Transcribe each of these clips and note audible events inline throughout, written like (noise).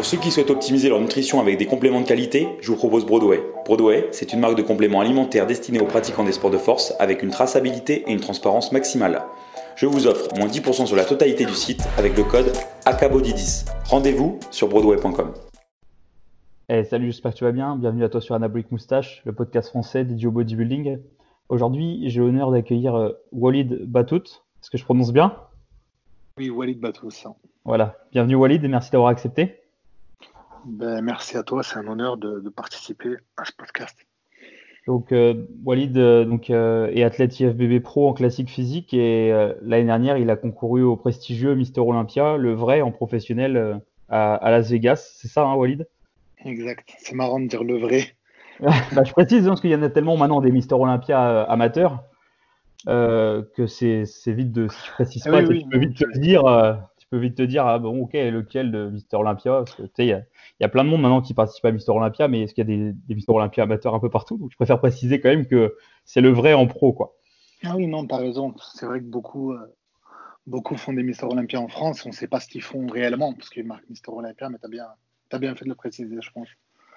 Pour ceux qui souhaitent optimiser leur nutrition avec des compléments de qualité, je vous propose Broadway. Broadway, c'est une marque de compléments alimentaires destinée aux pratiquants des sports de force avec une traçabilité et une transparence maximale. Je vous offre moins 10% sur la totalité du site avec le code ACABODY10. Rendez-vous sur broadway.com. Hey, salut, j'espère que tu vas bien. Bienvenue à toi sur Anabolic Moustache, le podcast français dédié au bodybuilding. Aujourd'hui, j'ai l'honneur d'accueillir euh, Walid Batout. Est-ce que je prononce bien? Oui, Walid Batout. Voilà. Bienvenue Walid et merci d'avoir accepté. Ben, merci à toi, c'est un honneur de, participer à ce podcast. Donc euh, Walid euh, donc, euh, est athlète IFBB Pro en classique physique et l'année dernière il a concouru au prestigieux Mister Olympia, le vrai en professionnel à, Las Vegas. C'est ça hein, Walid? Exact, c'est marrant de dire le vrai. (laughs) bah, je précise hein, parce qu'il y en a tellement maintenant des Mister Olympia amateurs que c'est vite de, si tu précises ah pas, tu peux vite te dire peux vite te dire, ah bon, ok, lequel de Mister Olympia? Parce que tu sais, il y, a plein de monde maintenant qui participe à Mister Olympia, mais est-ce qu'il y a des, des Mister Olympia amateurs un peu partout? Donc je préfère préciser quand même que c'est le vrai en pro, quoi. Ah oui, non, as raison. C'est vrai que beaucoup, euh, beaucoup font des Mister Olympia en France. On ne sait pas ce qu'ils font réellement, parce qu'ils marquent Mister Olympia, mais tu as bien, as bien fait de le préciser, je pense.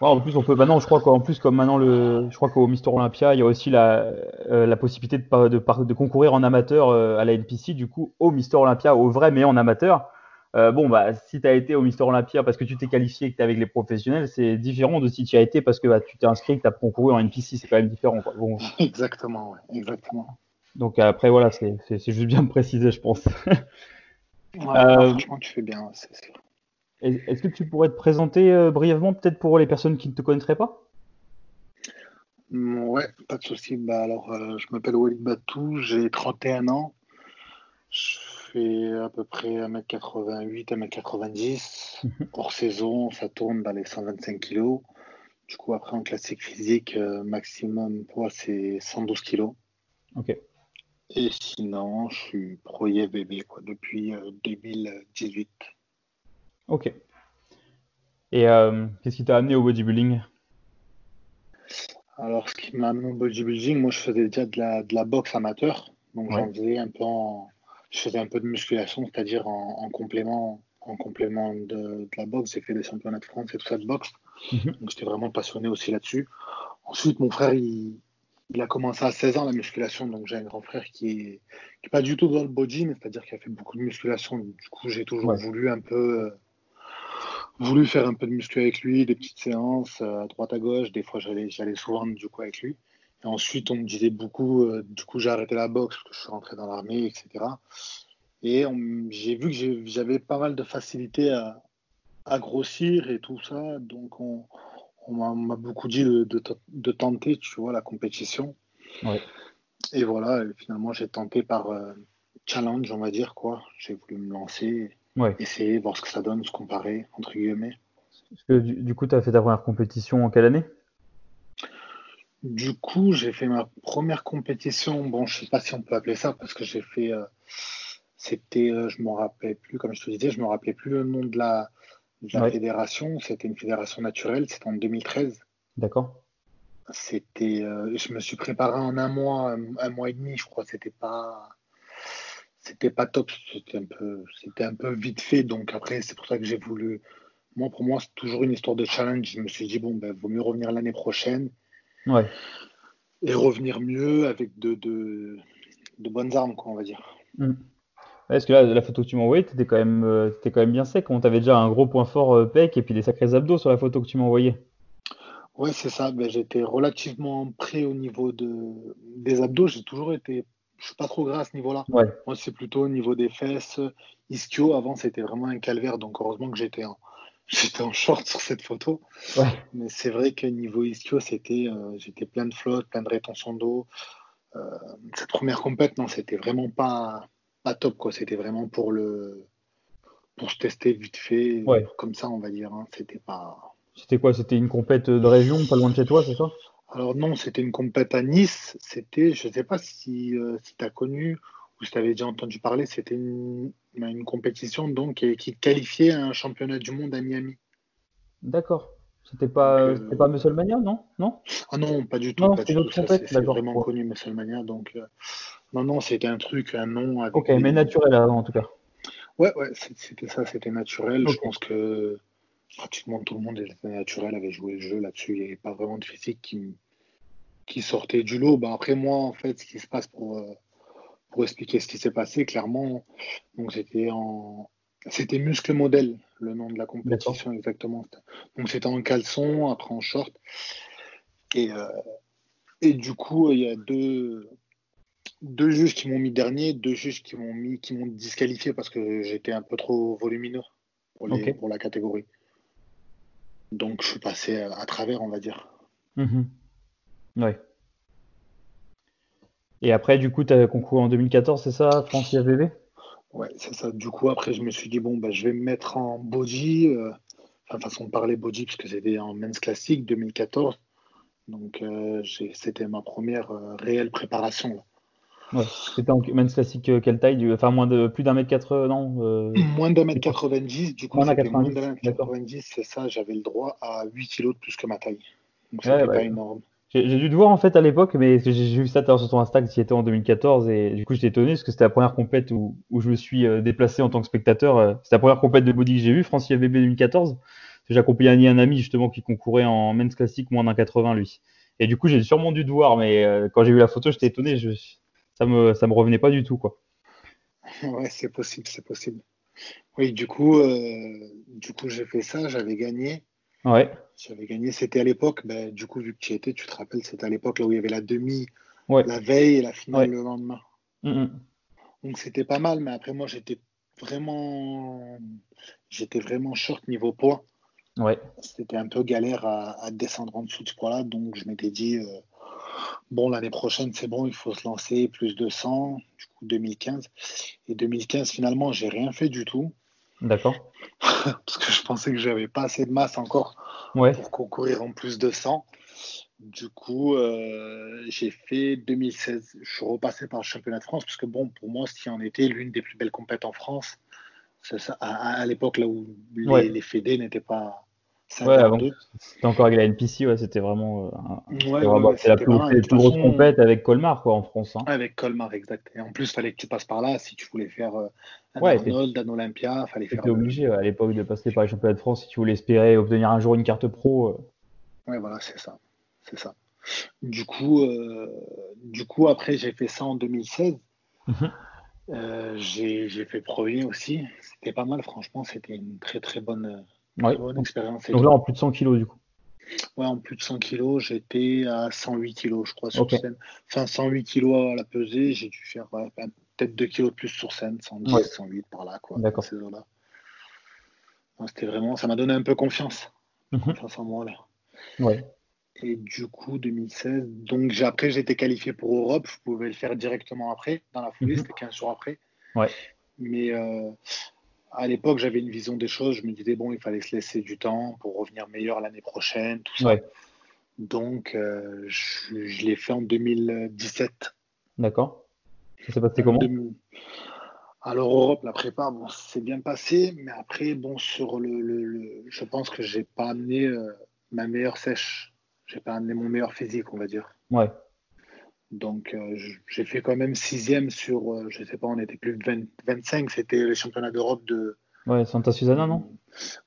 en plus, on peut maintenant, je crois qu'en plus, comme maintenant le, je crois qu'au Mister Olympia, il y a aussi la, euh, la possibilité de, de, de, concourir en amateur euh, à la NPC, du coup, au Mister Olympia, au vrai, mais en amateur. Euh, bon, bah, si tu as été au Mister Olympia parce que tu t'es qualifié et que tu es avec les professionnels, c'est différent de si tu as été parce que bah, tu t'es inscrit et que tu as concouru en NPC. C'est quand même différent. Bon. (laughs) Exactement, exactement. Donc après, voilà, c'est juste bien (laughs) de préciser, je pense. Euh, franchement, tu fais bien, c'est sûr. Est-ce que tu pourrais te présenter euh, brièvement, peut-être pour les personnes qui ne te connaîtraient pas? Mm, Ouais, pas de souci. Bah, alors, je m'appelle Walid Batou, j'ai 31 ans. Je à peu près 1m88, 1m90. Mhm. Hors saison, ça tourne dans les 125 kg. Du coup, après, en classique physique, euh, maximum poids, c'est 112 kg. Ok. Et sinon, je suis pro bébé quoi, depuis 2018. Euh, ok. Et euh, qu'est-ce qui t'a amené au bodybuilding? Alors, ce qui m'a amené au bodybuilding, moi, je faisais déjà de la, de la boxe amateur. Donc, j'en faisais un peu en, je faisais un peu de musculation, c'est-à-dire en, complément, en complément de, la boxe. J'ai fait des championnats de France et tout ça de boxe. Mhm. Donc j'étais vraiment passionné aussi là-dessus. Ensuite, mon frère, il, a commencé à 16 ans la musculation. Donc j'ai un grand frère qui est, pas du tout dans le body, mais c'est-à-dire qu'il a fait beaucoup de musculation. Du coup, j'ai toujours voulu un peu. Euh, voulu faire un peu de muscu avec lui, des petites séances euh, à droite à gauche. Des fois, j'allais, j'allais souvent du coup avec lui ensuite, on me disait beaucoup, euh, du coup, j'ai arrêté la boxe parce que je suis rentré dans l'armée, etc. Et j'ai vu que j'avais pas mal de facilité à, grossir et tout ça. Donc, on, m'a beaucoup dit de, tenter, tu vois, la compétition. Et voilà, finalement, j'ai tenté par euh, challenge, on va dire, quoi. J'ai voulu me lancer, essayer, voir ce que ça donne, se comparer, entre guillemets. que, du, du coup, tu as fait ta première compétition en quelle année? Du coup, j'ai fait ma première compétition. Bon, je sais pas si on peut appeler ça parce que j'ai fait. Euh, c'était, euh, je m'en rappelais plus, comme je te disais, je me rappelais plus le nom de la, fédération. C'était une fédération naturelle. C'était en 2013. D'accord. C'était, euh, je me suis préparé en un mois, un, mois et demi, je crois. C'était pas, c'était pas top. C'était un peu, c'était un peu vite fait. Donc après, c'est pour ça que j'ai voulu. Moi, pour moi, c'est toujours une histoire de challenge. Je me suis dit bon, ben, vaut mieux revenir l'année prochaine Ouais. Et revenir mieux avec de, de, bonnes armes, quoi, on va dire. Mm. Est-ce que là, la photo que tu m'as envoyée, tu étais, quand même, euh, quand même bien sec. On t'avait déjà un gros point fort euh, pec et puis des sacrés abdos sur la photo que tu m'as envoyée. Ouais, c'est ça. Ben, j'étais relativement prêt au niveau de, des abdos. J'ai toujours été. Je suis pas trop gras à ce niveau-là. Ouais. Moi, c'est plutôt au niveau des fesses. Ischio, avant, c'était vraiment un calvaire. Donc, heureusement que j'étais en, j'étais en short sur cette photo. Mais c'est vrai que niveau ischio, c'était, euh, j'étais plein de flotte, plein de rétention d'eau. Euh, cette première compète, non, c'était vraiment pas, pas top, quoi. C'était vraiment pour le, pour se tester vite fait, comme ça, on va dire. Hein. C'était pas. C'était quoi? C'était une compète de région, pas loin de chez toi, c'est ça? Alors non, c'était une compète à Nice. C'était, je sais pas si, euh, si tu as connu si tu avais déjà entendu parler, c'était une, une compétition donc qui qualifiait un championnat du monde à Miami. D'accord. C'était pas, euh, pas Musselmania, non? Non? Ah non, pas du tout. C'est vraiment connu Musselmania, donc euh, non, non, c'était un truc, un nom. ok, mais naturel en tout cas. Ouais, ouais, c'était ça, c'était naturel. Je pense que pratiquement tout le monde était naturel, avait joué le jeu là-dessus. Il n'y avait pas vraiment de physique qui, qui sortait du lot. Bah, après, moi, en fait, ce qui se passe pour, euh, pour expliquer ce qui s'est passé, clairement, donc c'était en. C'était Muscle Modèle, le nom de la compétition exactement. Donc c'était en caleçon, après en short. Et, euh, et du coup, il y a deux, deux juges qui m'ont mis dernier, deux juges qui m'ont mis qui m'ont disqualifié parce que j'étais un peu trop volumineux pour, pour la catégorie. Donc je suis passé à travers, on va dire. Mhm. Ouais. Et après, du coup, tu as concouru en 2014, c'est ça, France IFBB Ouais, c'est ça. Du coup, après, je me suis dit, bon, bah, je vais me mettre en body, euh, enfin, façon de parler body, puisque c'était en men's classique 2014. Donc, euh, c'était ma première euh, réelle préparation. Ouais, c'était en men's classique quelle taille? Enfin, moins de, plus d'un mètre quatre, non Moins d'un mètre 90, du coup, moins d'un mètre 90, c'est ça, j'avais le droit à 8 kilos de plus que ma taille. Donc, c'était pas énorme. J'ai dû te voir en fait à l'époque, mais j'ai vu ça sur ton Insta qui était en 2014 et du coup j'étais étonné parce que c'était la première compète où, je me suis euh, déplacé en tant que spectateur. Euh, c'était la première compète de body que j'ai vue, France IFBB 2014. J'ai accompagné un ami justement qui concourait en men's classique moins d'un 80 lui. Et du coup j'ai sûrement dû te voir, mais euh, quand j'ai vu la photo j'étais étonné. Ça me me revenait pas du tout quoi. Ouais c'est possible, c'est possible. Oui du coup du coup j'ai fait ça, j'avais gagné. Ouais. J'avais gagné. C'était à l'époque, ben, du coup, vu que tu y étais, tu te rappelles, c'était à l'époque là où il y avait la demi la veille et la finale le lendemain. Donc c'était pas mal, mais après moi j'étais vraiment j'étais vraiment short niveau poids. Ouais. C'était un peu galère à, descendre en dessous de ce poids-là, donc je m'étais dit euh, bon l'année prochaine c'est bon, il faut se lancer plus de 100, du coup 2015. Et 2015 finalement j'ai rien fait du tout. D'accord. (laughs) Parce que je pensais que j'avais pas assez de masse encore pour concourir en plus de 100. Du coup, euh, j'ai fait 2016. Je suis repassé par le championnat de France parce que, bon, pour moi, ce qui en était l'une des plus belles compètes en France, ça, à, l'époque là où les, les fédés n'étaient pas, Ouais, avant, c'était encore avec la NPC, ouais, c'était vraiment, euh, ouais, la plus, grosse compète avec Colmar, quoi, en France. Hein. Avec Colmar, exact. Et en plus, il fallait que tu passes par là si tu voulais faire euh, un ouais, Arnold, un Olympia, fallait faire. obligé à l'époque de passer par les championnats de France si tu voulais espérer obtenir un jour une carte pro. Euh. Ouais, voilà, c'est ça, c'est ça. Du coup, du coup, après, j'ai fait ça en 2016. Mhm. j'ai fait premier aussi. C'était pas mal, franchement. C'était une très très bonne, Ouais. Bonne expérience. Donc là, en plus de 100 kilos, du coup. Ouais, en plus de 100 kilos, j'étais à 108 kilos, je crois, sur scène. Enfin, 108 kilos à la pesée, j'ai dû faire peut-être 2 kilos de plus sur scène, 110, 108 par là, quoi. D'accord. C'était vraiment, ça m'a donné un peu confiance. Mhm. Confiance en moi, là. Ouais. Et du coup, 2016, donc après, été qualifié pour Europe. Je pouvais le faire directement après, dans la foulée, mhm. c'était 15 jours après. Ouais. Mais euh, à l'époque, j'avais une vision des choses. Je me disais, bon, il fallait se laisser du temps pour revenir meilleur l'année prochaine, tout ça. Donc, euh, je, l'ai fait en 2017. D'accord. Ça s'est passé comment? Alors, Europe, la prépa, bon, c'est bien passé. Mais après, bon, sur le. je pense que j'ai pas amené euh, ma meilleure sèche. J'ai pas amené mon meilleur physique, on va dire. Ouais. Donc, euh, j'ai fait quand même sixième sur, euh, je sais pas, on était plus de 25, c'était les championnats d'Europe de. Ouais, Santa Susana, non?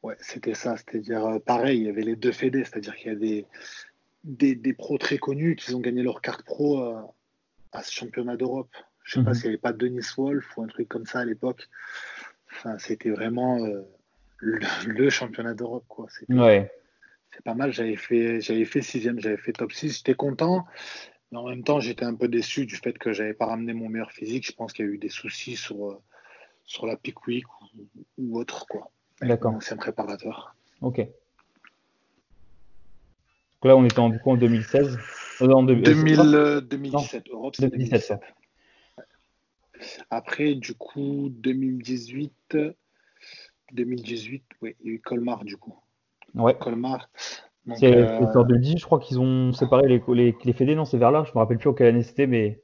Ouais, c'était ça. C'est-à-dire, euh, pareil, il y avait les deux fédés, c'est-à-dire qu'il y a des, des, des, pros très connus qui ont gagné leur carte pro à ce championnat d'Europe. Je sais pas mhm. s'il n'y avait pas Denis Wolf ou un truc comme ça à l'époque. Enfin, c'était vraiment le, championnat d'Europe, quoi. Ouais. C'est pas mal. J'avais fait, j'avais fait sixième, j'avais fait top 6. J'étais content. Mais en même temps, j'étais un peu déçu du fait que j'avais pas ramené mon meilleur physique. Je pense qu'il y a eu des soucis sur, euh, sur la Peak Week ou, autre, quoi. D'accord. un préparateur. Ok. Donc là, on était en, du coup en 2016. Euh, en 2000, 2017. Europe, 2017. Après, du coup, 2018. 2018, oui, il y a eu Colmar, du coup. Ouais. Colmar. C'est euh... 2010, je crois qu'ils ont séparé les, les, les fédés, non, c'est vers là, je me rappelle plus en quelle année c'était, mais.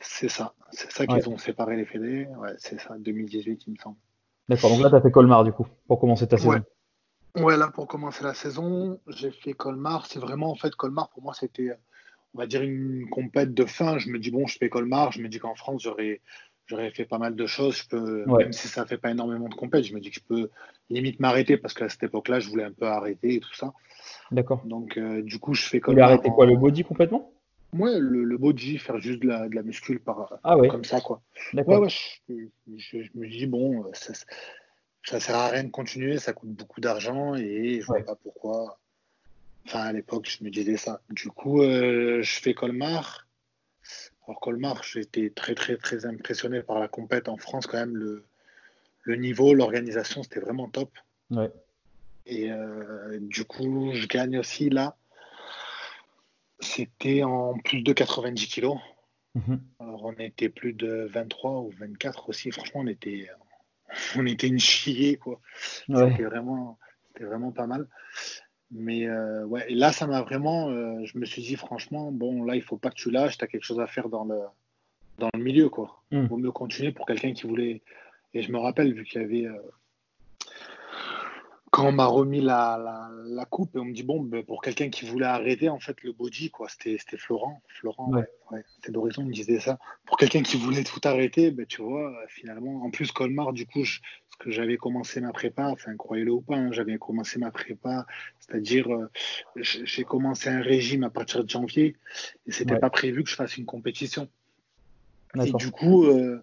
C'est ça, c'est ça qu'ils ont séparé les fédés, ouais, c'est ça, 2018, il me semble. D'accord, donc là, tu as fait Colmar, du coup, pour commencer ta saison. Ouais. là, pour commencer la saison, j'ai fait Colmar. C'est vraiment, en fait, Colmar, pour moi, c'était, on va dire, une compète de fin. Je me dis, bon, je fais Colmar. Je me dis qu'en France, j'aurais, j'aurais fait pas mal de choses. Je peux, Même si ça fait pas énormément de compète, je me dis que je peux limite m'arrêter parce qu'à cette époque-là, je voulais un peu arrêter et tout ça. D'accord. Donc, euh, du coup, je fais comme. Tu arrêter quoi, le body complètement? Ouais, le, le, body, faire juste de la, de la muscule par, ah comme ça, quoi. Ouais, ouais, je, me dis, bon, ça, ça sert à rien de continuer, ça coûte beaucoup d'argent et je vois pas pourquoi. Enfin, à l'époque, je me disais ça. Du coup, euh, je fais Colmar. Alors, Colmar, j'étais très, très, très impressionné par la compète en France, quand même. Le, le niveau, l'organisation, c'était vraiment top. Ouais. Et euh, du coup, je gagne aussi là. C'était en plus de 90 kilos. Mhm. Alors, on était plus de 23 ou 24 aussi. Franchement, on était, on était une chier, quoi. C'était vraiment, vraiment pas mal. Mais euh, ouais, et là, ça m'a vraiment. Euh, je me suis dit, franchement, bon, là, il faut pas que tu lâches, tu as quelque chose à faire dans le, dans le milieu, quoi. Il hmm. vaut mieux continuer pour quelqu'un qui voulait. Et je me rappelle, vu qu'il y avait. Euh, quand on m'a remis la, la, coupe, et on me dit, bon, ben, pour quelqu'un qui voulait arrêter, en fait, le body, quoi, c'était Florent. Florent, ouais. ouais c'était d'horizon, il me disait ça. Pour quelqu'un qui voulait tout arrêter, ben, tu vois, finalement, en plus, Colmar, du coup, je, que j'avais commencé ma prépa, enfin, croyez-le ou pas, hein, j'avais commencé ma prépa, c'est-à-dire, euh, j'ai commencé un régime à partir de janvier, et c'était pas prévu que je fasse une compétition. Et du coup, euh,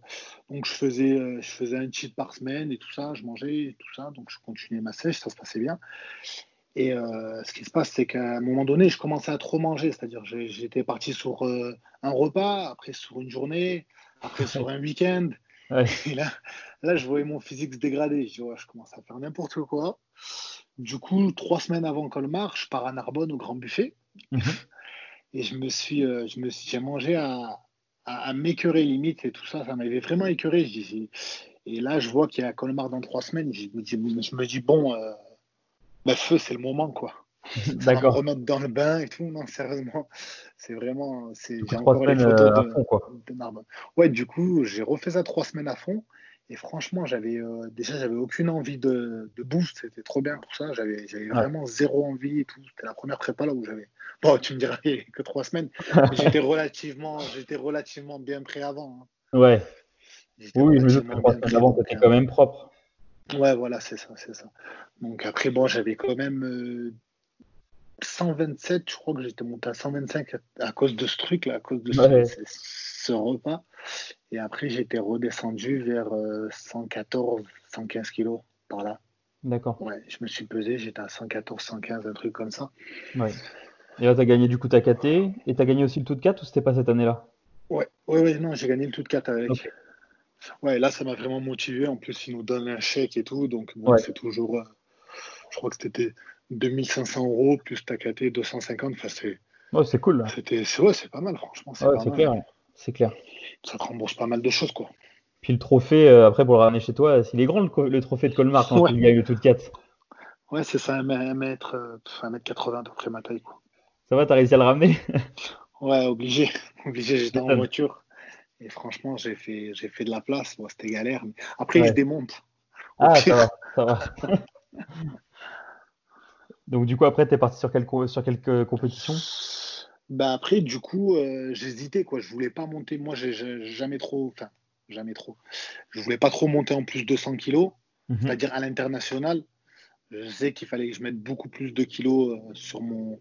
donc je faisais, euh, je faisais un cheat par semaine et tout ça, je mangeais et tout ça, donc je continuais ma sèche, ça se passait bien. Et euh, ce qui se passe, c'est qu'à un moment donné, je commençais à trop manger, c'est-à-dire j'étais parti sur un repas, après sur une journée, après sur un (laughs) week-end. Et là, là, je voyais mon physique se dégrader. Je, je commence à faire n'importe quoi. Du coup, trois semaines avant Colmar, je pars à Narbonne au Grand Buffet. Mhm. Et je me suis, je me suis, j'ai mangé à, à, m'écœurer limite et tout ça, ça m'avait vraiment écœuré. et là, je vois qu'il y a Colmar dans trois semaines. Je me dis, je me dis bon, euh, bah, feu, c'est le moment, quoi. (laughs) D'accord. remettre dans le bain et tout. Non, sérieusement, c'est vraiment. J'ai encore les photos euh, de, fond, de Narbonne. Ouais, du coup, j'ai refait ça trois semaines à fond. Et franchement, j'avais euh, déjà, j'avais aucune envie de, de boost. C'était trop bien pour ça. J'avais, vraiment zéro envie et tout. C'était la première prépa là où j'avais. Bon, tu me diras (laughs) que trois semaines. j'étais relativement, j'étais relativement bien prêt avant. Hein. Ouais. Oui, mais je trois semaines avant, c'était quand même propre. Ouais, voilà, c'est ça, c'est ça. Donc après, bon, j'avais quand même 127. Euh, je crois que j'étais monté à 125 à, cause de ce truc là, à cause de ce repas. Et après, j'étais redescendu vers 114, euh, 115 kilos par là. D'accord. Ouais, je me suis pesé, j'étais à 114, 115, un truc comme ça. Ouais. Et là, tu as gagné du coup ta KT et tu as gagné aussi le tout de 4 ou c'était pas cette année-là? Ouais, ouais, ouais, non, j'ai gagné le tout de 4 avec. Ouais, là, ça m'a vraiment motivé. En plus, ils nous donnent un chèque et tout. Donc, bon, c'est toujours. Euh, je crois que c'était 2500 euros plus ta KT 250. Enfin, c'est. Ouais, c'est cool. C'était, ouais, c'est pas mal, franchement. C'est ouais, clair. C'est clair ça te rembourse pas mal de choses, quoi. Puis le trophée, euh, après, pour le ramener chez toi, il est grand le, trophée de Colmar quand il gagne le tout de 4. Ouais, c'est ça, 1 mètre, 1 mètre 80 à peu près ma taille, quoi. Ça va, t'as réussi à le ramener? (laughs) Ouais, obligé. (laughs) obligé, j'étais en voiture. Et franchement, j'ai fait, j'ai fait de la place. Bon, c'était galère. Mais... Après, je démonte. Ah, ça va, ça va. (laughs) Donc, du coup, après, t'es parti sur, quelle, sur quelques compétitions? Bah après, du coup, euh, j'hésitais, quoi. Je voulais pas monter. Moi, j'ai jamais trop. Enfin, jamais trop. Je voulais pas trop monter en plus de 100 kilos, mhm. c'est-à-dire à, l'international. Je sais qu'il fallait que je mette beaucoup plus de kilos euh, sur mon,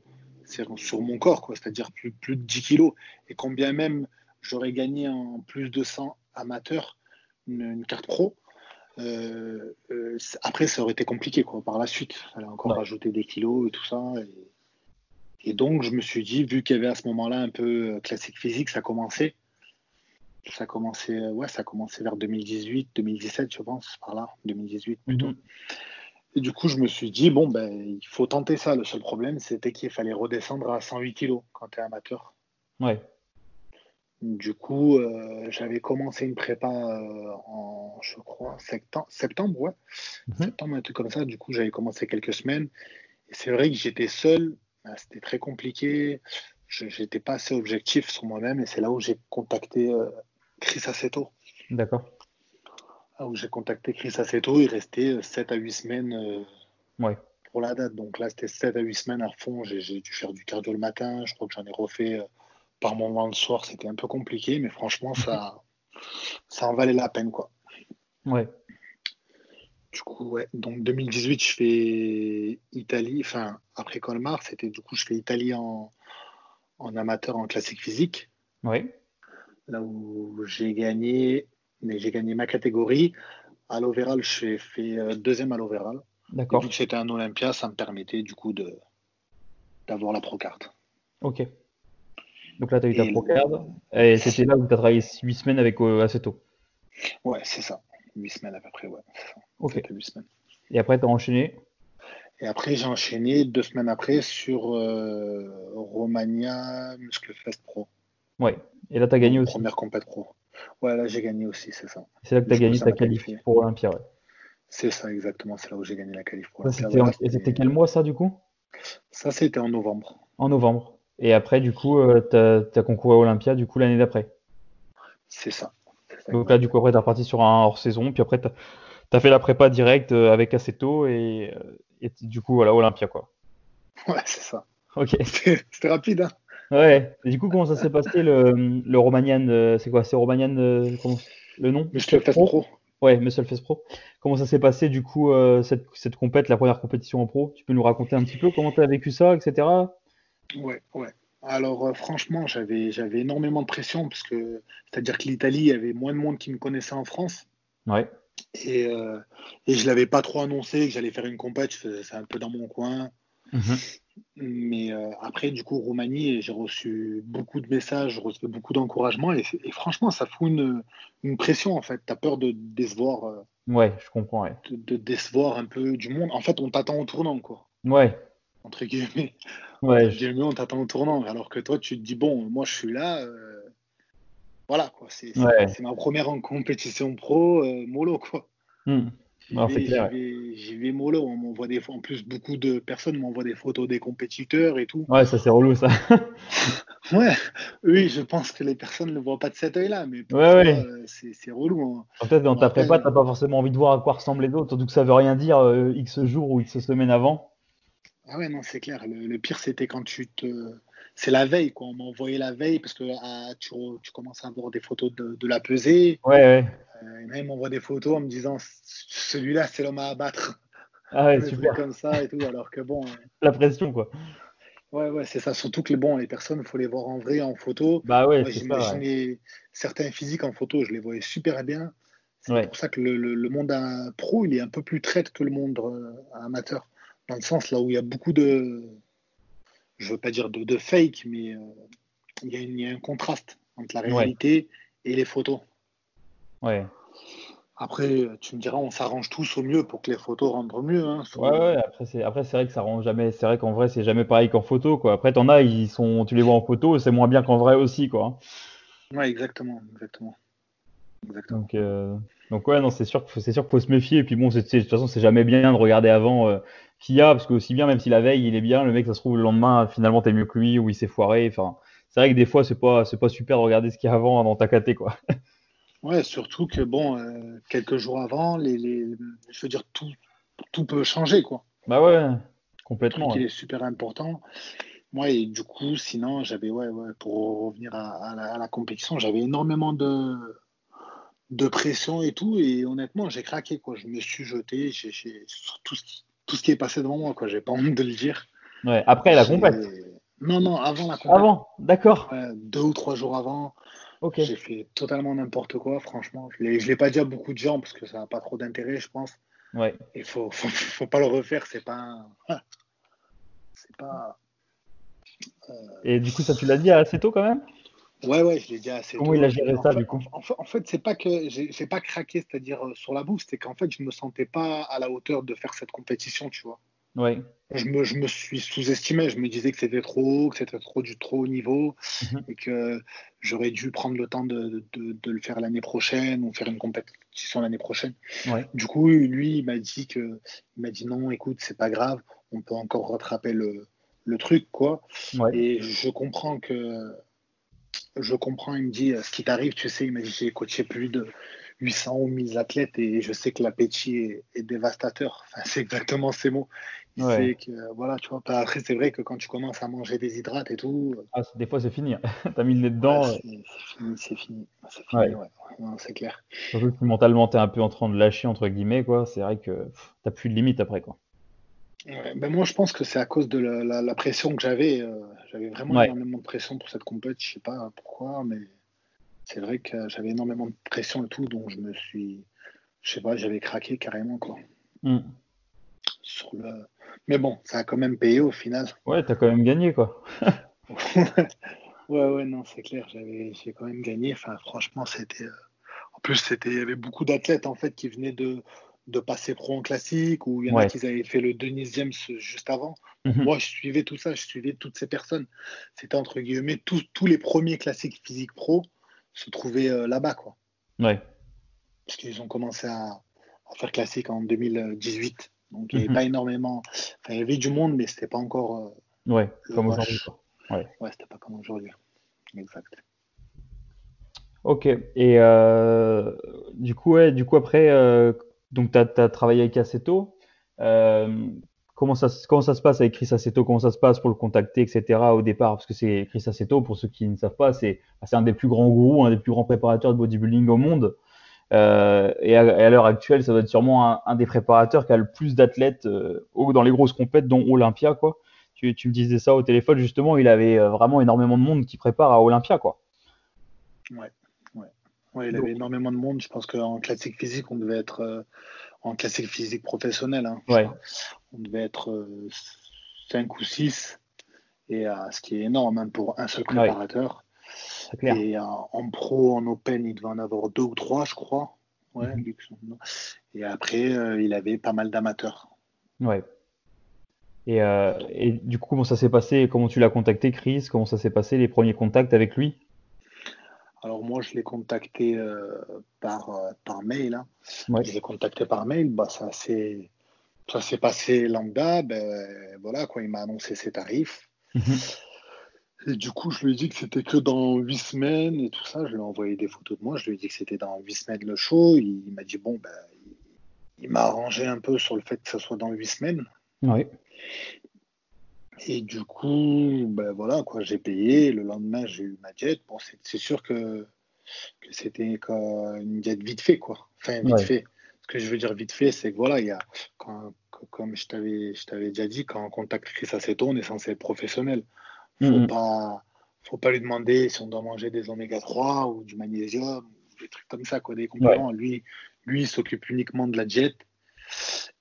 sur mon corps, quoi. C'est-à-dire plus, plus de 10 kilos. Et combien même j'aurais gagné en plus de 100 amateur une, carte pro. Euh, après, ça aurait été compliqué quoi, par la suite. Il fallait encore rajouter des kilos et tout ça. Et, et donc, je me suis dit, vu qu'il y avait à ce moment-là un peu euh, classique physique, ça commençait. Ça commençait, euh, ouais, ça commençait vers 2018, 2017, je pense, par là, 2018 plutôt. Mhm. Et du coup, je me suis dit, bon, ben, il faut tenter ça. Le seul problème, c'était qu'il fallait redescendre à 108 kg quand tu es amateur. Ouais. Du coup, euh, j'avais commencé une prépa en, je crois, septembre, septembre ouais. Mhm. Septembre, un truc comme ça. Du coup, j'avais commencé quelques semaines. Et c'est vrai que j'étais seul bah, c'était très compliqué. Je n'étais pas assez objectif sur moi-même et c'est là où j'ai contacté euh, Chris Assetto. D'accord. Là où j'ai contacté Chris Assetto, il restait 7 euh, à 8 semaines euh, pour la date. Donc là, c'était 7 à 8 semaines à fond. J'ai dû faire du cardio le matin. Je crois que j'en ai refait par moment le soir. C'était un peu compliqué, mais franchement, ça, (laughs) ça en valait la peine, quoi. Ouais. Du coup, ouais. Donc 2018, je fais Italie. Enfin, après Colmar, c'était du coup, je fais Italie en, en amateur en classique physique. Oui. Là où j'ai gagné, mais j'ai gagné ma catégorie. À l'overall, j'ai fait euh, deuxième à l'overall. D'accord. Vu que c'était un Olympia, ça me permettait du coup de d'avoir la pro carte. Ok. Donc là, tu as eu ta Et pro le- card. Et c'était là où tu as travaillé 8 semaines avec euh, Aceto. Ouais, c'est ça. Huit semaines à peu près, ouais. Ok. C'était huit semaines. Et après, tu as enchaîné? Et après, j'ai enchaîné deux semaines après sur euh, Romagna Muscle Fest Pro. Ouais. Et là, tu as gagné aussi. Première compète pro. Ouais, là, j'ai gagné aussi, c'est ça. C'est là que tu as gagné ta qualif pour Olympia. Ouais. C'est ça, exactement. C'est là où j'ai gagné la qualif c'était voilà, et c'était quel mois, ça, du coup? Ça, c'était en novembre. En novembre. Et après, du coup, tu as, concouru à Olympia, du coup, l'année d'après. C'est ça. Donc là, du coup, après, tu reparti sur un hors-saison. Puis après, tu as, fait la prépa direct euh, avec Aceto. Et, euh, et du coup, voilà, Olympia, quoi. Ouais, c'est ça. Ok. (laughs) C'était rapide, hein Ouais. Et du coup, comment ça s'est passé le, le Romagnan euh, C'est quoi C'est Romagnan euh, comment- Le nom? Muscle Fest Pro. Ouais, Muscle Fest Pro. Comment ça s'est passé, du coup, euh, cette, cette compète, la première compétition en pro? Tu peux nous raconter un petit peu comment tu as vécu ça, etc. Ouais, ouais. Alors, euh, franchement, j'avais j'avais énormément de pression parce que, c'est-à-dire que l'Italie, il y avait moins de monde qui me connaissait en France. Ouais. Et, euh, et je l'avais pas trop annoncé que j'allais faire une compète. Je faisais ça un peu dans mon coin. Mhm. Mais euh, après, du coup, Roumanie, j'ai reçu beaucoup de messages, j'ai reçu beaucoup d'encouragements. Et, et franchement, ça fout une, une pression, en fait. Tu as peur de décevoir, euh, Ouais, je comprends, ouais. de, de décevoir un peu du monde. En fait, on t'attend au tournant, quoi. Ouais, Entre guillemets. Ouais, je- on t'attend au tournant. Alors que toi, tu te dis, bon, moi, je suis là. euh, voilà, quoi. C'est Ouais. ma première en compétition pro, euh, mollo, quoi. Hmm. J'y vais, clair, j'y vais- mollo. On m'envoie des, en plus, beaucoup de personnes m'envoient des photos des compétiteurs et tout. Ouais, ça c'est relou, ça. (laughs) Ouais, oui, je pense que les personnes ne le voient pas de cet œil-là, mais Ouais, ouais. euh, c'est relou. hein. Peut-être dans ta prépa, euh, t'as pas forcément envie de voir à quoi ressemblent les autres, surtout que ça veut rien dire euh, X jours ou X semaines avant. Ah ouais, non, c'est clair. Le, le pire, c'était quand tu te. C'est la veille, quoi. On m'a envoyé la veille parce que ah, tu, tu commences à voir des photos de, de la pesée. Ouais, ouais. Euh, et même, ils m'envoient des photos en me disant celui-là, c'est l'homme à abattre. Ah ouais, super. comme ça et tout. Alors que bon, euh, La pression, quoi. ouais, ouais, c'est ça. Surtout que bon, les personnes, il faut les voir en vrai, en photo. Bah ouais, Moi, j'imaginais certains physiques en photo, je les voyais super bien. C'est Ouais. pour ça que le, le- le monde euh, pro, il est un peu plus traite que le monde euh, amateur. Dans le sens là où il y a beaucoup de, je veux pas dire de, de fake, mais euh, il, y a une- il y a un contraste entre la Ouais. réalité et les photos. Ouais. Après, tu me diras, on s'arrange tous au mieux pour que les photos rendent mieux. hein, Ouais, ouais, après c'est après c'est vrai que ça rend jamais c'est vrai qu'en vrai c'est jamais pareil qu'en photo quoi. Après t'en as ils sont tu les vois en photo, c'est moins bien qu'en vrai aussi quoi. Ouais, exactement, exactement. Exactement. Donc euh, donc ouais non, c'est sûr qu'il faut c'est sûr qu'il faut se méfier et puis bon, de toute façon, c'est jamais bien de regarder avant euh, qui a parce que aussi bien même si la veille il est bien, le mec ça se trouve le lendemain finalement t'es mieux que lui ou il s'est foiré, enfin c'est vrai que des fois c'est pas c'est pas super de regarder ce qu'il y a avant dans ta caté quoi. (laughs) Ouais, surtout que bon, euh, quelques jours avant, les, les, je veux dire, tout, tout peut changer, quoi. Bah ouais, complètement. il ouais. est super important. Moi, et du coup, sinon, j'avais, ouais, ouais, pour revenir à, à la, à la compétition, j'avais énormément de, de pression et tout. Et honnêtement, j'ai craqué, quoi. Je me suis jeté j'ai, j'ai- sur tout ce, qui, tout ce qui est passé devant moi, quoi. J'ai pas honte de le dire. Ouais, après la compète. Non, non, avant la compète. Avant, d'accord. Ouais, deux ou trois jours avant, Ok. j'ai fait totalement n'importe quoi, franchement. Je l'ai, je l'ai pas dit à beaucoup de gens parce que ça n'a pas trop d'intérêt, je pense. Ouais. Il faut, faut, faut pas le refaire, c'est pas. (laughs) C'est pas. Et du coup ça tu l'as dit assez tôt quand même? Ouais, ouais, je l'ai dit assez Comment il a géré En ça, fait- du coup? En fait, en fait, c'est pas que j'ai pas craqué, c'est-à-dire euh, sur la bouffe, c'est qu'en fait, je me sentais pas à la hauteur de faire cette compétition, tu vois. Ouais. Je me, je me suis sous-estimé, je me disais que c'était trop haut, que c'était trop du trop haut niveau, Mhm. et que j'aurais dû prendre le temps de, de, de le faire l'année prochaine ou faire une compétition l'année prochaine. Ouais. Du coup, lui, il m'a dit que, il m'a dit non, écoute, c'est pas grave, on peut encore rattraper le, le truc, quoi. Ouais. Et je comprends que, je comprends, il me dit, ce qui t'arrive, tu sais, il m'a dit, j'ai coaché plus de 800 ou 1000 athlètes et je sais que l'appétit est, est dévastateur. (laughs) Enfin, c'est exactement ces mots. Il sait que, voilà, tu vois. Après, c'est vrai que quand tu commences à manger des hydrates et tout. Ah, des fois, c'est fini. (laughs) T'as mis le nez dedans. c'est fini, c'est fini. C'est fini, ouais. c'est clair. Surtout que mentalement, t'es un peu en train de lâcher, entre guillemets, quoi. C'est vrai que t'as plus de limite après, quoi. Ben moi, je pense que c'est à cause de la, pression que j'avais. Euh, j'avais vraiment énormément de pression pour cette compète. Je sais pas pourquoi, mais c'est vrai que j'avais énormément de pression et tout, donc je me suis, je sais pas, j'avais craqué carrément quoi. Hmm. Sur le... Mais bon, ça a quand même payé au final. Ouais, t'as quand même gagné quoi. (laughs) ouais, ouais, non, c'est clair, j'avais, j'ai quand même gagné. Enfin, franchement, c'était. Euh, en plus, c'était, il y avait beaucoup d'athlètes en fait qui venaient de, de passer pro en classique ou il y en a qui avaient fait le Denisième juste avant. Mhm. Moi, je suivais tout ça, je suivais toutes ces personnes. C'était entre guillemets tous les premiers classiques physique pro se trouvaient euh, là-bas, quoi. Ouais. Parce qu'ils ont commencé à, faire classique en 2018. Donc, il n'y avait mhm. pas énormément. Enfin, il y avait du monde, mais c'était pas encore. Euh, ouais, comme aujourd'hui. Ouais, ouais c'était pas comme aujourd'hui. Exact. Ok. Et euh, du coup, ouais, du coup après, donc tu as, travaillé avec Aceto. Comment ça, comment ça se passe avec Chris Aceto Comment ça se passe pour le contacter, etc. au départ? Parce que c'est Chris Aceto, pour ceux qui ne savent pas, c'est un des plus grands gourous, un des plus grands préparateurs de bodybuilding au monde. Euh, et à, l'heure actuelle, ça doit être sûrement un, des préparateurs qui a le plus d'athlètes euh, dans les grosses compètes, dont Olympia. Quoi. Tu, tu, me disais ça au téléphone, justement, il avait euh, vraiment énormément de monde qui prépare à Olympia. Quoi. Ouais, ouais. il avait énormément de monde. Je pense qu'en classique physique, on devait être euh, en classique physique professionnel. Hein, ouais on devait être 5 euh, ou 6, et, euh, ce qui est énorme hein, pour un seul préparateur. Et euh, en pro, en open, il devait en avoir deux ou trois, je crois. Ouais, mhm. Et après, il avait pas mal d'amateurs. Ouais. Et, et, du coup, comment ça s'est passé? Comment tu l'as contacté, Chris? Comment ça s'est passé les premiers contacts avec lui? Alors moi, je l'ai contacté par, par mail. Hein. Je l'ai contacté par mail. Bah, ça s'est ça s'est passé lambda, ben voilà, quoi, il m'a annoncé ses tarifs. Mhm. Et du coup, je lui ai dit que c'était que dans huit semaines et tout ça. Je lui ai envoyé des photos de moi. Je lui ai dit que c'était dans huit semaines le show. Il, m'a dit, bon, ben, il, m'a arrangé un peu sur le fait que ça soit dans huit semaines. Oui. Et du coup, ben voilà, quoi, j'ai payé. Le lendemain, j'ai eu ma jet. Bon, c'est sûr que, que c'était une jet vite fait, quoi. Enfin, vite fait ce que je veux dire vite fait, c'est que voilà, il y a, comme je t'avais, je t'avais déjà dit, quand on contacte Chris Aceto, on est censé être professionnel. Faut mm-hmm. pas, faut pas lui demander si on doit manger des oméga 3 ou du magnésium, des trucs comme ça, quoi, des compléments. Lui, lui, il s'occupe uniquement de la diète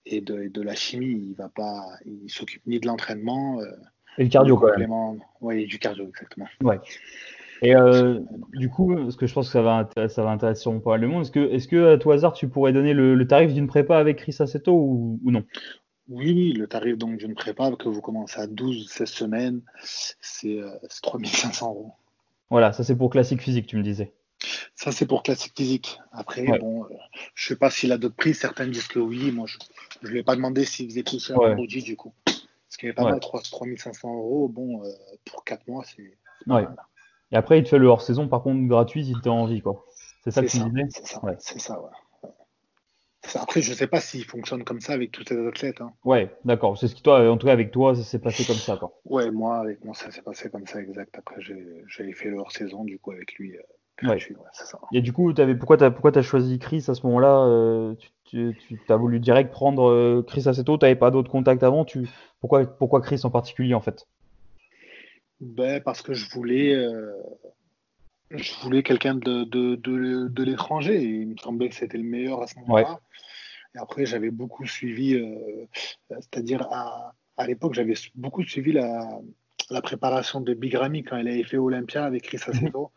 et de, de, la chimie. Il va pas, il s'occupe ni de l'entraînement. Euh, et du cardio, quand même. Oui, du cardio, exactement. Ouais. Et euh, du coup, parce que je pense que ça va, ça va intéresser pas mal de monde, est-ce que, est-ce que à tout hasard tu pourrais donner le, tarif d'une prépa avec Chris Aceto ou, ou non? Oui, le tarif donc d'une prépa que vous commencez à 12-16 semaines, c'est 3500 euh, euros. Voilà, ça c'est pour classique physique, tu me disais. Ça c'est pour classique physique. Après, bon, euh, je sais pas s'il a d'autres prix, certains disent que oui. Moi, je ne lui ai pas demandé s'il faisait plus cher produit du coup. Parce qu'il avait pas mal, 3500 euros. Bon, pour 4 mois, c'est. Ouais. Et après, il te fait le hors-saison, par contre, gratuit si tu as envie, quoi. C'est ça que tu disais C'est ça, ouais. c'est ça, ouais. Après, je ne sais pas s'il fonctionne comme ça avec tous ces athlètes. Hein. Ouais, d'accord. C'est ce qui, toi, en tout cas, avec toi, ça s'est passé comme ça, quoi. Ouais, moi, avec moi, ça s'est passé comme ça, exact. Après, j'avais fait le hors-saison, du coup, avec lui. Euh, ouais. ça. Et du coup, avais, pourquoi tu as, choisi Chris à ce moment-là euh, Tu, tu as voulu direct prendre euh, Chris assez tôt Tu n'avais pas d'autres contacts avant tu, pourquoi, pourquoi Chris en particulier, en fait? Ben, Parce que je voulais, euh, je voulais quelqu'un de, de, de, de l'étranger. Il me semblait que c'était le meilleur à ce moment-là. Et après, j'avais beaucoup suivi, c'est-à-dire à, à l'époque, j'avais beaucoup suivi la, la, préparation de Big Ramy quand elle avait fait Olympia avec Chris mhm. Aceto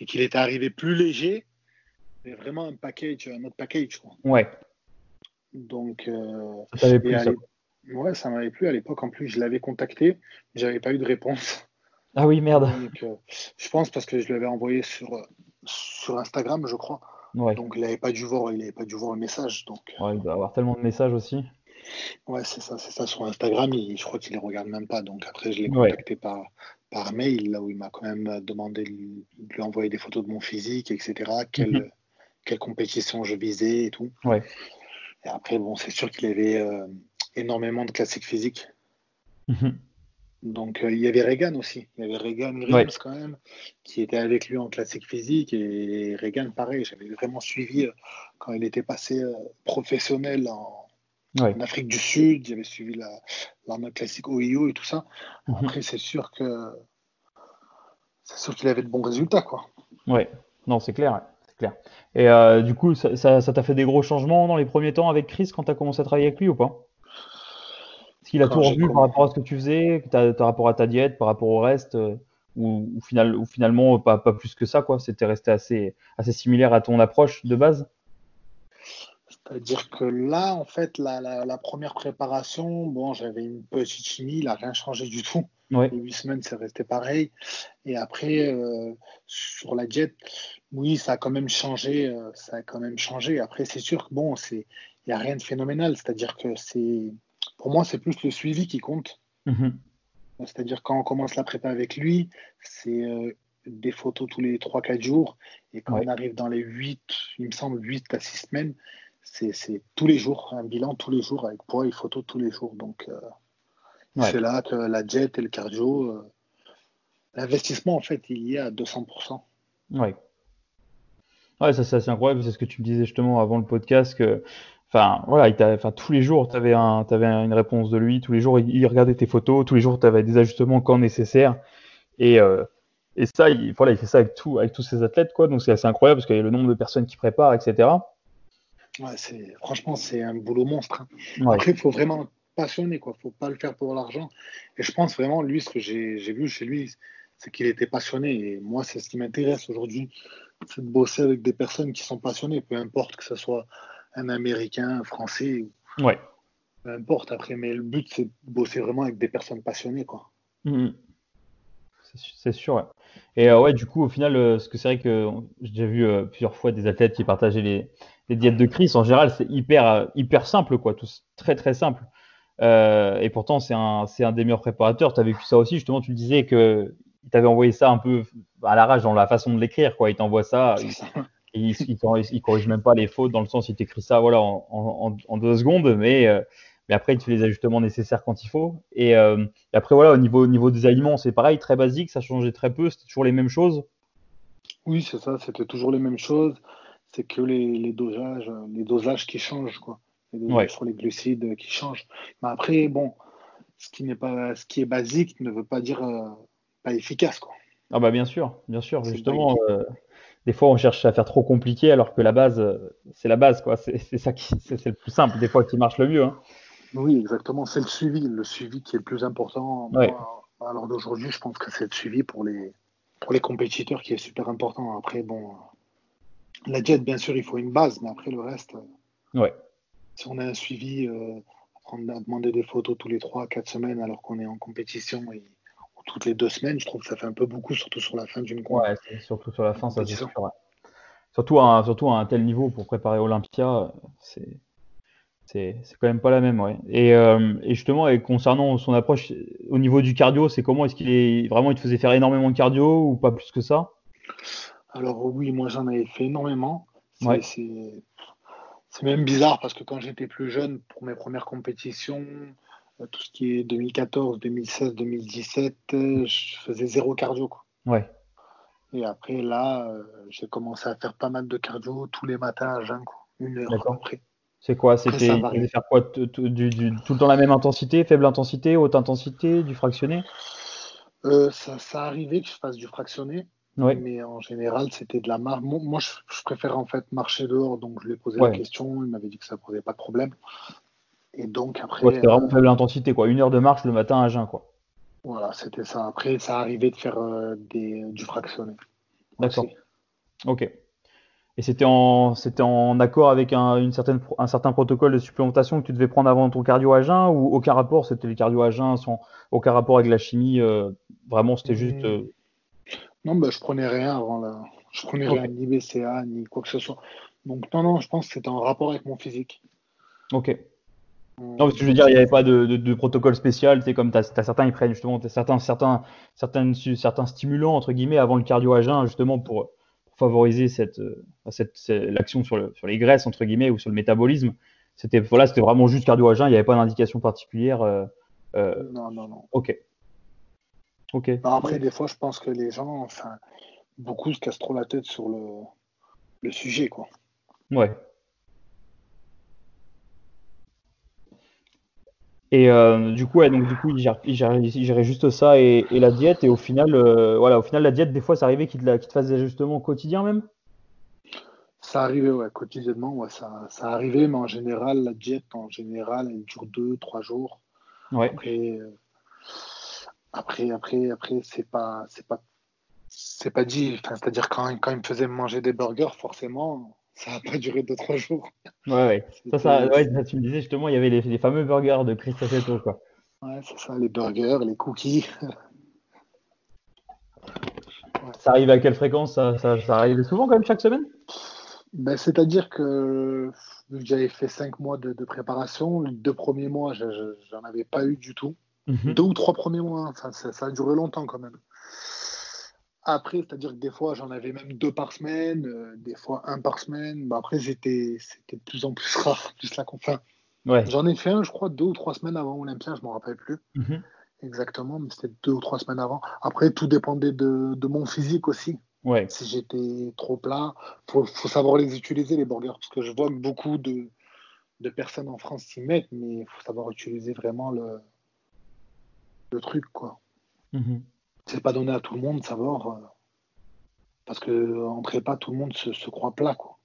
et qu'il était arrivé plus léger, mais vraiment un package, un autre package. Quoi. Ouais. Donc, euh, ça ça. Ouais, ça m'avait plu à l'époque. En plus, je l'avais contacté, j'avais pas eu de réponse. Ah oui, merde. Euh, je pense parce que je l'avais envoyé sur, euh, sur Instagram, je crois. Donc il n'avait pas dû voir, il avait pas dû voir le message. Donc. Euh, il doit avoir tellement de messages aussi. Ouais, c'est ça, c'est ça sur Instagram. je crois qu'il les regarde même pas. Donc après, je l'ai contacté par, par mail, là où il m'a quand même demandé de lui envoyer des photos de mon physique, etc. Quelle, mhm. quelle compétition je visais et tout. Ouais. Et après, bon, c'est sûr qu'il avait, énormément de classiques physiques. Mhm. Donc euh, il y avait Reagan aussi, il y avait Reagan Grimes quand même, qui était avec lui en classique physique et Reagan pareil, j'avais vraiment suivi euh, quand il était passé euh, professionnel en, Afrique du Sud, j'avais suivi la, classique OIO et tout ça. Mhm. Après c'est sûr que c'est sûr qu'il avait de bons résultats quoi. Ouais, non c'est clair, c'est clair. Et du coup ça t'a fait des gros changements dans les premiers temps avec Chris quand tu as commencé à travailler avec lui ou pas? Est-ce qu'il a tout revu par rapport à ce que tu faisais, par rapport à ta diète, par rapport au reste, euh, ou, finalement pas, plus que ça, quoi C'était resté assez, assez similaire à ton approche de base? C'est-à-dire que là, en fait, la, première préparation, bon, j'avais une petite chimie, il n'a rien changé du tout. Les huit semaines, c'est resté pareil. Et après, euh, sur la diète, oui, ça a quand même changé. Euh, ça a quand même changé. Après, c'est sûr que bon, il n'y a rien de phénoménal. C'est-à-dire que c'est pour moi, c'est plus le suivi qui compte. Mhm. C'est-à-dire quand on commence la prépa avec lui, c'est euh, des photos tous les 3-4 jours. Et quand on arrive dans les 8, il me semble 8 à 6 semaines, c'est tous les jours, un bilan tous les jours avec poids et photos tous les jours. Donc euh, c'est là que la jet et le cardio, euh, l'investissement en fait, il y est à 200%. Ouais. Ouais, ça c'est assez incroyable, c'est ce que tu me disais justement avant le podcast, que Enfin, voilà, il enfin, tous les jours, tu avais, un, avais une réponse de lui. Tous les jours, il, regardait tes photos. Tous les jours, tu avais des ajustements quand nécessaire. Et, euh, et ça, il, voilà, il fait ça avec, tout, avec tous ses athlètes. Quoi. Donc, c'est assez incroyable parce qu'il y a le nombre de personnes qui préparent, etc. Ouais, c'est, franchement, c'est un boulot monstre. Hein. Après, il faut vraiment passionner. Il ne faut pas le faire pour l'argent. Et je pense vraiment, lui, ce que j'ai, vu chez lui, c'est qu'il était passionné. Et moi, c'est ce qui m'intéresse aujourd'hui. C'est de bosser avec des personnes qui sont passionnées, peu importe que ce soit un Américain, un Français. Ouais. Peu importe après, mais le but, c'est de bosser vraiment avec des personnes passionnées, quoi. Mm-hmm. C'est sûr, ouais. Et euh, ouais, du coup, au final, euh, ce que c'est vrai que j'ai déjà vu euh, plusieurs fois des athlètes qui partageaient les, diètes de Chris. En général, c'est hyper, hyper simple, quoi. Tout très, très simple. et pourtant, c'est un, un des meilleurs préparateurs. Tu as vécu ça aussi, justement, tu le disais que il t'avait envoyé ça un peu à l'arrache dans la façon de l'écrire, quoi. Il t'envoie ça. ça (laughs) il, il, corrige même pas les fautes dans le sens il t'écrit ça voilà en, deux secondes mais euh, mais après il fait les ajustements nécessaires quand il faut et, euh, après voilà au niveau au niveau des aliments c'est pareil très basique ça changeait très peu c'était toujours les mêmes choses oui c'est ça c'était toujours les mêmes choses c'est que les, dosages les dosages qui changent quoi les sur les glucides qui changent mais après bon ce qui n'est pas ce qui est basique ne veut pas dire euh, pas efficace quoi ah bah bien sûr bien sûr justement des fois on cherche à faire trop compliqué alors que la base, euh, c'est la base, quoi. C'est ça qui, c'est le plus simple, des fois qui marche le mieux. Hein. Oui, exactement. C'est le suivi, le suivi qui est le plus important. alors d'aujourd'hui, je pense que c'est le suivi pour les, pour les compétiteurs qui est super important. Après, bon, la jet, bien sûr, il faut une base, mais après le reste, euh, ouais. si on a un suivi, euh, on a demandé des photos tous les 3-4 semaines alors qu'on est en compétition et toutes les deux semaines, je trouve que ça fait un peu beaucoup, surtout sur la fin d'une course. Ouais, surtout sur la fin, ça sûr. Surtout, à, surtout à un tel niveau pour préparer Olympia, c'est c'est quand même pas la même. Ouais. Et, euh, et, justement, et concernant son approche au niveau du cardio, c'est comment Est-ce qu'il est vraiment il te faisait faire énormément de cardio ou pas plus que ça? Alors oui, moi j'en avais fait énormément. C'est même bizarre parce que quand j'étais plus jeune, pour mes premières compétitions, euh, tout ce qui est 2014, 2016, 2017, je faisais zéro cardio. Quoi. Ouais. Et après, là, euh, j'ai commencé à faire pas mal de cardio tous les matins à jeun, une heure après. C'est quoi? C'était faire quoi? Tout, le temps la même intensité, faible intensité, haute intensité, du fractionné? Euh, ça, ça arrivait que je fasse du fractionné, mais en général, c'était de la marche. Moi, je, préfère en fait marcher dehors, donc je lui ai posé la question, il m'avait dit que ça ne posait pas de problème. Et donc après. c'était vraiment euh, faible intensité, quoi. Une heure de marche le matin à jeun, quoi. Voilà, c'était ça. Après, ça arrivait de faire euh, des, du fractionné. D'accord. Ok. Et c'était en, c'était en accord avec un, une certaine, un certain protocole de supplémentation que tu devais prendre avant ton cardio à jeun ou aucun rapport? C'était les cardio à jeun sans aucun rapport avec la chimie euh, Vraiment, c'était juste. Non, bah, je prenais rien avant là. Je prenais rien, ni BCA, ni quoi que ce soit. Donc, non, non, je pense que c'était en rapport avec mon physique. Ok. Non, parce que je veux dire, il n'y avait pas de, protocole spécial. Tu comme tu as, certains, ils prennent justement certains, certains, certains, certains stimulants, entre guillemets, avant le cardio à jeun, justement, pour, favoriser cette, euh, cette, l'action sur, le, sur les graisses, entre guillemets, ou sur le métabolisme. C'était voilà, c'était vraiment juste cardio à jeun, il n'y avait pas d'indication particulière. non, non, non. Ok. Ok. après, des fois, je pense que les gens, enfin, beaucoup se cassent trop la tête sur le, le sujet, quoi. Ouais. Et euh, du coup, ouais, donc du coup, il gérait, juste ça et, la diète. Et au final, euh, voilà, au final, la diète, des fois, ça arrivait qu'il te, fasse des ajustements au quotidien même? Ça arrivait, ouais, quotidiennement, ouais, ça, ça arrivait, mais en général, la diète, en général, elle dure deux, trois jours. Ouais. Après, euh, après, après, après, c'est pas, c'est pas, c'est pas dit. c'est-à-dire quand, quand il me faisait manger des burgers, forcément, ça n'a pas duré 2-3 jours. Ouais, ouais. Ça, ça, ouais, ça, tu me disais justement, il y avait les, fameux burgers de Chris quoi. Ouais, c'est ça, les burgers, les cookies. Ça arrive à quelle fréquence ça, ça, arrive souvent quand même chaque semaine? Ben, C'est-à-dire que vu que j'avais fait 5 mois de, préparation, les deux premiers mois, j'en avais pas eu du tout. Mhm. Deux ou trois premiers mois, hein. ça, ça, a duré longtemps quand même. Après, c'est-à-dire que des fois, j'en avais même deux par semaine, euh, des fois un par semaine. Bah, après, c'était de plus en plus (laughs) rare, plus la enfin, ouais. J'en ai fait un, je crois, deux ou trois semaines avant Olympia, je ne m'en rappelle plus mhm. exactement, mais c'était deux ou trois semaines avant. Après, tout dépendait de, de mon physique aussi. Ouais. Si j'étais trop plat, il faut, faut, savoir les utiliser, les burgers, parce que je vois que beaucoup de, de personnes en France s'y mettent, mais il faut savoir utiliser vraiment le, le truc, quoi. Mhm c'est pas donné à tout le monde de savoir. Euh, parce que en prépa, tout le monde se, croit plat, quoi.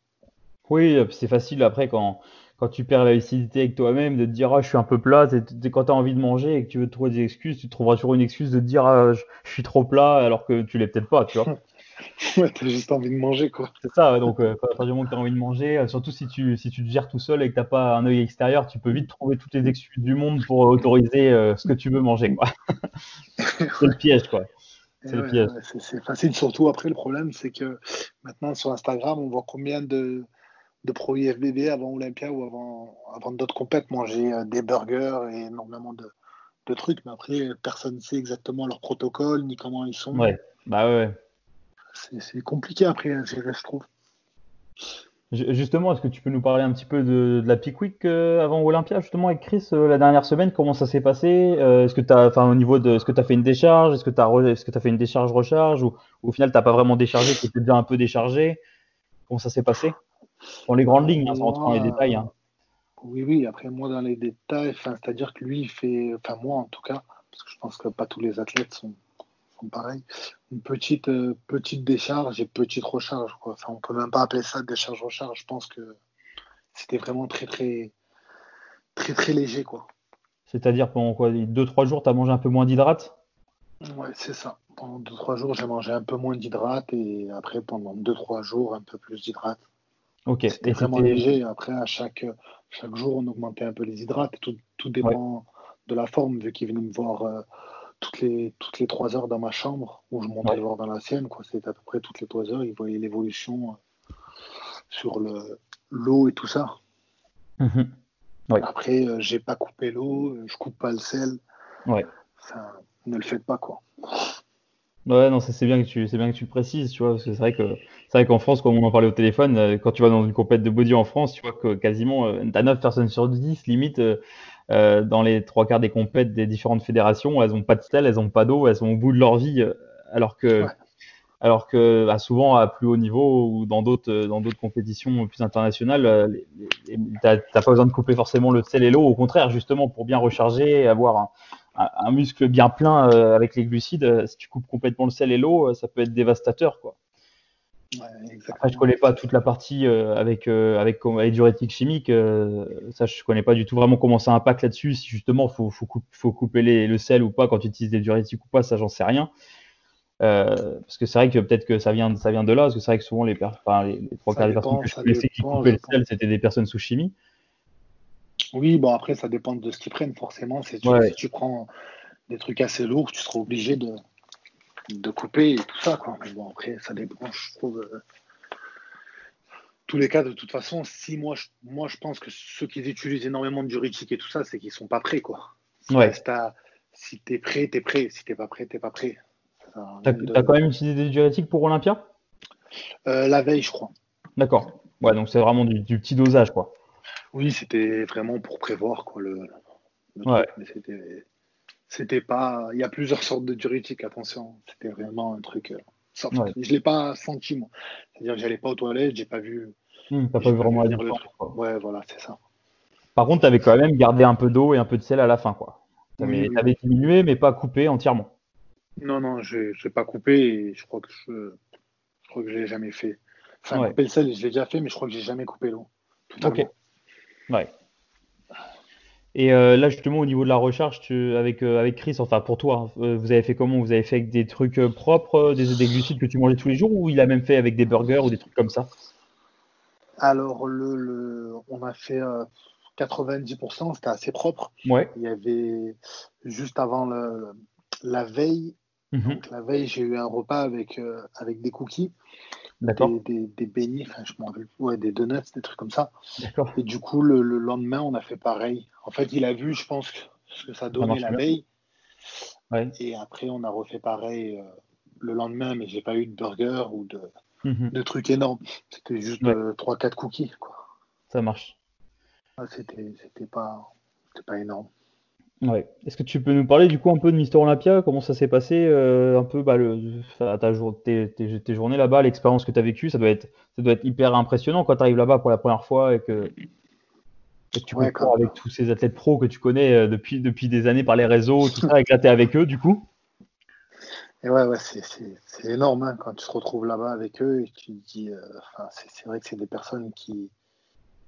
Oui, c'est facile après quand, quand tu perds la lucidité avec toi-même de te dire ah, je suis un peu plat. quand tu as envie de manger et que tu veux trouver des excuses, tu trouveras toujours une excuse de te dire ah, je, suis trop plat alors que tu l'es peut-être pas, tu vois. (laughs) (laughs) ouais, t'as juste envie de manger, quoi. C'est ça, donc euh, à partir du moment que tu as envie de manger, euh, surtout si tu, si tu te gères tout seul et que t'as pas un œil extérieur, tu peux vite trouver toutes les excuses du monde pour autoriser ce que tu veux manger, quoi. (laughs) c'est le piège, quoi. C'est facile, surtout après le problème, c'est que maintenant sur Instagram, on voit combien de, de pro IFBB avant Olympia ou avant, avant d'autres compètes manger euh, des burgers et énormément de, de, trucs, mais après personne ne sait exactement leur protocole ni comment ils sont. Ouais, bah ouais. C'est compliqué après à gérer, je trouve. Justement, est-ce que tu peux nous parler un petit peu de, la Peak Week euh, avant Olympia, justement, avec Chris, euh, la dernière semaine? Comment ça s'est passé? Euh, Est-ce que tu as, enfin, au niveau de, est-ce que tu as fait une décharge? Est-ce que tu as, que as fait une décharge-recharge ou, au final, tu n'as pas vraiment déchargé, tu étais déjà un peu déchargé? Comment ça s'est passé? Dans les grandes lignes, hein, sans rentrer dans les détails. Hein. Oui, oui, après, moi, dans les détails, c'est-à-dire que lui, il fait, enfin, moi, en tout cas, parce que je pense que pas tous les athlètes sont pareil. Une petite, euh, petite décharge et petite recharge. Quoi. Enfin, on peut même pas appeler ça décharge-recharge. Je pense que c'était vraiment très, très, très, très léger. quoi. C'est-à-dire pendant quoi 2-3 jours, tu as mangé un peu moins d'hydrates? Ouais, c'est ça. Pendant 2-3 jours, j'ai mangé un peu moins d'hydrates et après, pendant 2-3 jours, un peu plus d'hydrates. Ok. C'était vraiment léger. Après, à chaque, chaque jour, on augmentait un peu les hydrates. Tout, tout dépend de la forme, vu qu'il venait me voir. Euh, toutes les, toutes les trois heures dans ma chambre, où je montais le voir dans la sienne. C'était à peu près toutes les trois heures. Il voyait l'évolution euh, sur l'eau et tout ça. Mhm. Après, euh, j'ai pas coupé l'eau, euh, je coupe pas le sel. Ouais. ne le faites pas, quoi. Ouais, non, c'est bien que tu, c'est bien que tu le précises, tu vois, parce que c'est vrai que c'est vrai qu'en France, comme on en parlait au téléphone, quand tu vas dans une compète de body en France, tu vois que quasiment, t'as 9 personnes sur 10, limite, euh, dans les trois quarts des compètes des différentes fédérations, elles n'ont pas de sel, elles n'ont pas d'eau, elles sont au bout de leur vie, euh, alors que, alors que bah, souvent à plus haut niveau ou dans d'autres euh, dans d'autres compétitions plus internationales, tu n'as pas besoin de couper forcément le sel et l'eau. Au contraire, justement pour bien recharger, avoir un, un, muscle bien plein avec les glucides, si tu coupes complètement le sel et l'eau, ça peut être dévastateur, quoi. Après, je connais pas toute la partie euh, avec, euh, avec, avec diurétique chimique. Euh, ça, je connais pas du tout vraiment comment ça impacte là-dessus. Si justement, faut, faut, faut couper les, le sel ou pas quand tu utilises des diurétiques ou pas, ça, j'en sais rien. parce que c'est vrai que peut-être que ça vient, ça vient de là, parce que c'est vrai que souvent les, les, trois quarts des personnes que je connaissais qui coupaient le sel, c'était des personnes sous chimie. Oui, bon après, ça dépend de ce qu'ils prennent forcément. Si tu prends des trucs assez lourds, tu seras obligé de, de couper et tout ça. Quoi. Mais bon, après, ça dépend, je trouve. Euh, tous les cas, de toute façon, si moi, je, moi, je pense que ceux qui utilisent énormément de diurétique et tout ça, c'est qu'ils sont pas prêts, quoi. Ouais. Si t'es prêt, t'es prêt. Si t'es pas prêt, t'es pas prêt. T'as as quand même utilisé des diurétiques pour Olympia? Euh, La veille, je crois. D'accord. Ouais, donc c'est vraiment du, petit dosage, quoi. Oui, c'était vraiment pour prévoir quoi, le, truc, mais c'était. Pas. Il y a plusieurs sortes de diurétiques, attention. C'était vraiment un truc. Euh, je ne l'ai pas senti, moi. C'est-à-dire que j'allais pas aux toilettes, j'ai pas vu. Hmm, t'as pas vu vraiment truc. Ouais, voilà, c'est ça. Par contre, tu avais quand même gardé un peu d'eau et un peu de sel à la fin, quoi. Tu avais, diminué, mais pas coupé entièrement. Non, non, je n'ai pas coupé et je crois que je, je crois que je l'ai jamais fait. Enfin, couper le sel, je l'ai déjà fait, mais je crois que j'ai jamais coupé l'eau. Ok. Ouais. Et euh, là, justement, au niveau de la recharge, avec, euh, avec Chris, enfin pour toi, hein, euh, vous avez fait comment? Vous avez fait avec des trucs propres, des, des, glucides que tu mangeais tous les jours, ou il a même fait avec des burgers ou des trucs comme ça? Alors, le, on a fait 90%, c'était assez propre. Ouais. Il y avait juste avant le, la veille, mhm. donc la veille, j'ai eu un repas avec, avec des cookies des, des, beignets, enfin je m'en rappelle ouais, des donuts, des trucs comme ça. Et du coup, le, lendemain, on a fait pareil. En fait, il a vu, je pense, ce que ça donnait la veille. Et après, on a refait pareil euh, le lendemain, mais j'ai pas eu de burger ou de, mhm. de trucs énormes. C'était juste 3-4 cookies. Quoi. Ça marche. C'était pas, pas énorme. Ouais. Est-ce que tu peux nous parler du coup un peu de Mister Olympia? Comment ça s'est passé euh, un peu bah, le, ta, tes, tes, journées là-bas, l'expérience que tu as vécue Ça doit être ça doit être hyper impressionnant quand tu arrives là-bas pour la première fois et que, tu ouais, avec tous ces athlètes pros que tu connais euh, depuis, depuis des années par les réseaux, tout ça, éclater avec eux du coup? Et ouais, ouais c'est énorme hein, quand tu te retrouves là-bas avec eux et tu te dis, euh, c'est vrai que c'est des personnes qui,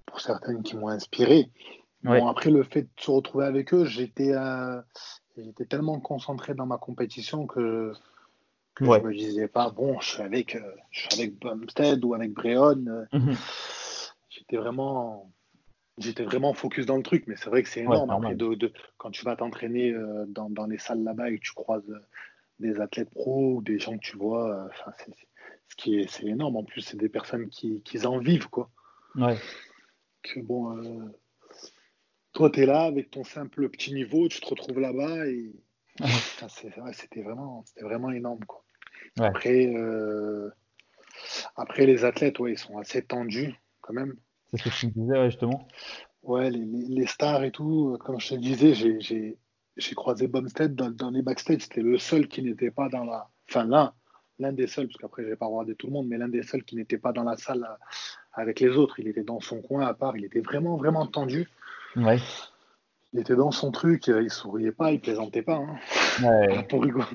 pour certaines, qui m'ont inspiré. Bon, après, le fait de se retrouver avec eux, j'étais euh, tellement concentré dans ma compétition que, je ne me disais pas, bon, je suis avec, euh, je suis avec Bumstead ou avec Bréon. Euh, mhm. J'étais vraiment. J'étais vraiment focus dans le truc, mais c'est vrai que c'est énorme. après, de, quand tu vas t'entraîner dans, dans, les salles là-bas et que tu croises des athlètes pros ou des gens que tu vois, c'est, ce qui est, c'est énorme. En plus, c'est des personnes qui, qui en vivent, quoi. Ouais. Que bon, toi, tu es là avec ton simple petit niveau, tu te retrouves là-bas et (laughs) c'était vraiment, vraiment énorme. Quoi. Après, euh, après, les athlètes, ouais, ils sont assez tendus quand même. C'est ce que tu me disais, justement. Ouais, les, stars et tout, comme je te disais, j'ai croisé Bumstead dans, les backstage. C'était le seul qui n'était pas dans la. Enfin, l'un, l'un des seuls, parce qu'après, je n'ai pas regardé tout le monde, mais l'un des seuls qui n'était pas dans la salle euh, avec les autres. Il était dans son coin à part. Il était vraiment, vraiment tendu. Il était dans son truc, il souriait pas, il plaisantait pas. Hein. Pas, pour rigoler,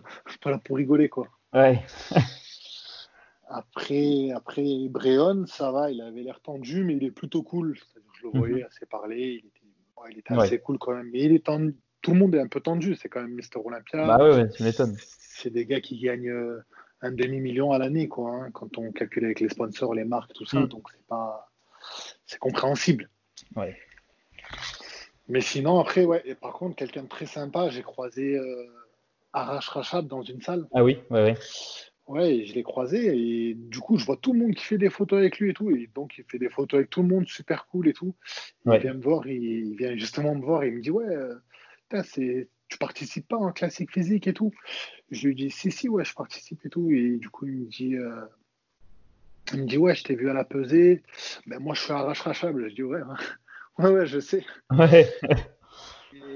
pas là pour rigoler, quoi. Ouais. (laughs) après, après Bréon, ça va, il avait l'air tendu, mais il est plutôt cool. Je le voyais mhm. assez parler, il était, assez cool quand même. Mais il est tendu. Tout le monde est un peu tendu, c'est quand même Mister Olympia. Bah ouais, tu m'étonnes. C'est des gars qui gagnent euh, un demi-million à l'année, quoi, hein, quand on calcule avec les sponsors, les marques, tout ça. Mm. Donc c'est pas. C'est compréhensible. Ouais. Mais sinon, après, ouais, et par contre, quelqu'un de très sympa, j'ai croisé euh, Arash Rachab dans une salle. Ah oui, ouais, ouais. Ouais, je l'ai croisé et du coup, je vois tout le monde qui fait des photos avec lui et tout. Et donc, il fait des photos avec tout le monde, super cool et tout. Il vient me voir, il, vient justement me voir et il me dit Ouais, euh, c'est, tu participes pas en classique physique et tout? Je lui dis Si, si, ouais, je participe et tout. Et du coup, il me dit euh, il me dit ouais, je t'ai vu à la pesée. Ben moi, je suis Arash Rachab. Je dis ouais. Hein. Ouais, ouais, je sais. Ouais.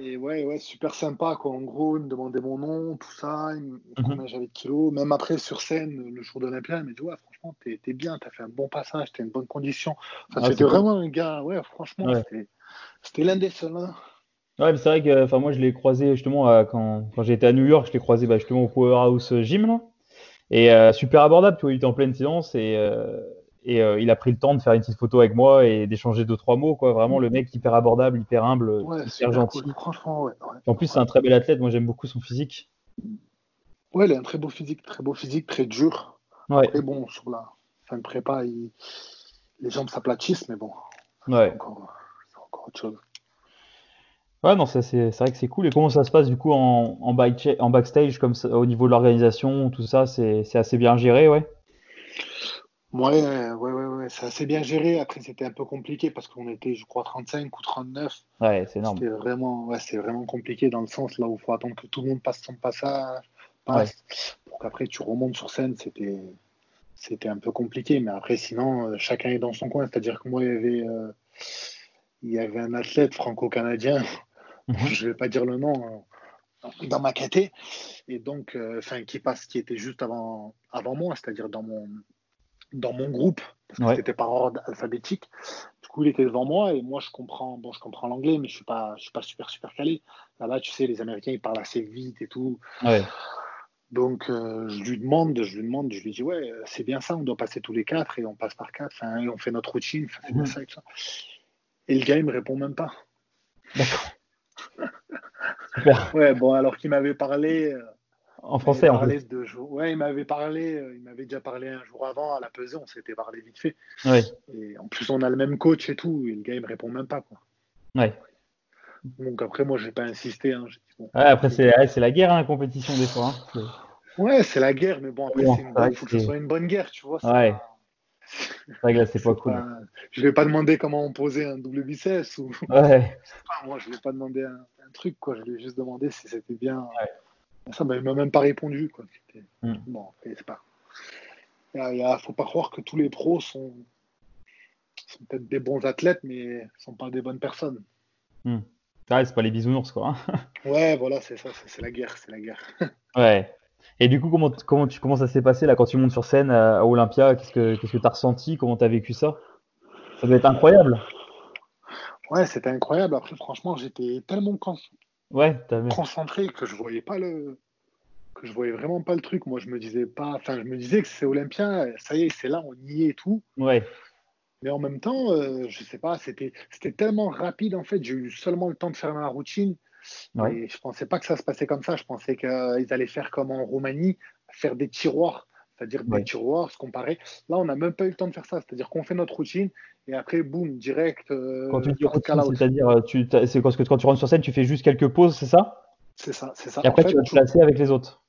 Et ouais, ouais, super sympa, quoi. En gros, il me demandait mon nom, tout ça, mhm. combien j'avais de kilos. Même après, sur scène, le jour d'Olympia, il m'a dit, ouais, franchement, t'es es bien, t'as fait un bon passage, t'es une bonne condition. Enfin, ah, c'était vraiment un gars, ouais, franchement, c'était l'un des seuls. Hein. Ouais, c'est vrai que enfin, moi, je l'ai croisé justement euh, quand, quand j'étais à New York, je l'ai croisé bah, justement au Powerhouse Gym, là. Et euh, super abordable, tu vois, il était en pleine séance et. Euh, et euh, il a pris le temps de faire une petite photo avec moi et d'échanger deux trois mots quoi. Vraiment le mec hyper abordable hyper humble hyper gentil. franchement ouais, en plus c'est un très bel athlète. Moi j'aime beaucoup son physique. Ouais il a un très beau physique très beau physique très dur. Ouais. très bon sur la fin de prépa les jambes s'aplatissent mais bon. Ouais. C'est encore, autre chose. Ouais, non, c'est vrai que c'est cool. Et comment ça se passe du coup en, en, en backstage, comme ça, au niveau de l'organisation, tout ça, c'est assez bien géré, ouais? Ouais, ouais, ouais, c'est assez bien géré. Après, c'était un peu compliqué parce qu'on était, je crois, 35 ou 39. Ouais, c'est énorme. C'était vraiment, ouais, vraiment compliqué dans le sens là où il faut attendre que tout le monde passe son passage, passe, pour qu'après tu remontes sur scène. C'était, c'était un peu compliqué. Mais après, sinon, euh, chacun est dans son coin. C'est-à-dire que moi, il y avait, euh, il y avait un athlète franco-canadien, mhm. (laughs) je ne vais pas dire le nom, dans ma caté, et donc, enfin, qui passe, qui était juste avant, avant moi, c'est-à-dire dans mon, dans mon groupe, parce que c'était par ordre alphabétique. Du coup, il était devant moi et moi, je comprends, bon, je comprends l'anglais, mais je suis pas, je suis pas super, super calé. Là-bas, tu sais, les Américains, ils parlent assez vite et tout. Donc, euh, je lui demande, je lui demande, je lui dis, ouais, c'est bien ça, on doit passer tous les quatre et on passe par quatre, et on fait notre routine, c'est mhm. ça et ça. Et le gars, il me répond même pas. D'accord. (laughs) ouais, bon, alors qu'il m'avait parlé. Euh, en français, en fait. De Ouais, il m'avait parlé, euh, il m'avait déjà parlé un jour avant à la pesée, on s'était parlé vite fait. Ouais. Et en plus, on a le même coach et tout, et le gars, il me répond même pas. Quoi. Ouais. Donc après, moi, j'ai pas insisté. Hein. ouais, après, c'est la guerre, hein, la compétition, des fois. Hein. Ouais, c'est la guerre, mais bon, après, il faut que ce soit une bonne guerre, tu vois. Ouais. C'est vrai c'est (laughs) pas cool. Je vais pas demander comment on posait un double biceps ou. Ouais. (laughs) moi, je vais pas demander un, truc, quoi. Je vais juste demander si c'était bien. Ça, il m'a même pas répondu. Quoi. Hmm. Bon, c'est pas. Il ne faut pas croire que tous les pros sont, sont peut-être des bons athlètes, mais ne sont pas des bonnes personnes. Mmh. c'est pas les bisounours, quoi. Hein. (laughs) ouais, voilà, c'est ça, c'est la guerre, c'est la guerre. (laughs) ouais. Et du coup, comment, comment, tu, comment ça s'est passé là quand tu montes sur scène à, Olympia? Qu'est-ce que tu as ressenti? Comment tu as vécu ça? Ça doit être incroyable. Ouais, c'était incroyable. Après, franchement, j'étais tellement ouais, concentré que je voyais pas le que je voyais vraiment pas le truc. Moi, je me disais pas, enfin, je me disais que c'est Olympia, ça y est, c'est là, on y est et tout. Ouais. Mais en même temps, euh, je sais pas, c'était c'était tellement rapide en fait. J'ai eu seulement le temps de faire ma routine. Ouais. Et je pensais pas que ça se passait comme ça. Je pensais qu'ils allaient faire comme en Roumanie, faire des tiroirs c'est-à-dire des tiroirs, se comparer. Là, on n'a même pas eu le temps de faire ça, c'est-à-dire qu'on fait notre routine et après, boum, direct. Euh, quand tu dis routine, c'est-à-dire, euh, tu, c'est parce que quand tu rentres sur scène, tu fais juste quelques pauses, c'est ça? C'est ça, c'est ça. Et après, tu vas te placer avec les autres.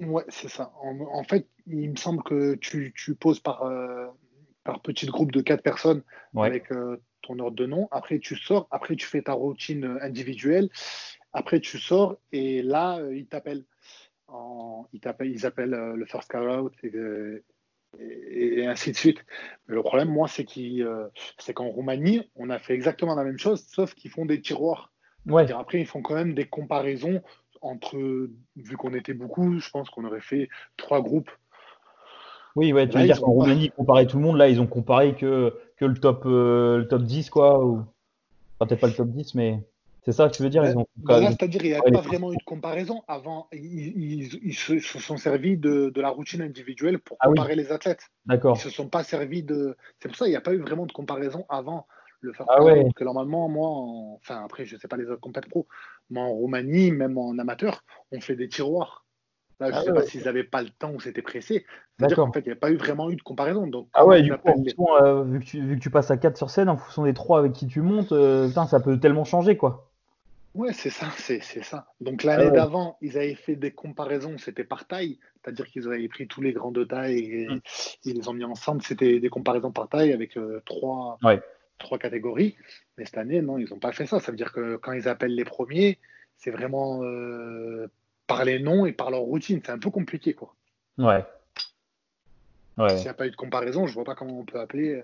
Ouais, c'est ça. En, fait, il me semble que tu, tu poses par, euh, par petit groupe de quatre personnes avec ton ordre de nom. Après, tu sors. Après, tu fais ta routine individuelle. Après, tu sors et là, il t'appelle ils, appellent, euh, le first car out et, ainsi de suite. Mais le problème, moi, c'est euh, qu'en Roumanie, on a fait exactement la même chose, sauf qu'ils font des tiroirs. Ouais. Après, ils font quand même des comparaisons entre, vu qu'on était beaucoup, je pense qu'on aurait fait trois groupes. Oui, ouais, tu veux dire qu'en Roumanie, ils comparaient tout le monde, là, ils ont comparé que, que le, top, euh, le top 10, quoi. Ou... peut-être pas le top 10, mais. C'est ça que tu veux dire ils ont... Bah c'est-à-dire qu'il n'y a pas vraiment eu de comparaison. Avant, ils, se, sont servis de, la routine individuelle pour ah comparer les athlètes. D'accord. Ils ne se sont pas servis de. C'est pour ça qu'il n'y a pas eu vraiment de comparaison avant le faire. Ah ouais. que normalement, moi, enfin après, je ne sais pas les autres compètes pro, mais en Roumanie, même en amateur, on fait des tiroirs. Là, je ne ah sais pas s'ils n'avaient pas le temps ou c'était pressé. C'est-à-dire qu'en fait, il n'y a pas eu vraiment eu de comparaison. Donc, ah ouais, du coup, euh, vu, que tu, vu, que tu, passes à 4 sur scène, en fonction des 3 avec qui tu montes, euh, ça peut tellement changer, quoi. Ouais, c'est ça, c'est, ça. Donc l'année ah d'avant, ils avaient fait des comparaisons, c'était par taille, c'est-à-dire qu'ils avaient pris tous les grands de taille et mm. ils les ont mis ensemble. C'était des comparaisons par taille avec euh, trois, trois catégories. Mais cette année, non, ils n'ont pas fait ça. Ça veut dire que quand ils appellent les premiers, c'est vraiment euh, par les noms et par leur routine. C'est un peu compliqué, quoi. Ouais. ouais. S'il n'y a pas eu de comparaison, je vois pas comment on peut appeler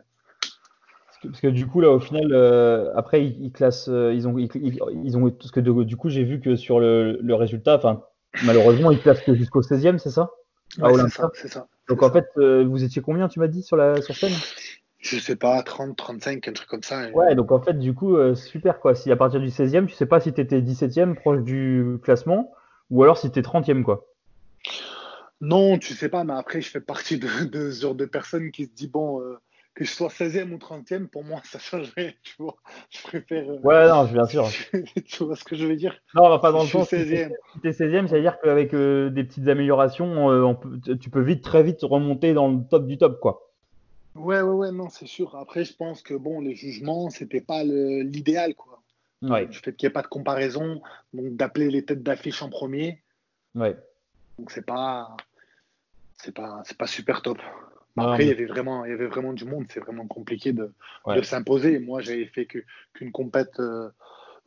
parce que du coup, là, au final, euh, après, ils, classent, euh, ils ont, ils, ont, parce que du coup, j'ai vu que sur le, le résultat, enfin, malheureusement, ils classent jusqu'au 16e, c'est ça? Ouais, c'est ça. Donc en fait, euh, vous étiez combien, tu m'as dit, sur la sur scène? Je sais pas, 30, 35, un truc comme ça. Ouais, donc en fait, du coup, super quoi. Si à partir du 16e, tu sais pas si tu étais 17e, proche du classement, ou alors si tu 30e, quoi. Non, tu sais pas, mais après, je fais partie de, de ce genre de personnes qui se disent, bon, que je sois 16e ou 30e, pour moi, ça changerait, (laughs) tu vois. Je préfère. Euh, ouais, non, bien sûr. (laughs) tu vois ce que je veux dire? Non, on va pas dans le sens. Si tu es 16e, ça veut dire qu'avec euh, des petites améliorations, euh, tu peux vite, très vite remonter dans le top du top, quoi. Ouais, ouais, ouais, non, c'est sûr. Après, je pense que bon, les jugements, c'était pas l'idéal, quoi. Ouais. Du fait qu'il n'y ait pas de comparaison, donc d'appeler les têtes d'affiche en premier. Ouais. Donc c'est pas, c'est pas, c'est pas super top. Après, il, y avait vraiment, il y avait vraiment du monde. C'est vraiment compliqué de, s'imposer. Moi, j'avais fait qu'une compète euh,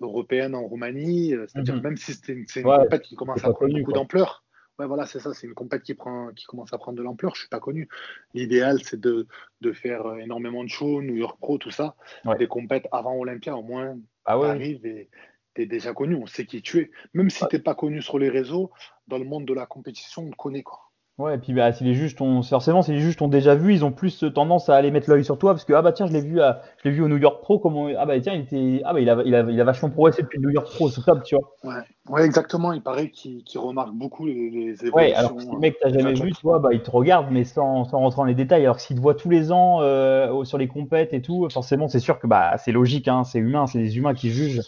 européenne en Roumanie. Euh, c'est-à-dire, mhm. même si c'était une, une compète qui commence à prendre beaucoup d'ampleur. Ouais, voilà, c'est ça. C'est une compète qui, prend, qui commence à prendre de l'ampleur. Je ne suis pas connu. L'idéal, c'est de, de, faire euh, énormément de shows, New York Pro, tout ça. Des compètes avant Olympia, au moins, ah ouais. arrives et tu es déjà connu. On sait qui tu es. Même si tu n'es pas connu sur les réseaux, dans le monde de la compétition, on te connaît. Quoi. Ouais, et puis bah, si les juges t'ont forcément si les juges t'ont déjà vu, ils ont plus tendance à aller mettre l'œil sur toi parce que ah bah tiens je l'ai vu à, je l'ai vu au New York Pro comment ah bah tiens il était ah bah il a il a, il a vachement progressé depuis le New York Pro c'est top tu vois. Ouais, ouais exactement il paraît qu'il remarque beaucoup les, les évolutions. Ouais alors si le mec t'as jamais vu tu vois bah il te regarde mais sans, sans rentrer dans les détails alors s'il te voit tous les ans euh, sur les compètes et tout forcément c'est sûr que bah c'est logique hein c'est humain c'est des humains qui jugent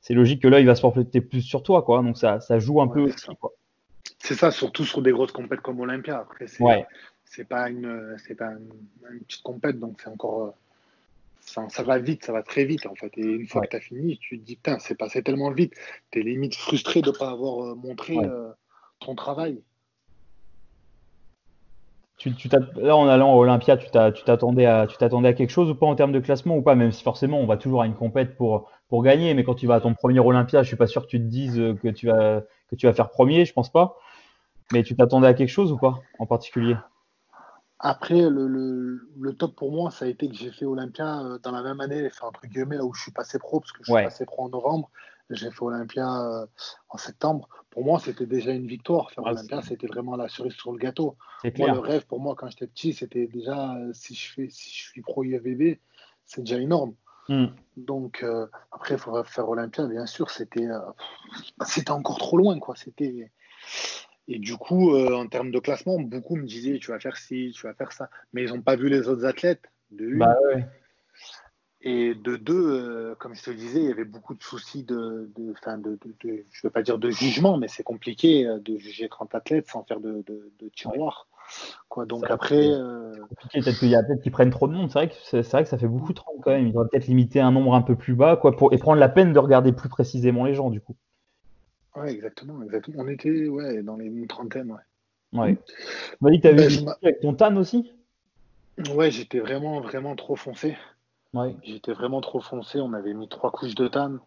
c'est logique que l'œil va se porter plus sur toi quoi donc ça ça joue un peu aussi quoi. C'est ça, surtout sur des grosses compètes comme Olympia. Après, c'est pas une, c'est pas une, petite compète, donc c'est encore, euh, ça, ça, va vite, ça va très vite en fait. Et une fois que tu as fini, tu te dis putain, c'est passé tellement vite. Tu es limite frustré de ne pas avoir euh, montré euh, ton travail. Tu, tu là, en allant à Olympia, tu t'attendais à, tu à quelque chose ou pas en termes de classement ou pas? Même si forcément, on va toujours à une compète pour, pour gagner, mais quand tu vas à ton premier Olympia, je suis pas sûr que tu te dises que tu vas, que tu vas faire premier, je pense pas. Mais tu t'attendais à quelque chose ou pas en particulier? Après, le, top pour moi, ça a été que j'ai fait Olympia euh, dans la même année, enfin, entre guillemets, là où je suis passé pro, parce que je suis passé pro en novembre, j'ai fait Olympia euh, en septembre. Pour moi, c'était déjà une victoire. Faire Olympia, c'était vraiment la cerise sur le gâteau. Moi, le rêve pour moi, quand j'étais petit, c'était déjà euh, si je, fais, si je suis pro IFBB, c'est déjà énorme. Hmm. Donc, après, il faudrait faire Olympia, bien sûr, c'était c'était encore trop loin. quoi. C'était et du coup, euh, en termes de classement, beaucoup me disaient tu vas faire ci, tu vas faire ça. Mais ils n'ont pas vu les autres athlètes. De une. Bah Et de deux, euh, comme je te le disais, il y avait beaucoup de soucis de, de, de, je ne veux pas dire de jugement, mais c'est compliqué euh, de juger 30 athlètes sans faire de, tiroir. Quoi, donc après. compliqué, peut-être qu'il y a peut-être qu'ils prennent trop de monde. C'est vrai, que c'est, vrai que ça fait beaucoup de monde quand même. Ils devraient peut-être limiter un nombre un peu plus bas quoi, pour, et prendre la peine de regarder plus précisément les gens, du coup. Ouais, exactement, exactement. On était ouais, dans les trentaines, ouais. Ouais. Tu m'as dit que tu avais ben, avec ton tan aussi? Ouais, j'étais vraiment, vraiment trop foncé. Ouais. J'étais vraiment trop foncé. On avait mis trois couches de tan.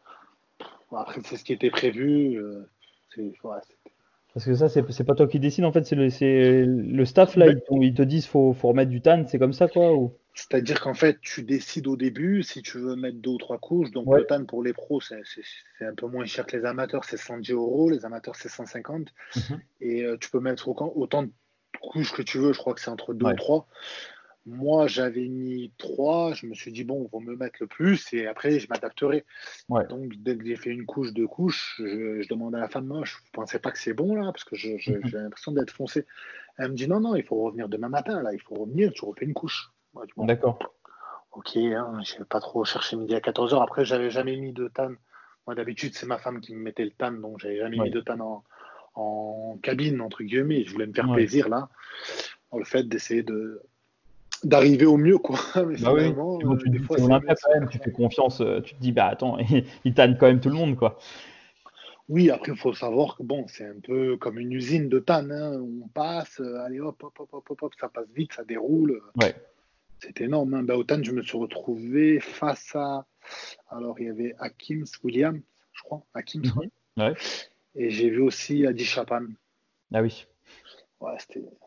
Après, c'est ce qui était prévu. Euh, c'est, parce que ça, c'est pas toi qui décide, en fait, c'est le, le staff, là, ils, te disent faut, faut remettre du tan, c'est comme ça, quoi ou... C'est-à-dire qu'en fait, tu décides au début si tu veux mettre deux ou trois couches. Donc, le tan pour les pros, c'est un peu moins cher que les amateurs, c'est 110 euros. Les amateurs, c'est 150. Mhm. Et euh, tu peux mettre autant de couches que tu veux. Je crois que c'est entre deux ou trois. Moi, j'avais mis trois. Je me suis dit, bon, on va me mettre le plus et après, je m'adapterai. Donc, dès que j'ai fait une couche, deux couches, je, demande à la femme, moi, je ne pensais pas que c'est bon là, parce que mhm. j'ai l'impression d'être foncé. Elle me dit, non, non, il faut revenir demain matin, là, il faut revenir, tu refais une couche. D'accord. Ok, hein, je vais pas trop chercher midi à 14h. Après, j'avais jamais mis de tan. Moi, d'habitude, c'est ma femme qui me mettait le tan, donc j'avais jamais mis de tan en, en, cabine, entre guillemets. Je voulais me faire plaisir là. le fait d'essayer de, d'arriver au mieux quoi (laughs) mais bah oui. Euh, tu, des fois, quand même, tu fais confiance euh, tu te dis bah attends (laughs) il tanne quand même tout le monde quoi oui après il faut savoir que bon c'est un peu comme une usine de tan hein. on passe euh, allez hop hop hop hop hop ça passe vite ça déroule ouais. C'est énorme hein. bah, au tan je me suis retrouvé face à alors il y avait Hakim Williams je crois Hakim ouais. et j'ai vu aussi Adi Chapan ah oui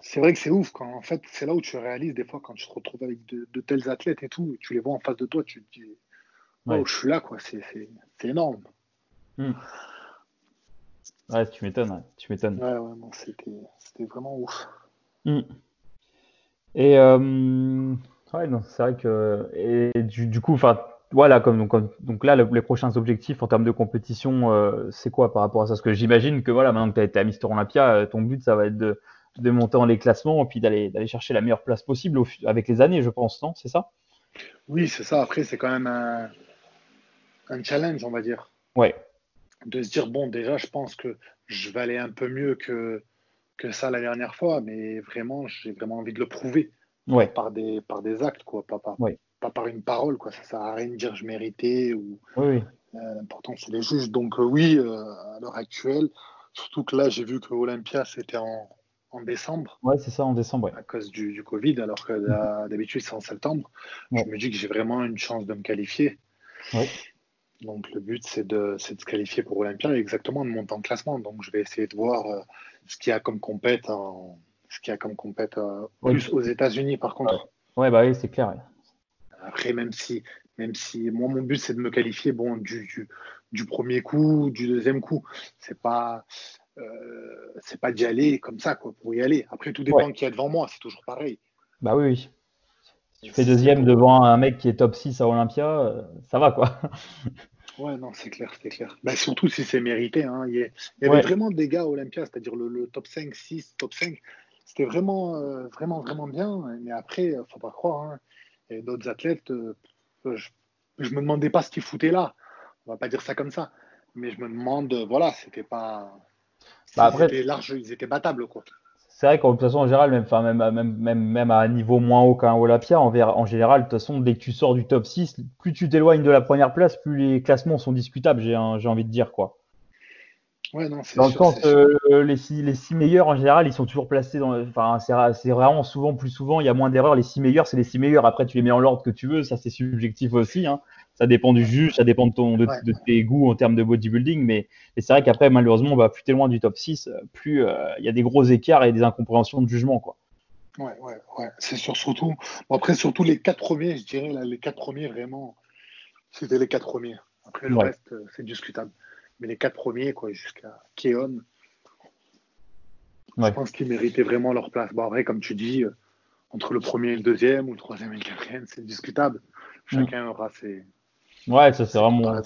c'est vrai que c'est ouf quand en fait c'est là où tu réalises des fois quand tu te retrouves avec de, tels athlètes et tout, tu les vois en face de toi, tu te dis oh je suis là quoi, c'est énorme. Hmm. Ouais, tu m'étonnes, tu m'étonnes. Ouais, ouais, c'était vraiment ouf. Hmm. Et euh, ouais, c'est vrai que et du, coup, enfin voilà, comme donc, donc là, les prochains objectifs en termes de compétition, euh, c'est quoi par rapport à ça? Parce que j'imagine que voilà, maintenant que tu as été à Mister Olympia, euh, ton but, ça va être de, de monter en les classements et puis d'aller d'aller chercher la meilleure place possible avec les années, je pense, non? C'est ça? Oui, c'est ça. Après, c'est quand même un, un, challenge, on va dire. Ouais. De se dire, bon, déjà, je pense que je vais aller un peu mieux que, que ça la dernière fois, mais vraiment, j'ai vraiment envie de le prouver. Ouais. Par, des, par des actes, quoi. Pas, pas, pas par une parole, quoi. Ça sert à rien de dire je méritais ou. Oui. Euh, l'important, c'est les juges. Donc, euh, oui, euh, à l'heure actuelle, surtout que là, j'ai vu que Olympia, c'était en, en décembre. Ouais, c'est ça, en décembre. À cause du, du, Covid, alors que mhm. d'habitude c'est en septembre. Je me dis que j'ai vraiment une chance de me qualifier. Donc le but c'est de, de, se qualifier pour Olympia et exactement de monter en classement. Donc je vais essayer de voir euh, ce qu'il y a comme compète, ce qu'il y a comme compète plus aux États-Unis par contre. Ouais, bah oui, c'est clair. Après, même si, même si moi, mon but, c'est de me qualifier bon, du, du, premier coup, du deuxième coup. C'est pas, euh, c'est pas d'y aller comme ça, quoi, pour y aller. Après, tout dépend qui y a devant moi, c'est toujours pareil. Bah oui, Si tu fais deuxième devant un mec qui est top 6 à Olympia, euh, ça va, quoi. (laughs) Ouais, non, c'est clair, c'est clair. Bah, surtout si c'est mérité. Hein. Il y, avait vraiment des gars à Olympia, c'est-à-dire le, top 5, 6, top 5. C'était vraiment, euh, vraiment, vraiment bien. Mais après, faut pas croire. Hein. Et d'autres athlètes, je, je me demandais pas ce qu'ils foutaient là. On va pas dire ça comme ça. Mais je me demande, voilà, c'était pas. Bah après, ils, étaient large, ils étaient battables, quoi. C'est vrai qu'en toute façon, en général, même, même, même, même, même à un niveau moins haut qu'un Olympia, en, en général, de toute façon, dès que tu sors du top 6, plus tu t'éloignes de la première place, plus les classements sont discutables, j'ai envie de dire, quoi. Ouais, non, dans le sens, euh, les, six, les six meilleurs en général, ils sont toujours placés dans. Enfin, c'est vraiment souvent, plus souvent, il y a moins d'erreurs. Les six meilleurs, c'est les six meilleurs. Après, tu les mets en l'ordre que tu veux. Ça, c'est subjectif aussi. Hein. Ça dépend du juge, ça dépend de, ton, de, tes goûts en termes de bodybuilding. Mais, c'est vrai qu'après, malheureusement, on va plus t'es loin du top 6, plus euh, il y a des gros écarts et des incompréhensions de jugement. Quoi. Ouais, ouais, ouais. C'est sûr, surtout. après, surtout les quatre premiers, je dirais, là, les quatre premiers, vraiment, c'était les quatre premiers. Après, le reste, euh, c'est discutable. Mais les quatre premiers, quoi, jusqu'à Keon, je pense qu'ils méritaient vraiment leur place. Bon, après, comme tu dis, euh, entre le premier et le deuxième, ou le troisième et le quatrième, c'est discutable. Chacun mm. aura ses. Ouais, ça c'est vraiment.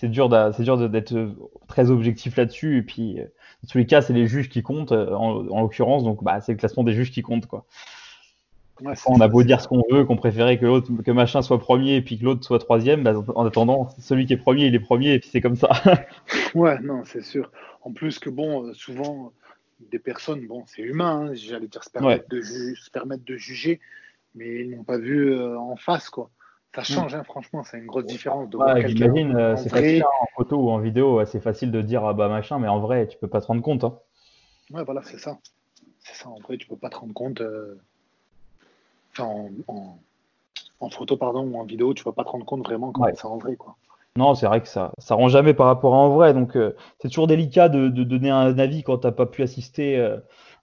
C'est dur d'être euh, très objectif là-dessus. Et puis, euh, dans tous les cas, c'est les juges qui comptent, en, l'occurrence. Donc, bah, c'est le classement des juges qui compte, quoi on a beau dire ce qu'on veut, qu'on préférait que l'autre, que machin soit premier et puis que l'autre soit troisième, bah, en attendant, celui qui est premier, il est premier et puis c'est comme ça. (laughs) ouais, non, c'est sûr. En plus que bon, euh, souvent des personnes, bon, c'est humain, hein, j'allais dire se permettre, de se permettre de juger, mais ils n'ont pas vu euh, en face, quoi. Ça mm. change, hein, franchement, c'est une grosse différence. De ouais, J'imagine, euh, c'est facile en photo ou en vidéo, c'est facile de dire ah bah machin, mais en vrai, tu peux pas te rendre compte. Hein. Ouais, voilà, c'est ça. C'est ça, en vrai, tu peux pas te rendre compte en, en, photo pardon, ou en vidéo, tu vas pas te rendre compte vraiment comment c'est en vrai. Quoi. Non, c'est vrai que ça ça rend jamais par rapport à en vrai. Donc, euh, c'est toujours délicat de, de, donner un avis quand tu n'as pas pu assister, euh,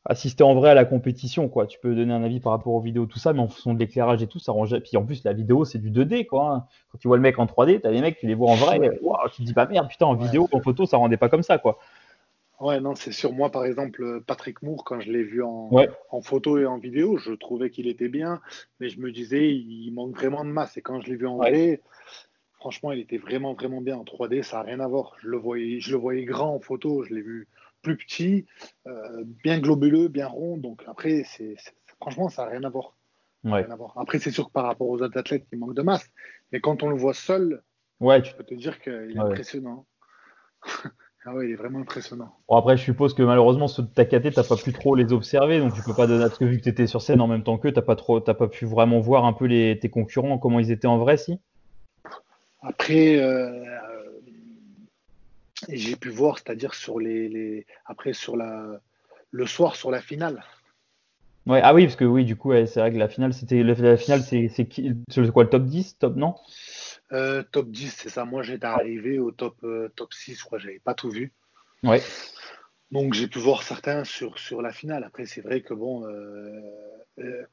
assister en vrai à la compétition. Quoi. Tu peux donner un avis par rapport aux vidéos, tout ça, mais en fonction de l'éclairage et tout, ça rend Puis en plus, la vidéo, c'est du 2D. Quoi, hein. Quand tu vois le mec en 3D, tu as les mecs, tu les vois en vrai. tu te dis pas merde, putain, en vidéo, en photo, ça rendait pas comme ça. quoi. Ouais, non, c'est sûr. Moi, par exemple, Patrick Moore, quand je l'ai vu en, en, photo et en vidéo, je trouvais qu'il était bien, mais je me disais, il manque vraiment de masse. Et quand je l'ai vu en vrai, franchement, il était vraiment, vraiment bien en 3D. Ça n'a rien à voir. Je le voyais, je le voyais grand en photo, je l'ai vu plus petit, euh, bien globuleux, bien rond. Donc après, c'est, franchement, ça n'a rien à voir. Rien à voir. Après, c'est sûr que par rapport aux autres athlètes, il manque de masse. Mais quand on le voit seul, ouais, tu peux te dire qu'il est impressionnant. (laughs) Ah ouais, il est vraiment impressionnant. Bon, après, je suppose que malheureusement, ceux de ta tu t'as pas pu trop les observer, donc tu peux pas donner. Parce que vu que tu étais sur scène en même temps qu'eux, t'as pas trop, t'as pas pu vraiment voir un peu les, tes concurrents, comment ils étaient en vrai, si? Après, euh, j'ai pu voir, c'est-à-dire sur les, après sur la, le soir sur la finale. Ouais, ah oui, parce que oui, du coup, c'est vrai que la finale, c'était la finale, c'est quoi le top 10, top non? Euh, top 10, c'est ça. Moi, j'étais arrivé au top, euh, top 6, je crois, j'avais pas tout vu. Ouais. Donc, j'ai pu voir certains sur, sur la finale. Après, c'est vrai que bon, euh,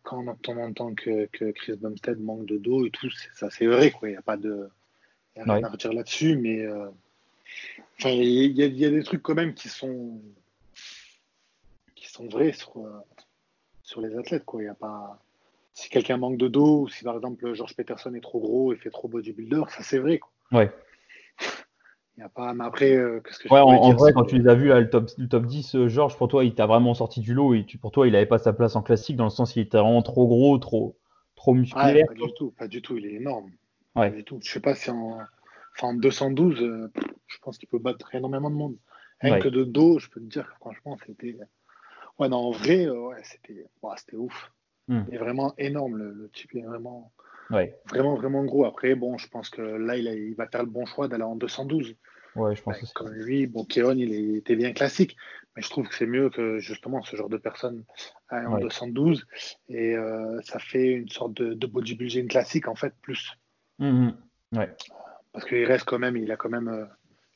quand on entend, que, que, Chris Bumstead manque de dos et tout, ça, c'est vrai, quoi. Il n'y a pas de. Y a rien à redire là-dessus, mais. Enfin, il y, y, a des trucs quand même qui sont. qui sont vrais sur, sur les athlètes, quoi. Il n'y a pas si quelqu'un manque de dos, ou si par exemple George Peterson est trop gros et fait trop bodybuilder, ça c'est vrai. Quoi. Ouais. Il y a pas, mais après, euh, qu'est-ce que ouais, en, vrai, quand tu les as vus, le, top, le top 10, euh, George, pour toi, il t'a vraiment sorti du lot et tu, pour toi, il n'avait pas sa place en classique dans le sens qu'il était vraiment trop gros, trop, trop musculaire. pas du tout, pas du tout, il est énorme. Ouais. Pas du tout. Je sais pas si en, enfin, 212, euh, je pense qu'il peut battre énormément de monde. Rien que de dos, je peux te dire franchement, c'était. Ouais, non, en vrai, ouais, c'était ouais, ouf. Hmm. Il est vraiment énorme, le, type. Il est vraiment, vraiment, vraiment gros. Après, bon, je pense que là, il, il va faire le bon choix d'aller en 212. Ouais, je pense. Comme lui, bon, Kéon, il était bien classique, mais je trouve que c'est mieux que justement ce genre de personne aille en 212. Et euh, ça fait une sorte de, de, bodybuilding classique, en fait, plus. Hmm, hmm. Ouais. Parce qu'il reste quand même, il a quand même, euh,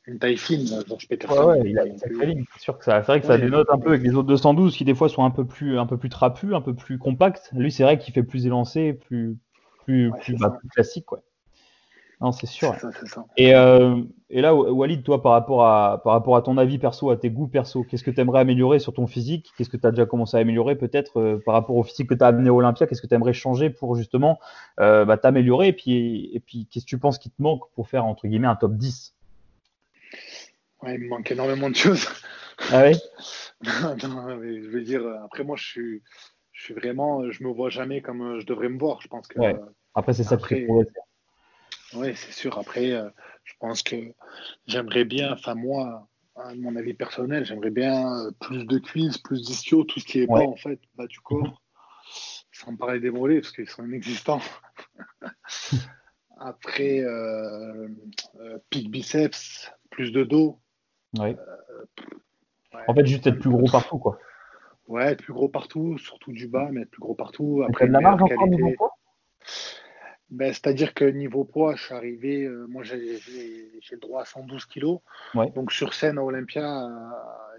une taille fine, Georges Peterson. Ouais, ouais, il a une sacrée ligne. C'est sûr que ça, c'est vrai que ça dénote un peu avec les autres 212 qui des fois sont un peu plus, un peu plus trapus, un peu plus compacts. Lui, c'est vrai qu'il fait plus élancé, plus, plus, plus, bah, plus classique, quoi. Non, c'est sûr. Et, euh, et, là, Walid, toi, par rapport, à, par rapport à ton avis perso, à tes goûts perso, qu'est-ce que tu aimerais améliorer sur ton physique? Qu'est-ce que tu as déjà commencé à améliorer peut-être euh, par rapport au physique que tu as amené à Olympia? Qu'est-ce que tu aimerais changer pour justement euh, bah, t'améliorer? Et puis, et puis qu'est-ce que tu penses qui te manque pour faire, entre guillemets, un top 10 Ouais, il me manque énormément de choses. Ah oui? (laughs) Je veux dire, après, moi, je suis, je suis vraiment, je me vois jamais comme je devrais me voir. Je pense que. Après, c'est ça qui fait oui, c'est sûr. Après, euh, je pense que j'aimerais bien, enfin moi, à mon avis personnel, j'aimerais bien euh, plus de cuisses, plus d'ischio, tout ce qui est bas en fait, bas du corps, sans parler des mollets parce qu'ils sont inexistants. (laughs) Après, euh, pic biceps, plus de dos. Ouais. en fait, juste être plus gros partout, quoi. Ouais, être plus gros partout, surtout du bas, mais être plus gros partout. Après, de la marge encore niveau ben, C'est-à-dire que niveau poids, je suis arrivé, euh, moi j'ai le droit à 112 kilos. Donc sur scène à Olympia, euh,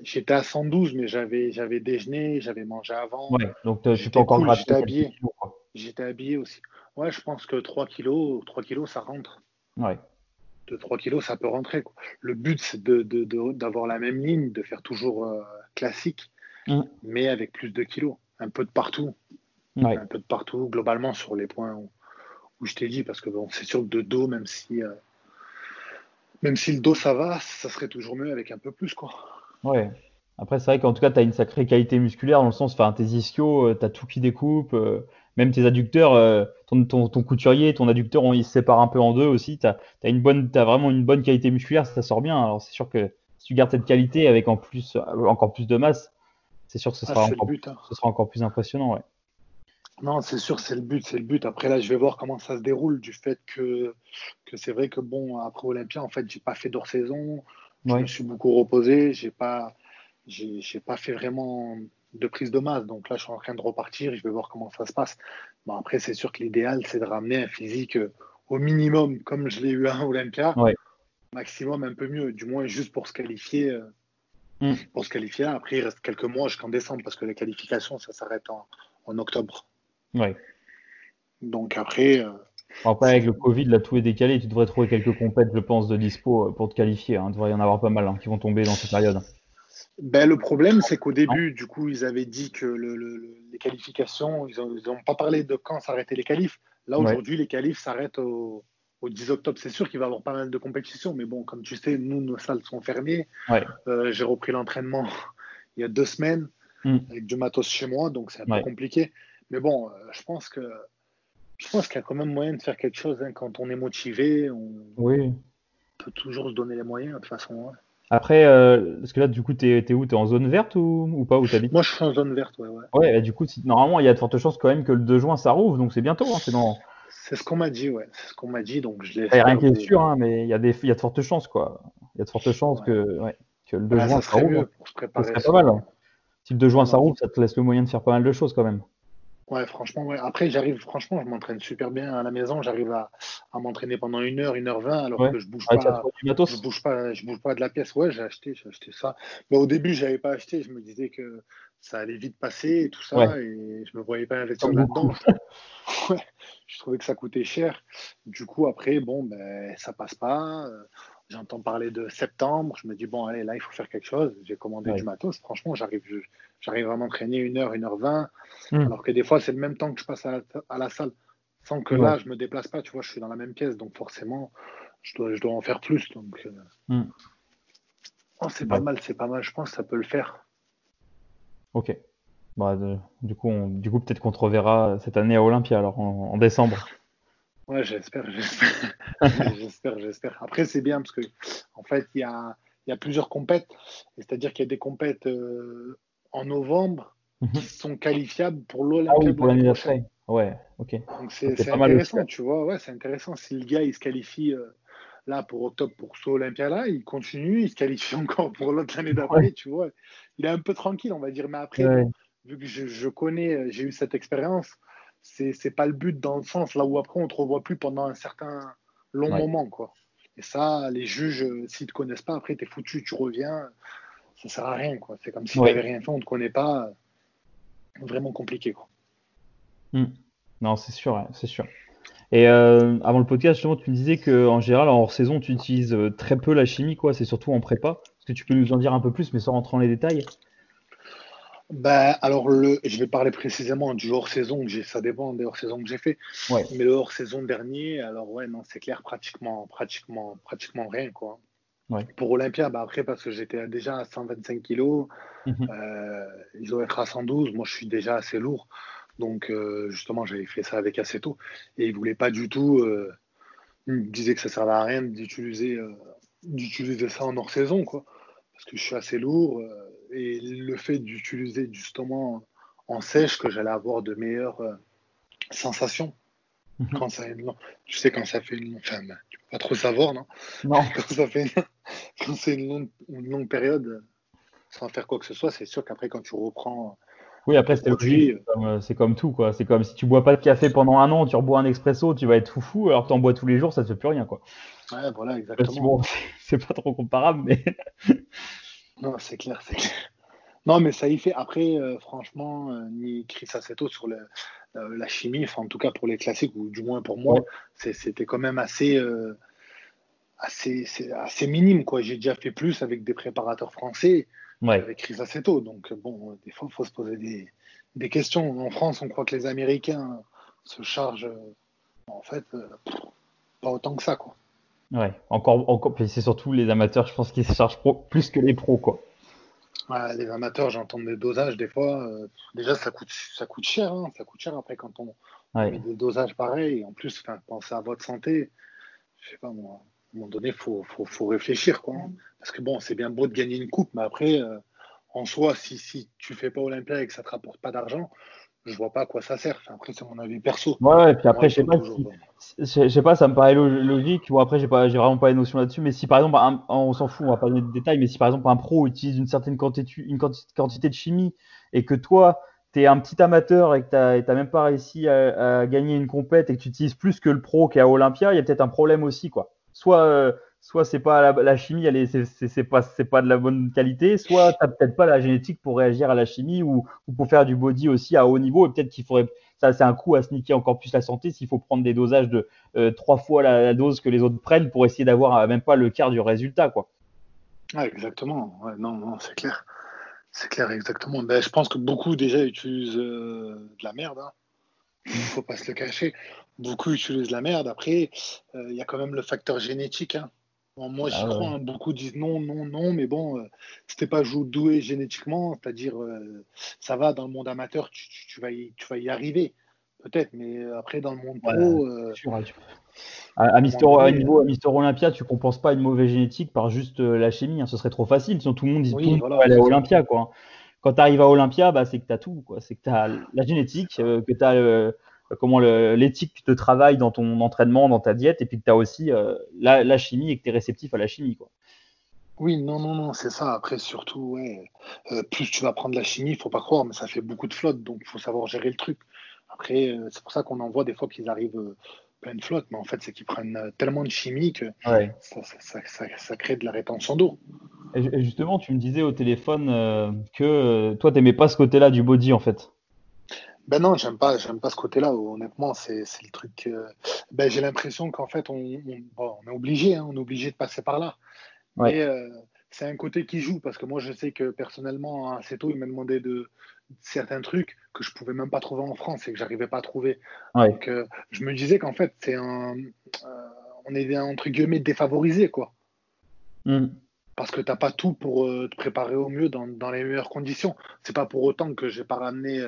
j'étais à 112, mais j'avais déjeuné, j'avais mangé avant. Ouais, donc je suis pas encore cool, J'étais habillé. J'étais habillé aussi. Ouais, je pense que 3 kilos, 3 kilos, ça rentre. Ouais. De 3 kilos, ça peut rentrer. Quoi. Le but, c'est d'avoir de, la même ligne, de faire toujours euh, classique, mm. mais avec plus de kilos. Un peu de partout. Un peu de partout, globalement, sur les points où, où je t'ai dit, parce que bon, c'est sûr que de dos, même si, euh, même si le dos ça va, ça serait toujours mieux avec un peu plus. Quoi. Ouais. Après, c'est vrai qu'en tout cas, tu as une sacrée qualité musculaire dans le sens, tes ischios, euh, tu as tout qui découpe, euh, même tes adducteurs, ton, ton, ton, couturier, ton adducteur, on, il se sépare un peu en deux aussi. Tu as, as, vraiment une bonne qualité musculaire, ça sort bien. Alors, c'est sûr que si tu gardes cette qualité avec en plus, encore plus de masse, c'est sûr que ce ah, sera, encore, hein. ce sera encore plus impressionnant. Ouais. Non, c'est sûr, c'est le but, c'est le but. Après là, je vais voir comment ça se déroule du fait que, que c'est vrai que bon, après Olympia, en fait, j'ai pas fait d'hors saison. Je me suis beaucoup reposé. J'ai pas, j'ai pas fait vraiment de prise de masse. Donc là, je suis en train de repartir. Je vais voir comment ça se passe. Bon, après, c'est sûr que l'idéal, c'est de ramener un physique euh, au minimum, comme je l'ai eu à Olympia. Maximum un peu mieux, du moins juste pour se qualifier. Euh, mm. Pour se qualifier. Après, il reste quelques mois jusqu'en décembre parce que les qualifications, ça s'arrête en, en octobre. Ouais. Donc après. Euh, après, avec le Covid, là, tout est décalé. Tu devrais trouver quelques compètes, je pense, de dispo pour te qualifier. Hein. Il devrait y en avoir pas mal hein, qui vont tomber dans cette période. Ben, le problème, c'est qu'au début, du coup, ils avaient dit que les qualifications, ils n'ont pas parlé de quand s'arrêtaient les qualifs. Là, aujourd'hui, les qualifs s'arrêtent au, 10 octobre. C'est sûr qu'il va y avoir pas mal de compétitions, mais bon, comme tu sais, nous, nos salles sont fermées. Euh, j'ai repris l'entraînement (laughs) il y a deux semaines hmm. avec du matos chez moi, donc c'est un peu compliqué. Mais bon, euh, je pense que je pense qu'il y a quand même moyen de faire quelque chose. Hein. Quand on est motivé, on peut toujours se donner les moyens de toute façon. Hein. Après, euh, parce que là, du coup, tu es, où? Tu es en zone verte ou, ou pas? Où habites Moi, je suis en zone verte, ouais. Ouais, ouais du coup, normalement, il y a de fortes chances quand même que le 2 juin, ça rouvre, donc c'est bientôt. Hein, c'est dans... Ce qu'on m'a dit, ouais. C'est ce qu'on m'a dit, donc je l'ai. Il n'y a rien qui est sûr, hein, mais il y, a des, y a de fortes chances, quoi. Il y a de fortes chances que, ouais, que le 2 juin, ça, ça rouvre. Pour se préparer ça serait pas mal. Si le 2 juin, ça rouvre, ça te laisse le moyen de faire pas mal de choses quand même. Ouais, franchement, ouais. Après, j'arrive, franchement, je m'entraîne super bien à la maison. J'arrive à, à m'entraîner pendant une heure, une heure vingt, alors que je bouge pas. Je bouge pas, je bouge pas de la pièce. Ouais, j'ai acheté, j'ai acheté ça. Mais au début, j'avais pas acheté. Je me disais que ça allait vite passer et tout ça, et je me voyais pas investir là-dedans. (laughs) ouais, je trouvais que ça coûtait cher. Du coup, après, bon, ben, ça passe pas. J'entends parler de septembre. Je me dis, bon, allez, là, il faut faire quelque chose. J'ai commandé du matos. Franchement, j'arrive, j'arrive à m'entraîner une heure, une heure vingt. Hmm. Alors que des fois, c'est le même temps que je passe à la, salle. Sans que là, je me déplace pas. Tu vois, je suis dans la même pièce. Donc, forcément, je dois, je dois en faire plus. Donc, euh, hmm. oh, c'est pas mal. C'est pas mal. Je pense que ça peut le faire. Ok. Bah, du coup, du coup peut-être qu'on te reverra cette année à Olympia, alors en décembre. Ouais, j'espère, (laughs) j'espère. j'espère, Après, c'est bien parce que, en fait, il y a, y a, plusieurs compètes. C'est-à-dire qu'il y a des compètes euh, en novembre mhm. qui sont qualifiables pour l'Olympia. Ah oui, pour l'année d'après. Ouais, ok. Donc c'est intéressant, tu vois. Ouais, c'est intéressant. Si le gars, il se qualifie euh, là pour octobre pour ce Olympia-là, il continue, il se qualifie (laughs) encore pour l'autre année d'après, tu vois. Il est un peu tranquille, on va dire. Mais après, vu que je, je connais, j'ai eu cette expérience c'est pas le but dans le sens là où après on te revoit plus pendant un certain long moment quoi. Et ça, les juges, s'ils ne te connaissent pas, après, tu es foutu, tu reviens, ça sert à rien. quoi. C'est comme si tu n'avais rien fait, on ne te connaît pas. Vraiment compliqué. Quoi. Hmm. Non, c'est sûr, c'est sûr. Et euh, avant le podcast, justement, tu me disais qu'en général, en hors saison, tu utilises euh, très peu la chimie, quoi. C'est surtout en prépa. Est-ce que tu peux nous en dire un peu plus, mais sans rentrer dans les détails? Ben, alors, le, je vais parler précisément du hors-saison, ça dépend des hors-saison que j'ai fait. Mais le hors-saison dernier, alors ouais, non, c'est clair, pratiquement, pratiquement, pratiquement rien, quoi. Pour Olympia, bah après, parce que j'étais déjà à 125 kg, mhm. euh, ils doivent être à 112, moi je suis déjà assez lourd. Donc, euh, justement, j'avais fait ça avec Aceto. Et ils ne voulaient pas du tout. Euh, ils me disaient que ça ne servait à rien d'utiliser d'utiliser ça en hors-saison, quoi. Parce que je suis assez lourd. Et le fait d'utiliser justement en sèche, que j'allais avoir de meilleures sensations. Mhm. Quand ça, tu sais, quand ça fait une. Enfin, tu peux pas trop savoir, non? Non. (laughs) Quand ça fait (laughs) quand c'est une longue, une longue période sans faire quoi que ce soit, c'est sûr qu'après, quand tu reprends. Oui, après, c'est comme, euh, c'est comme tout, quoi. C'est comme si tu bois pas de café pendant un an, tu rebois un expresso, tu vas être foufou, alors que tu en bois tous les jours, ça te fait plus rien, quoi. Ouais, voilà, exactement. (laughs) c'est pas trop comparable, mais. Non, c'est clair, c'est clair. Non, mais ça y fait. Après, euh, franchement, euh, ni Chris Aceto sur le, la chimie, enfin, en tout cas pour les classiques, ou du moins pour moi, c'était quand même assez assez, assez minime. quoi. J'ai déjà fait plus avec des préparateurs français, avec Chris Aceto. Donc, bon, des fois, il faut se poser des, des, questions. En France, on croit que les Américains se chargent, en fait, euh, pas autant que ça. Quoi. Ouais, encore, encore c'est surtout les amateurs, je pense, qui se chargent plus que les pros. Quoi. les amateurs, j'entends des dosages des fois. Euh, déjà, ça coûte, ça coûte cher. Hein. ça coûte cher après quand on met des dosages pareils. En plus, pensez à votre santé. Je sais pas moi à un moment donné, il faut, faut, faut, réfléchir. Quoi. Parce que bon, c'est bien beau de gagner une coupe, mais après, euh, en soi, si, si tu fais pas Olympia et que ça te rapporte pas d'argent, je vois pas à quoi ça sert. après, c'est mon avis perso. Ouais, et puis après, je sais pas, je sais pas, ça me paraît logique. Bon, après, j'ai pas, j'ai vraiment pas les notions là-dessus. Mais si par exemple, on s'en fout, on va pas donner de détails, mais si par exemple un pro utilise une certaine quantité, une quantité de chimie et que toi, tu es un petit amateur et que tu n'as même pas réussi à, à, gagner une compète et que tu utilises plus que le pro qui est à Olympia, il y a peut-être un problème aussi, quoi soit euh, soit c'est pas la, chimie, elle est, c'est, pas de la bonne qualité, soit t'as peut-être pas la génétique pour réagir à la chimie ou, pour faire du body aussi à haut niveau. Et peut-être qu'il faudrait, ça c'est un coup à sniquer encore plus la santé s'il faut prendre des dosages de euh, trois fois la, dose que les autres prennent pour essayer d'avoir euh, même pas le quart du résultat, quoi. exactement. non, non, c'est clair. C'est clair, exactement. Ben, je pense que beaucoup déjà utilisent de la merde. Hein. Il ne faut pas se le cacher beaucoup utilisent la merde. Après, euh, il y a quand même le facteur génétique. Hein. Moi, j'y ah crois. Hein. Beaucoup disent non, non, non, mais bon, euh, t'es pas doué génétiquement, c'est-à-dire, euh, ça va dans le monde amateur, tu, vas, y, tu vas y arriver, peut-être, mais après, dans le monde pro. à, Mister, niveau, à Mister Olympia, tu compenses pas une mauvaise génétique par juste la chimie. Hein. ce serait trop facile. Sinon, tout le monde dit oui, tout aller à Olympia. Quoi. Quand tu arrives à Olympia, bah, c'est que tu as tout. C'est que tu as la génétique, que tu as comment l'éthique de travail dans ton entraînement, dans ta diète, et puis que tu as aussi euh, la, chimie et que tu es réceptif à la chimie. Quoi. Oui, non, non, non, c'est ça. Après, surtout, ouais, euh, plus tu vas prendre la chimie, il faut pas croire, mais ça fait beaucoup de flotte, donc il faut savoir gérer le truc. Après, euh, c'est pour ça qu'on en voit des fois qu'ils arrivent plein de flotte, mais en fait, c'est qu'ils prennent tellement de chimie que ça, crée de la rétention d'eau. Et justement, tu me disais au téléphone que toi, tu n'aimais pas ce côté-là du body, en fait. Ben non, j'aime pas, j'aime pas ce côté-là. Honnêtement, c'est, le truc. ben, j'ai l'impression qu'en fait, on, on, est obligé, hein, on est obligé de passer par là. Mais euh, c'est un côté qui joue parce que moi, je sais que personnellement, assez tôt, il m'a demandé de certains trucs que je pouvais même pas trouver en France et que j'arrivais pas à trouver. Donc, euh, je me disais qu'en fait, c'est un, euh, on est entre guillemets défavorisé, quoi. Mm. Parce que tu n'as pas tout pour te préparer au mieux dans, dans les meilleures conditions. C'est pas pour autant que j'ai pas ramené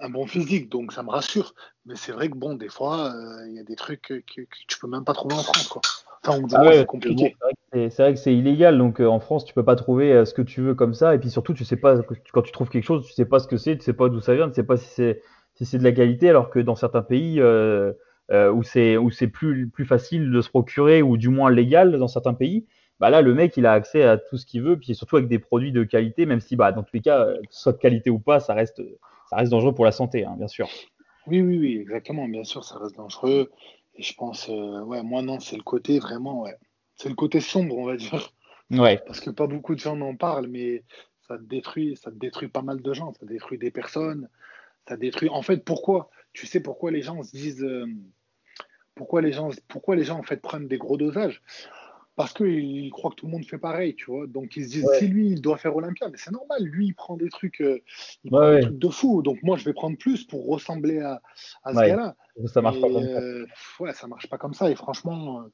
un bon physique, donc ça me rassure. Mais c'est vrai que bon, des fois, euh, il y a des trucs que, que, tu peux même pas trouver en France, quoi. Enfin, ah c'est compliqué. c'est vrai que c'est illégal, donc euh, en France, tu peux pas trouver euh, ce que tu veux comme ça. Et puis surtout, tu sais pas quand tu trouves quelque chose, tu sais pas ce que c'est, tu sais pas d'où ça vient, tu sais pas si c'est si c'est de la qualité, alors que dans certains pays où c'est où c'est plus plus facile de se procurer ou du moins légal dans certains pays, bah là le mec il a accès à tout ce qu'il veut, puis surtout avec des produits de qualité, même si bah dans tous les cas, soit de qualité ou pas, ça reste ça reste dangereux pour la santé, hein, bien sûr. Oui, oui, oui, exactement. Bien sûr, ça reste dangereux. Et je pense, euh, ouais, moi, non, c'est le côté vraiment, ouais. c'est le côté sombre, on va dire. Ouais. Parce que pas beaucoup de gens en parlent, mais ça détruit, ça détruit pas mal de gens, ça détruit des personnes, ça détruit. En fait, pourquoi? Tu sais pourquoi les gens se disent, euh, pourquoi les gens, pourquoi les gens en fait prennent des gros dosages? Parce qu'ils croient que tout le monde fait pareil, tu vois. Donc ils se disent, si lui il doit faire Olympia, mais c'est normal, lui il prend des trucs, euh, il prend des trucs de fou. Donc moi je vais prendre plus pour ressembler à, à ce gars-là. Ça marche pas comme ça. Euh, ouais, ça marche pas comme ça. Et franchement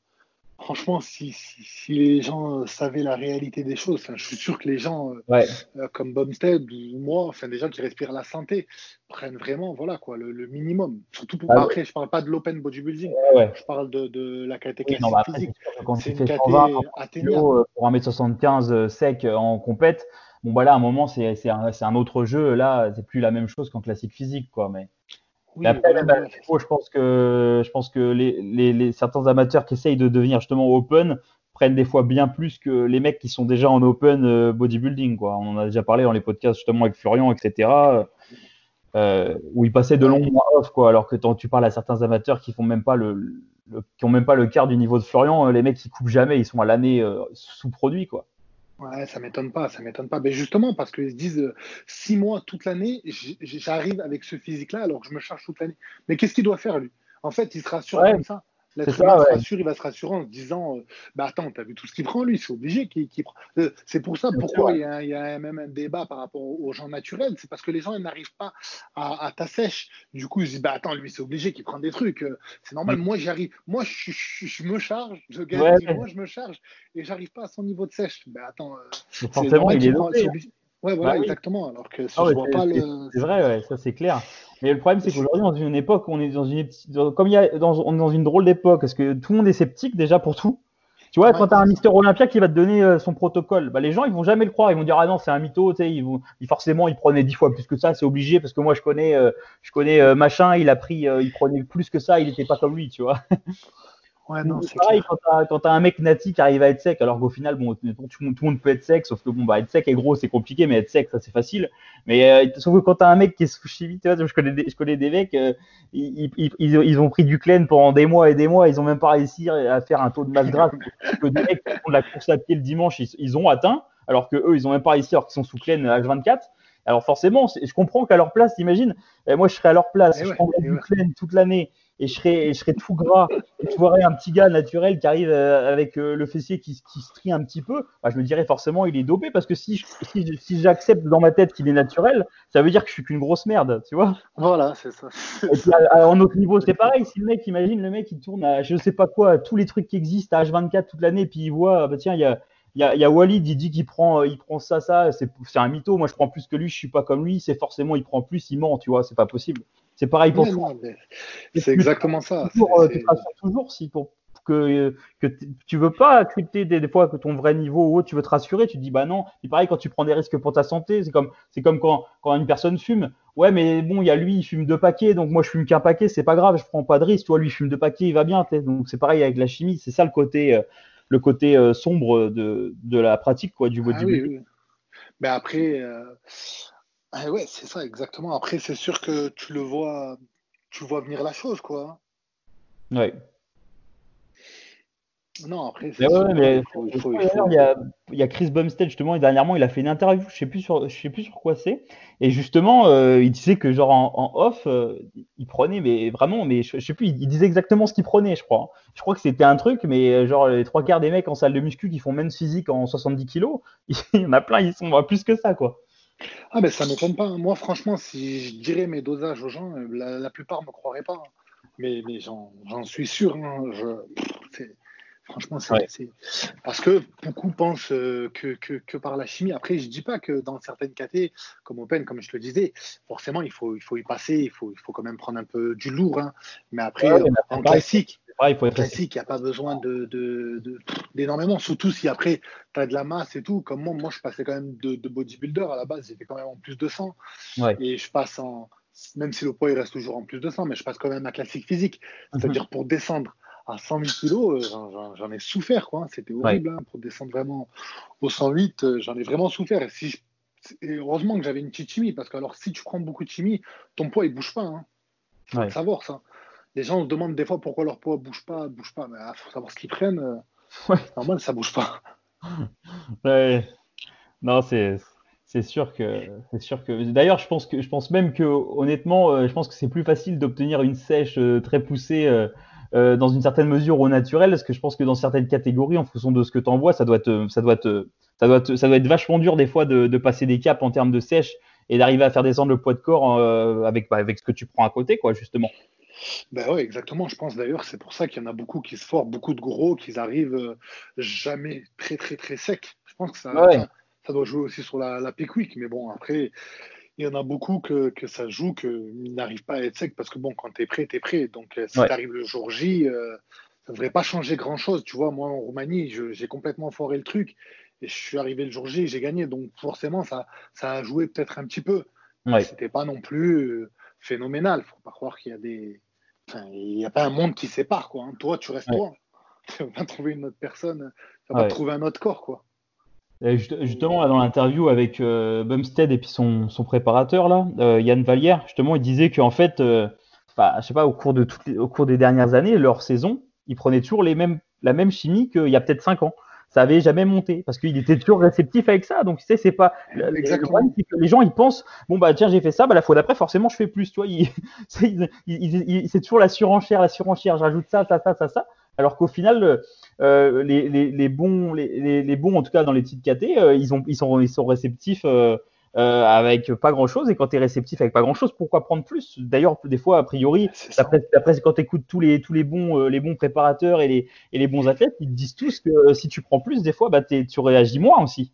franchement, si, si, les gens savaient la réalité des choses, je suis sûr que les gens euh, euh, comme Bumstead ou moi, enfin des gens qui respirent la santé, prennent vraiment voilà quoi le, minimum. Surtout pour, ah après, je parle pas de l'open bodybuilding, je parle de, de la qualité physique. Quand tu fais 120 euh, pour 1m75 sec en compète, bon bah là à un moment c'est un, un, autre jeu, là c'est plus la même chose qu'en classique physique quoi, mais après, je pense que, je pense que les, les, certains amateurs qui essayent de devenir justement open prennent des fois bien plus que les mecs qui sont déjà en open euh, bodybuilding. Quoi. On en a déjà parlé dans les podcasts justement avec Florian, etc. Euh, où ils passaient de longs mois off, quoi. Alors que quand tu parles à certains amateurs qui font même pas le, qui ont même pas le quart du niveau de Florian, euh, les mecs qui coupent jamais, ils sont à l'année sous produit, quoi. Ouais, ça m'étonne pas, ça m'étonne pas. Mais justement, parce qu'ils se disent euh, six mois toute l'année, j'arrive avec ce physique-là alors que je me charge toute l'année. Mais qu'est-ce qu'il doit faire, lui? En fait, il sera sûr comme ça. L'être humain il va se rassurer en se disant euh, Bah attends, t'as vu tout ce qu'il prend, lui, c'est obligé qu'il prend. Euh, c'est pour ça, pourquoi il y, a, même un débat par rapport aux gens naturels, c'est parce que les gens n'arrivent pas à, ta sèche. Du coup, ils se disent Bah attends, lui, c'est obligé qu'il prenne des trucs. Euh, c'est normal, moi, j'arrive. Moi, je, me charge, je gagne, moi, je me charge et j'arrive pas à son niveau de sèche. Bah attends, forcément, il est. Ouais, voilà, bah exactement. Alors que ah je vois pas le. C'est vrai, ouais, ça c'est clair. Mais le problème, c'est qu'aujourd'hui, dans une époque, on est dans une, comme il y a, dans, on est dans une drôle d'époque, parce que tout le monde est sceptique déjà pour tout. Tu vois, quand tu as un Mister Olympia qui va te donner euh, son protocole, bah, les gens ils vont jamais le croire, ils vont dire ah non c'est un mytho, ils vont, forcément il prenait dix fois plus que ça, c'est obligé parce que moi je connais, euh, je connais euh, machin, il a pris, il prenait plus que ça, il n'était pas comme lui, tu vois. (laughs) Ouais, non, c'est pareil quand tu as, un mec nati qui arrive à être sec, alors qu'au final, bon, tout, le monde peut être sec, sauf que bon, bah, être sec et gros, c'est compliqué, mais être sec, ça c'est facile. Mais euh, sauf que quand tu as un mec qui est sushi, tu vois, je connais des, je connais des mecs, euh, ils, ils, ils, ont pris du clean pendant des mois et des mois, ils ont même pas réussi à faire un taux de masse grasse que des mecs qui font de la course à pied le dimanche, ils, ont atteint, alors que eux, ils ont même pas réussi alors qu'ils sont sous clean H24. Alors forcément, je comprends qu'à leur place, imagine, eh, moi je serais à leur place, je prendrais du clean toute l'année et je serais, je serais tout gras, et tu vois un petit gars naturel qui arrive euh, avec euh, le fessier qui, qui se trie un petit peu, bah, je me dirais forcément il est dopé parce que si, si, si j'accepte dans ma tête qu'il est naturel, ça veut dire que je suis qu'une grosse merde, tu vois. Voilà, c'est ça. en autre niveau, c'est pareil. Si le mec, imagine le mec, il tourne à je sais pas quoi, tous les trucs qui existent à H24 toute l'année, puis il voit, bah tiens, il y a. Il y, a, y a Walid, il dit qu'il prend, il prend ça, ça, c'est un mytho. Moi, je prends plus que lui, je suis pas comme lui. C'est forcément, il prend plus, il ment, tu vois, c'est pas possible. C'est pareil pour toi. C'est exactement ça. Toujours, euh, te toujours si pour que, que tu veux pas accepter des, fois que ton vrai niveau ou tu veux te rassurer, tu te dis bah non. Et pareil quand tu prends des risques pour ta santé, c'est comme c'est comme quand, quand une personne fume. Ouais, mais bon, il y a lui, il fume deux paquets, donc moi je fume qu'un paquet, c'est pas grave, je prends pas de risque. Toi, lui, il fume deux paquets, il va bien. Donc c'est pareil avec la chimie, c'est ça le côté euh, le côté euh, sombre de, de la pratique quoi du ah bodybuilding. Mais après. Ah ouais, c'est ça, exactement. Après, c'est sûr que tu le vois, tu vois venir la chose, quoi. Ouais. Non, après, c'est il, y a, Chris Bumstead, justement, et dernièrement, il a fait une interview, je sais plus sur, je sais plus sur quoi c'est. Et justement, euh, il disait que, genre, en, off, euh, il prenait, mais vraiment, mais je, sais plus, il, disait exactement ce qu'il prenait, je crois. Je crois que c'était un truc, mais euh, genre, les trois quarts des mecs en salle de muscu qui font même physique en 70 kilos, (laughs) il y en a plein, ils sont à plus que ça, quoi. Ah, mais ça ne m'étonne pas. Moi, franchement, si je dirais mes dosages aux gens, euh, la, plupart ne me croiraient pas. Mais, mais j'en suis sûr. Hein. Je, franchement, c'est. Parce que beaucoup pensent euh, que, que, par la chimie. Après, je ne dis pas que dans certaines catés, comme Open, comme je le disais, forcément, il faut, il faut y passer. Il faut, il faut quand même prendre un peu du lourd. Hein. Mais après, en classique, il faut être classique, il n'y a pas besoin de, d'énormément, surtout si après tu as de la masse et tout. Comme moi, moi je passais quand même de, bodybuilder à la base, j'étais quand même en plus de 100. Et je passe en, même si le poids il reste toujours en plus de 100, mais je passe quand même à classique physique. Mhm. C'est-à-dire pour descendre à 108 kilos, euh, j'en ai souffert. quoi. Hein. C'était horrible hein, pour descendre vraiment au 108, euh, j'en ai vraiment souffert. Et, si heureusement que j'avais une petite chimie, parce que alors si tu prends beaucoup de chimie, ton poids il bouge pas. Hein. Faut savoir ça les gens demandent des fois pourquoi leur poids bouge pas, bouge pas. Mais il ah, faut savoir ce qu'ils prennent. Euh, (laughs) Ouais. Normal, ça bouge pas. (laughs) ouais. Non, c'est c'est sûr que c'est sûr que d'ailleurs je pense que je pense même que honnêtement euh, je pense que c'est plus facile d'obtenir une sèche euh, très poussée euh, dans une certaine mesure au naturel parce que je pense que dans certaines catégories en fonction de ce que tu envoies ça doit être ça doit être ça doit ça doit être vachement dur des fois de, de passer des caps en termes de sèche et d'arriver à faire descendre le poids de corps avec bah, avec ce que tu prends à côté quoi justement. Ben oui, exactement. Je pense d'ailleurs, c'est pour ça qu'il y en a beaucoup qui se forcent, beaucoup de gros, qui arrivent jamais très, très, très secs. Je pense que ça, ça doit jouer aussi sur la, la pick. Mais bon, après, il y en a beaucoup que, que ça joue, qu'ils n'arrivent pas à être sec parce que bon, quand tu es prêt, tu es prêt. Donc, euh, si tu arrives le jour J, euh, ça ne devrait pas changer grand chose. Tu vois, moi, en Roumanie, j'ai complètement foiré le truc et je suis arrivé le jour J, j'ai gagné. Donc, forcément, ça, ça a joué peut-être un petit peu. Ouais. C'était pas non plus euh, phénoménal. Faut pas croire qu'il y a des. Il n'y a pas un monde qui sépare, quoi. Hein. Toi, tu restes toi. (laughs) Tu vas pas trouver une autre personne, tu vas pas trouver un autre corps, quoi. Justement, dans l'interview avec euh, Bumstead et puis son, son préparateur, là, euh, Yann Vallière, justement, il disait qu'en fait, euh, enfin, je sais pas, au cours, de toutes au cours des dernières années, leur saison, ils prenaient toujours les mêmes, la même chimie qu'il y a peut-être 5 ans. Ça avait jamais monté parce qu'il était toujours réceptif avec ça. Donc, tu sais, c'est pas. Exactement. les gens, ils pensent, bon, bah, tiens, j'ai fait ça, bah, la fois d'après, forcément, je fais plus. Tu vois, (laughs) c'est toujours la surenchère, la surenchère. Je rajoute ça, ça, ça, ça, ça. Alors qu'au final, euh, les, bons, les, bons, en tout cas dans les petites KT, euh, ils, ont, ils, sont, ils sont réceptifs euh, avec pas grand chose. Et quand tu es réceptif avec pas grand chose, pourquoi prendre plus? D'ailleurs, des fois, a priori, (laughs) après, quand tu écoutes tous les, tous les bons, les bons préparateurs et les, et les bons athlètes, ils te disent tous que si tu prends plus, des fois, bah, tu réagis moins aussi.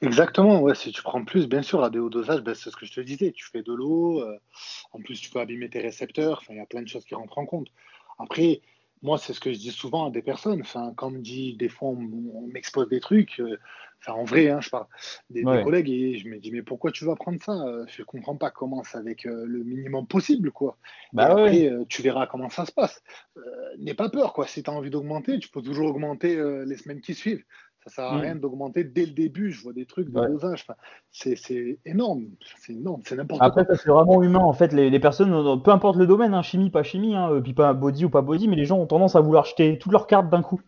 Exactement, ouais, si tu prends plus, bien sûr, à des hauts dosages, ben, c'est ce que je te disais, tu fais de l'eau, en plus tu peux abîmer tes récepteurs, il y a plein de choses qui rentrent en compte. Après, moi, c'est ce que je dis souvent à des personnes. Enfin, quand on me dit, des fois, on, m'expose des trucs. Euh, enfin, en vrai, hein, je parle des, collègues et je me dis, mais pourquoi tu vas prendre ça Je comprends pas. Commence avec euh, le minimum possible, quoi. Bah après, euh, tu verras comment ça se passe. N'aie pas peur, quoi. Si tu as envie d'augmenter, tu peux toujours augmenter les semaines qui suivent. Ça sert à mm. rien d'augmenter dès le début. Je vois des trucs de dosage. c'est énorme. C'est énorme. C'est n'importe quoi. Après, c'est vraiment humain. En fait, les, personnes, peu importe le domaine, hein, chimie, pas chimie, hein, puis pas body ou pas body, mais les gens ont tendance à vouloir jeter toutes leurs cartes d'un coup.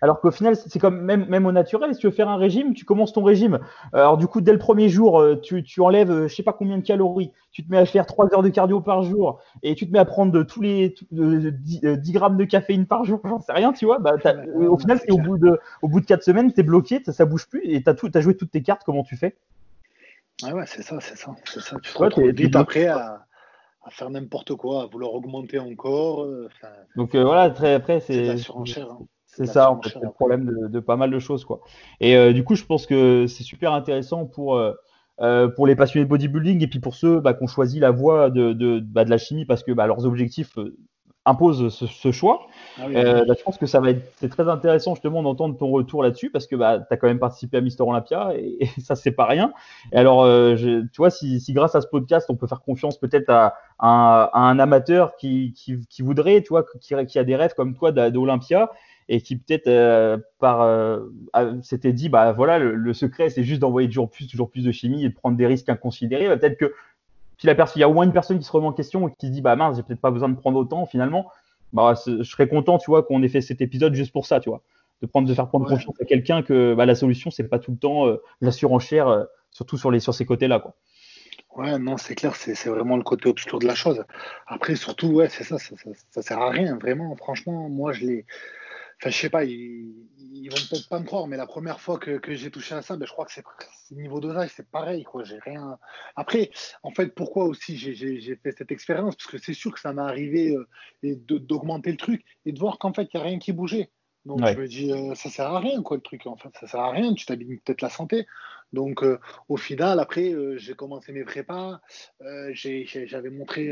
Alors, qu'au final, c'est comme même, même au naturel, si tu veux faire un régime, tu commences ton régime. Alors du coup, dès le premier jour, euh, tu, tu enlèves je euh, je sais pas combien de calories, tu te mets à faire 3 heures de cardio par jour et tu te mets à prendre de, tous les 10, euh, grammes de caféine par jour, (laughs) j'en sais rien, tu vois. Bah, au final, au bout de au bout de 4 semaines, tu es bloqué, ça, ça bouge plus et tu as, as joué toutes tes cartes, comment tu fais? Ah ouais, c'est ça, c'est ça, c'est ça. Tu te vite après à, à faire n'importe quoi, à vouloir augmenter encore. Donc voilà, très après, c'est. surenchère. Hein. C'est ça, en fait, c'est le problème de, pas mal de choses, quoi. Et euh, du coup, je pense que c'est super intéressant pour euh, euh, pour les passionnés de bodybuilding et puis pour ceux bah, qui ont choisi la voie de de, bah, de la chimie parce que bah, leurs objectifs imposent ce, choix. Ah bah, je pense que ça va être c'est très intéressant justement d'entendre ton retour là-dessus parce que bah, tu as quand même participé à Mister Olympia et, (laughs) ça c'est pas rien. Et alors tu vois si, si, grâce à ce podcast on peut faire confiance peut-être à, à, un amateur qui, qui, qui, voudrait tu vois qui, qui a des rêves comme toi d'Olympia et qui peut-être euh, par euh, s'était dit bah voilà le, secret c'est juste d'envoyer toujours plus toujours plus de chimie et de prendre des risques inconsidérés bah, peut-être que si la personne il y a au moins une personne qui se remet en question et qui se dit bah mince j'ai peut-être pas besoin de prendre autant finalement bah je serais content tu vois qu'on ait fait cet épisode juste pour ça tu vois de prendre de faire prendre confiance à quelqu'un que bah, la solution c'est pas tout le temps euh, la surenchère euh, surtout sur les sur ces côtés là quoi Ouais, non, c'est clair, c'est vraiment le côté obscur de la chose. Après, surtout, ouais, c'est ça ça, ça, ça, sert à rien, vraiment. Franchement, moi, je l'ai, Enfin, je sais pas, ils, ils vont peut-être pas me croire, mais la première fois que, que j'ai touché à ça, ben, je crois que c'est niveau dosage, c'est pareil, quoi. J'ai rien. Après, en fait, pourquoi aussi j'ai fait cette expérience? Parce que c'est sûr que ça m'est arrivé euh, d'augmenter le truc et de voir qu'en fait, il n'y a rien qui bougeait. Donc, je me dis, euh, ça sert à rien, quoi, le truc. En fait, ça sert à rien, tu t'habilles peut-être la santé. Donc, euh, au final, après, j'ai commencé mes prépas. J'avais montré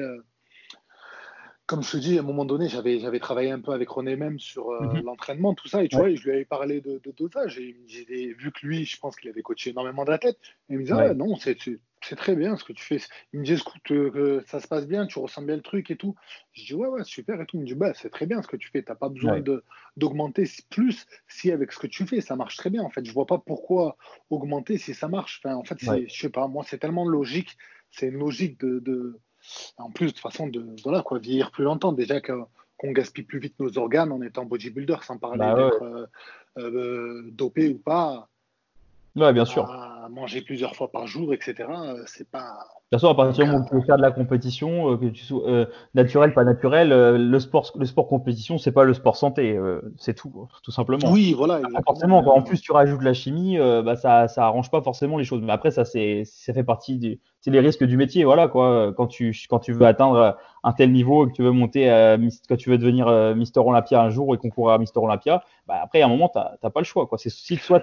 comme je te dis, à un moment donné, j'avais, j'avais travaillé un peu avec René même sur euh, mhm. l'entraînement, tout ça, et tu vois, je lui avais parlé de, dosage, et il me disait, vu que lui, je pense qu'il avait coaché énormément d'athlètes, il me disait, ah, non, c'est, c'est, très bien ce que tu fais. Il me disait, écoute, euh, ça se passe bien, tu ressens bien le truc et tout. Je dis, ouais, ouais, super et tout. Il me dit, bah, c'est très bien ce que tu fais, tu n'as pas besoin de, d'augmenter plus si avec ce que tu fais, ça marche très bien. En fait, je vois pas pourquoi augmenter si ça marche. Enfin, en fait, c'est, je sais pas, moi, c'est tellement logique, c'est une logique de en plus, de façon de voilà, quoi, vieillir plus longtemps. Déjà qu'on qu'on gaspille plus vite nos organes en étant bodybuilder, sans parler bah d'être euh, dopé ou pas. Ouais, bien sûr. À manger plusieurs fois par jour, etc. C'est pas toute façon, à partir du moment où tu veux faire de la compétition, euh, que tu sois euh, naturel, pas naturel, euh, le sport, le sport compétition, c'est pas le sport santé, c'est tout, tout simplement. Oui, voilà. forcément, quand en plus tu rajoutes la chimie, bah ça, ça arrange pas forcément les choses. Mais après, ça, c'est, ça fait partie des, c'est les risques du métier, voilà quoi. Quand tu, quand tu veux atteindre un tel niveau et que tu veux monter, à, quand tu veux devenir Mister Olympia un jour et concourir à Mister Olympia, bah après à un moment t'as, t'as pas le choix, quoi. C'est soit,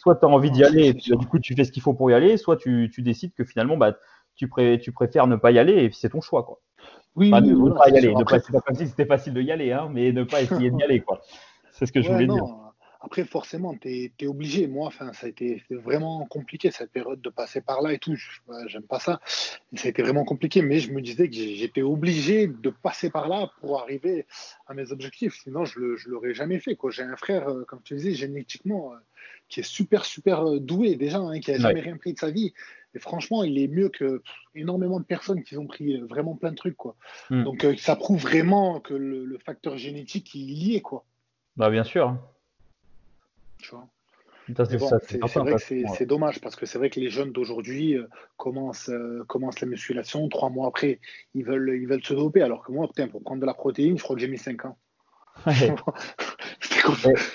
soit t'as envie d'y aller, et du coup tu fais ce qu'il faut pour y aller, soit tu, tu décides que finalement, bah tu, tu préfères ne pas y aller et c'est ton choix. Quoi. Oui, oui ne, pas y aller. Pas, pas comme si c'était facile de y aller, hein, mais ne pas essayer d'y (laughs) aller. Quoi. C'est ce que je voulais dire. Après, forcément, tu es, obligé. Moi, enfin, ça a été vraiment compliqué cette période de passer par là et tout. J'aime pas ça. Ça a été vraiment compliqué, mais je me disais que j'étais obligé de passer par là pour arriver à mes objectifs. Sinon, je ne l'aurais jamais fait. J'ai un frère, euh, comme tu disais, génétiquement, euh, qui est super, super euh, doué déjà, hein, qui n'a jamais rien pris de sa vie. Et franchement, il est mieux que énormément de personnes qui ont pris vraiment plein de trucs. Quoi. Hmm. Donc euh, ça prouve vraiment que le, facteur génétique, il y est. Quoi. Bah, bien sûr. Tu vois c'est que c'est dommage parce que c'est vrai que les jeunes d'aujourd'hui euh, commencent, commencent la musculation. Trois mois après, ils veulent, ils veulent se doper. Alors que moi, putain, pour prendre de la protéine, je crois que j'ai mis cinq ans. (laughs)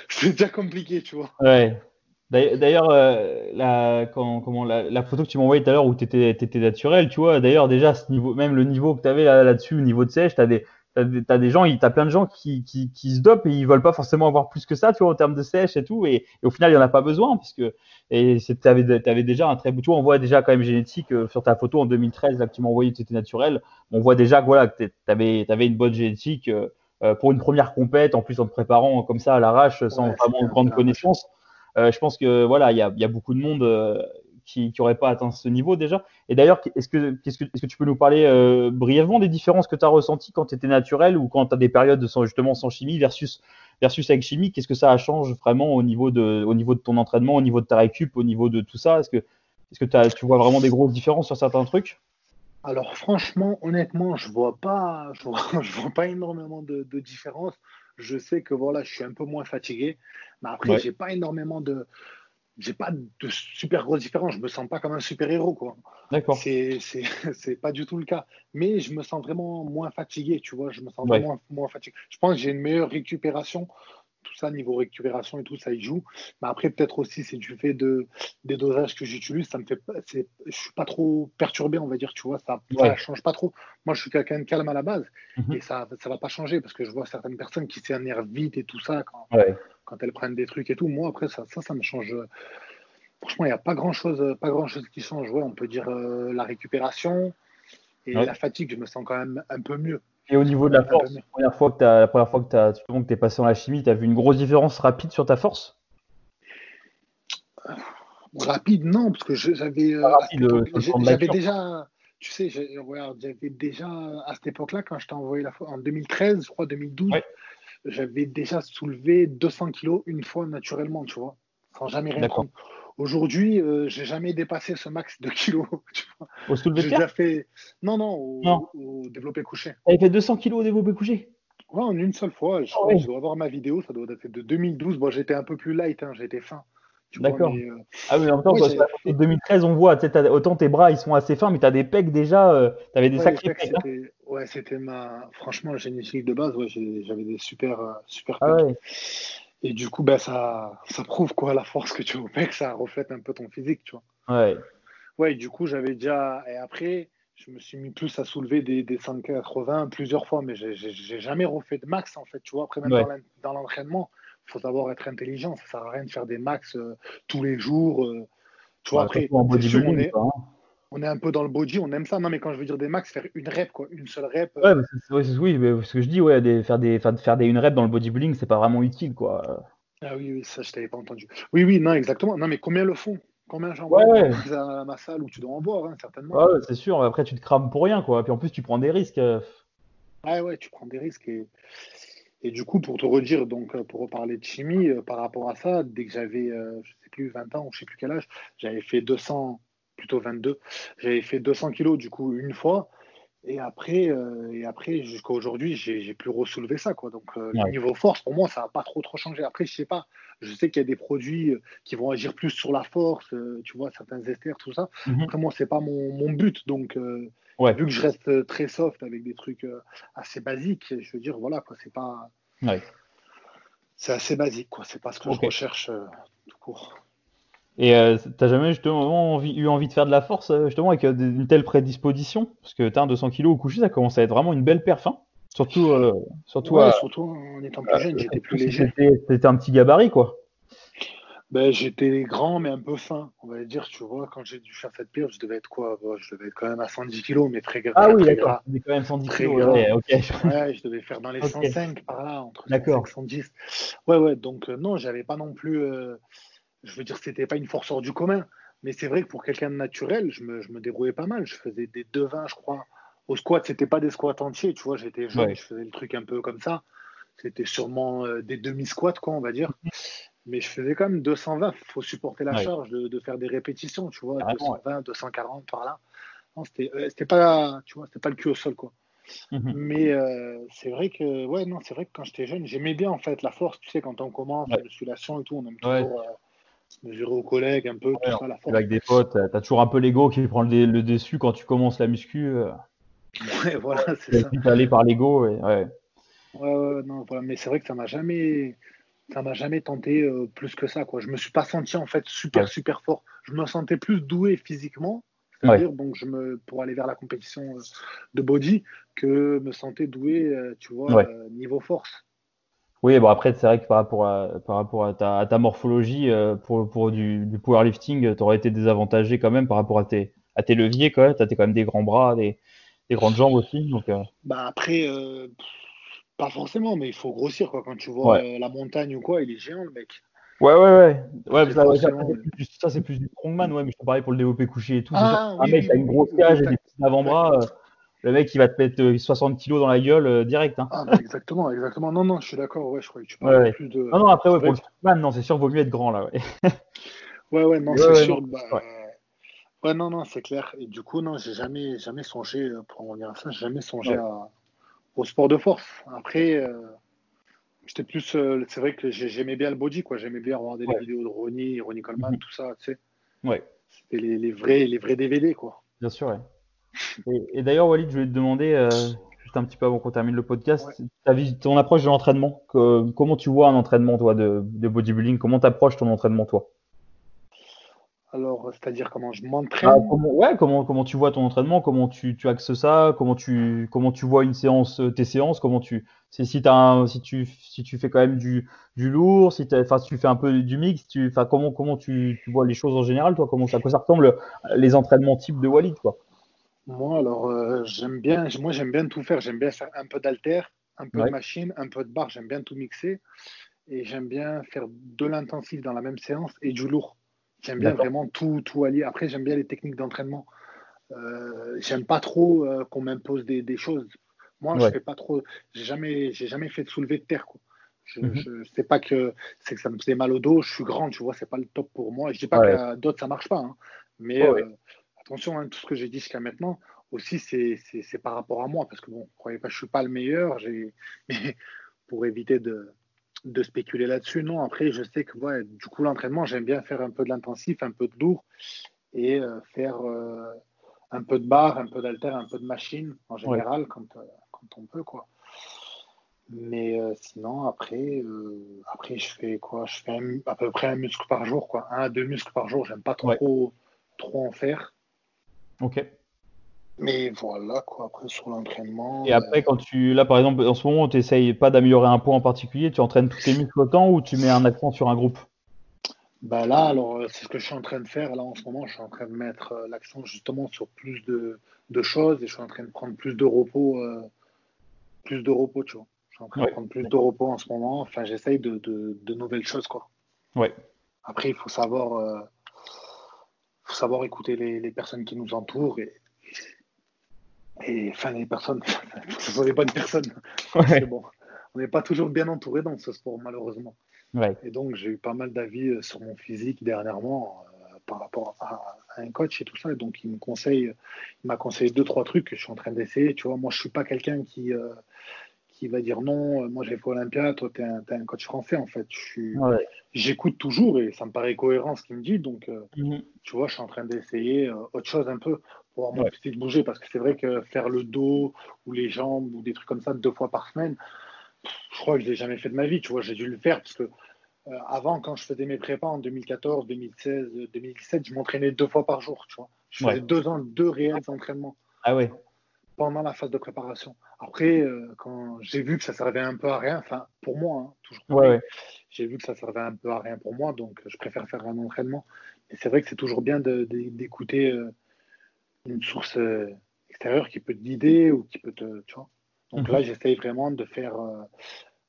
C'était déjà compliqué, tu vois. Ouais. D'ailleurs, euh, la, comment, la, photo que tu m'as envoyée tout à l'heure où tu étais, naturel, tu vois, d'ailleurs, déjà, ce niveau, même le niveau que tu avais là-dessus, au niveau de sèche, tu as des, t'as des, gens, t'as plein de gens qui, qui, qui, se dopent et ils veulent pas forcément avoir plus que ça, tu vois, en termes de sèche et tout. Et, au final, il y en a pas besoin puisque et t'avais, avais déjà un très beau. Tu vois, on voit déjà quand même génétique euh, sur ta photo en 2013 là que tu m'as envoyé, tu étais naturel. On voit déjà que voilà, que t'avais, avais une bonne génétique euh, pour une première compète, en plus en te préparant comme ça à l'arrache, sans vraiment grande connaissance. Euh, je pense que voilà, il y a, y a, beaucoup de monde euh, qui n'aurait pas atteint ce niveau déjà. Et d'ailleurs, est-ce que, est -ce que, est -ce que tu peux nous parler euh, brièvement des différences que tu as ressenties quand tu étais naturel ou quand tu as des périodes sans, justement sans chimie versus, versus avec chimie? Qu'est-ce que ça change vraiment au niveau, de, au niveau de ton entraînement, au niveau de ta récup, au niveau de tout ça? Est-ce que, est -ce que tu vois vraiment des grosses différences sur certains trucs? Alors franchement, honnêtement, je vois pas, je vois, (laughs) je vois pas énormément de, de différence. Je sais que voilà, je suis un peu moins fatigué, mais après, j'ai pas énormément de, j'ai pas de super grosse différence. Je me sens pas comme un super héros, quoi. D'accord. C'est, c'est, (laughs) pas du tout le cas. Mais je me sens vraiment moins fatigué, tu vois. Je me sens vraiment moins fatigué. Je pense que j'ai une meilleure récupération tout ça, niveau récupération et tout, ça y joue. Mais après, peut-être aussi, c'est du fait de, des dosages que j'utilise, ça me fait c'est, je suis pas trop perturbé, on va dire, tu vois, ça, ne change pas trop. Moi, je suis quelqu'un de calme à la base mhm. et ça, ça va pas changer parce que je vois certaines personnes qui s'énervent vite et tout ça quand, quand elles prennent des trucs et tout. Moi, après, ça, ça, ça me change. Franchement, il n'y a pas grand chose, pas grand chose qui change. Ouais, on peut dire euh, la récupération et la fatigue, je me sens quand même un peu mieux. Et au niveau de la force, la première fois que tu la première fois que tu es passé dans la chimie, tu as vu une grosse différence rapide sur ta force? Rapide, non, parce que j'avais euh, j'avais déjà, tu sais, j'avais déjà à cette époque-là, quand je t'ai envoyé la fois en 2013, je crois 2012, j'avais déjà soulevé 200 kilos une fois naturellement, tu vois, sans jamais rien prendre. Aujourd'hui, euh, j'ai jamais dépassé ce max de kilos. (laughs) Tu vois. Au soulevé de terre fait... Non, non, au, développé couché. Tu fait 200 kilos au développé couché? Ouais, en une seule fois. Je, ah dois avoir ma vidéo, ça doit dater de 2012. Bon, j'étais un peu plus light, hein, j'étais fin. D'accord. Euh, ah oui, en même temps, en 2013, on voit, autant tes bras, ils sont assez fins, mais tu as des pecs déjà, euh, tu avais des sacrés pecs. Hein. ouais, c'était ma. Franchement, génétique de base, ouais, j'avais des super, super ah pecs. Et du coup, ben, ça, ça prouve quoi la force que tu as au mec, ça reflète un peu ton physique, tu vois. Ouais. Ouais, du coup, j'avais déjà. Et après, je me suis mis plus à soulever des, des 180 plusieurs fois, mais j'ai jamais refait de max, en fait, tu vois. Après, même dans l'entraînement, il faut savoir être intelligent. Ça sert à rien de faire des max euh, tous les jours. Euh. tu vois, après, bodybuilding, hein on est un peu dans le body, on aime ça. Non, mais quand je veux dire des max, faire une rep, quoi, une seule rep. Ouais, oui, mais ce que je dis, ouais, des, faire, des, faire, des une rep dans le bodybuilding, c'est pas vraiment utile, quoi. Ah oui, oui, ça, je t'avais pas entendu. Oui, oui, non, exactement. Non, mais combien le font? Combien j'en vois? Ouais. à ma salle où tu dois en boire, hein, certainement. Ouais, c'est sûr. Après, tu te crames pour rien, quoi. Puis en plus, tu prends des risques. Ouais, ouais, tu prends des risques. Et, et du coup, pour te redire, donc, pour reparler de chimie, euh, par rapport à ça, dès que j'avais, euh, je sais plus, 20 ans ou je sais plus quel âge, j'avais fait 200 plutôt 22. J'avais fait 200 kilos du coup une fois. Et après, euh, et après jusqu'à aujourd'hui, j'ai plus ressoulevé ça. Quoi. Donc, euh, le niveau force, pour moi, ça n'a pas trop, trop changé. Après, je sais pas, je sais qu'il y a des produits euh, qui vont agir plus sur la force, tu vois, certains esters, tout ça. Mhm. Après, moi, c'est pas mon, mon, but. Donc, vu que je reste très soft avec des trucs assez basiques, je veux dire, voilà, quoi, c'est pas. C'est assez basique, quoi. C'est pas ce que je recherche tout court. Et euh, t'as jamais justement eu envie de faire de la force euh, justement avec euh, une telle prédisposition? Parce que t'as un 200 kg au coucher, ça commence à être vraiment une belle perf. Hein surtout, surtout, surtout en étant plus jeune, j'étais plus léger. C'était un petit gabarit quoi. Ben, j'étais grand mais un peu fin, on va dire, tu vois, quand j'ai dû faire cette perf, je devais être quoi? Je devais être quand même à 110 kg, mais très gras. Ah oui, d'accord, quand même 110 kg. Ouais, ouais, je devais faire dans les 105 par là, entre 105 et 110. Ouais, ouais, donc non, j'avais pas non plus je veux dire, c'était pas une force hors du commun. Mais c'est vrai que pour quelqu'un de naturel, je me, je me, débrouillais pas mal. Je faisais des 2-20, je crois. Au squat, c'était pas des squats entiers, tu vois. J'étais jeune, je faisais le truc un peu comme ça. C'était sûrement euh, des demi-squats, quoi, on va dire. Mais je faisais quand même 220. Il faut supporter la charge de, de, faire des répétitions, tu vois. 220, 240 par là. Non, c'était euh, pas, tu vois, c'était pas le cul au sol, quoi. Mhm. Mais euh, c'est vrai que, ouais, non, c'est vrai que quand j'étais jeune, j'aimais bien en fait la force. Tu sais, quand on commence la musculation et tout, on aime toujours mesurer aux collègues un peu, tout ça, la Avec des potes, t'as toujours un peu l'ego qui prend le, le, dessus quand tu commences la muscu. Euh. Ouais, (laughs) voilà, c'est ça. aller par l'ego, ouais. ouais. Ouais, non, voilà. mais c'est vrai que ça m'a jamais, ça m'a jamais tenté euh, plus que ça, quoi. Je me suis pas senti en fait super, super fort. Je me sentais plus doué physiquement, c'est-à-dire donc je me, pour aller vers la compétition euh, de body, que me sentais doué, tu vois, niveau force. Oui, bon après, c'est vrai que par rapport à, par rapport à, ta, morphologie, euh, pour, pour du, powerlifting, tu aurais été désavantagé quand même par rapport à tes, à tes leviers. Tu as quand même des grands bras, des, des grandes jambes aussi. Donc, euh. bah après, euh, pas forcément, mais il faut grossir. Quoi. Quand tu vois la montagne ou quoi, il est géant le mec. Ouais, ouais, ouais. ouais ça, c'est plus du strongman, ouais, mais je te parlais pour le développé couché et tout. Ah, un mec qui a une grosse cage et des petits avant-bras le mec il va te mettre 60 euh, kilos dans la gueule euh, direct. Hein. Ah, exactement, exactement. Non, non, je suis d'accord. Ouais, je crois que tu parles plus de. Non, non, après, ouais, pour le man, non, c'est sûr, vaut mieux être grand là. Ouais, (laughs) ouais, ouais non, c'est sûr. Bah, ouais. non, non, c'est clair. Et du coup, non, j'ai jamais, jamais songé, euh, pour en dire ça, j'ai jamais songé à, au sport de force. Après, j'étais plus. c'est vrai que j'aimais bien le body, quoi. J'aimais bien regarder les vidéos de Ronnie, Ronnie Coleman, mhm. tout ça, tu sais. Ouais. C'était les, les, vrais, les vrais DVD, quoi. Bien sûr, ouais. Et, d'ailleurs, Walid, je voulais te demander, euh, juste un petit peu avant qu'on termine le podcast, ton approche de l'entraînement. comment tu vois un entraînement, toi, de, bodybuilding? Comment tu approches ton entraînement, toi? Alors, c'est-à-dire comment je m'entraîne? ah, comment, Ouais, comment, comment tu vois ton entraînement Comment tu, tu axes ça Comment tu, comment tu vois une séance, tes séances Comment tu, si, si, as si, tu, si tu fais quand même du, du lourd, si, si tu fais un peu du mix, tu, comment, comment tu, tu, vois les choses en général toi? Comment, À quoi ça ressemble les entraînements type de Walid quoi? Moi, alors, euh, j'aime bien, moi, j'aime bien tout faire. J'aime bien faire un peu d'alter, un peu de machine, un peu de barre. J'aime bien tout mixer. Et j'aime bien faire de l'intensif dans la même séance et du lourd. J'aime bien vraiment tout, tout allier. Après, j'aime bien les techniques d'entraînement. Euh, j'aime pas trop euh, qu'on m'impose des, des, choses. Moi, je fais pas trop. J'ai jamais, j'ai jamais fait de soulever de terre. Quoi. Je, mhm. sais pas que c'est que ça me faisait mal au dos. Je suis grand, tu vois. C'est pas le top pour moi. Je dis pas que d'autres ça marche pas, hein. mais attention, hein, tout ce que j'ai dit jusqu'à maintenant, aussi, c'est par rapport à moi, parce que bon, ne croyez pas, je suis pas le meilleur, (laughs) mais pour éviter de, de spéculer là-dessus, non. Après, je sais que ouais, du coup, l'entraînement, j'aime bien faire un peu de l'intensif, un peu de lourd, et euh, faire euh, un peu de barre, un peu d'alter, un peu de machine, en général, quand, euh, quand, on peut, quoi. Mais sinon, après, après, je fais quoi? Je fais à peu près un muscle par jour, quoi. Un à deux muscles par jour. J'aime pas trop, trop en faire. Ok. Mais voilà, quoi, après sur l'entraînement. Et après, quand tu. Là, par exemple, en ce moment, tu n'essayes pas d'améliorer un point en particulier, tu entraînes tous tes muscles autant ou tu mets un accent sur un groupe? Bah là, alors, euh, c'est ce que je suis en train de faire. Là, en ce moment, je suis en train de mettre euh, l'accent justement sur plus de, de, choses et je suis en train de prendre plus de repos. Euh, plus de repos, tu vois. Je suis en train de prendre plus de repos en ce moment. Enfin, j'essaye de, de, de, nouvelles choses, quoi. Ouais. Après, il faut savoir faut savoir écouter les, les, personnes qui nous entourent et, et enfin les personnes, (laughs) ce sont les bonnes personnes. Bon, on n'est pas toujours bien entouré dans ce sport malheureusement. Ouais. Et donc j'ai eu pas mal d'avis euh, sur mon physique dernièrement. Euh, par rapport à, un coach et tout ça. Donc, il me conseille, il m'a conseillé deux, trois trucs que je suis en train d'essayer. Tu vois, moi, je suis pas quelqu'un qui, euh, qui va dire non, moi j'ai fait Olympia, toi tu es, un coach français en fait. J'écoute toujours et ça me paraît cohérent ce qu'il me dit. Donc, mhm. tu vois, je suis en train d'essayer autre chose un peu pour avoir ouais. de bouger parce que c'est vrai que faire le dos ou les jambes ou des trucs comme ça deux fois par semaine, je crois que je l'ai jamais fait de ma vie. Tu vois, j'ai dû le faire parce que euh, avant, quand je faisais mes prépas en 2014, 2016, 2017, je m'entraînais deux fois par jour. Tu vois, je faisais deux ans, deux réels entraînements. Ah ouais. Pendant la phase de préparation. Après, euh, quand j'ai vu que ça servait un peu à rien, enfin pour moi, hein, toujours. Ouais, J'ai vu que ça servait un peu à rien pour moi, donc je préfère faire un entraînement. Et c'est vrai que c'est toujours bien d'écouter euh, une source extérieure qui peut te guider ou qui peut te, tu vois. Donc mhm. là, j'essaye vraiment de faire,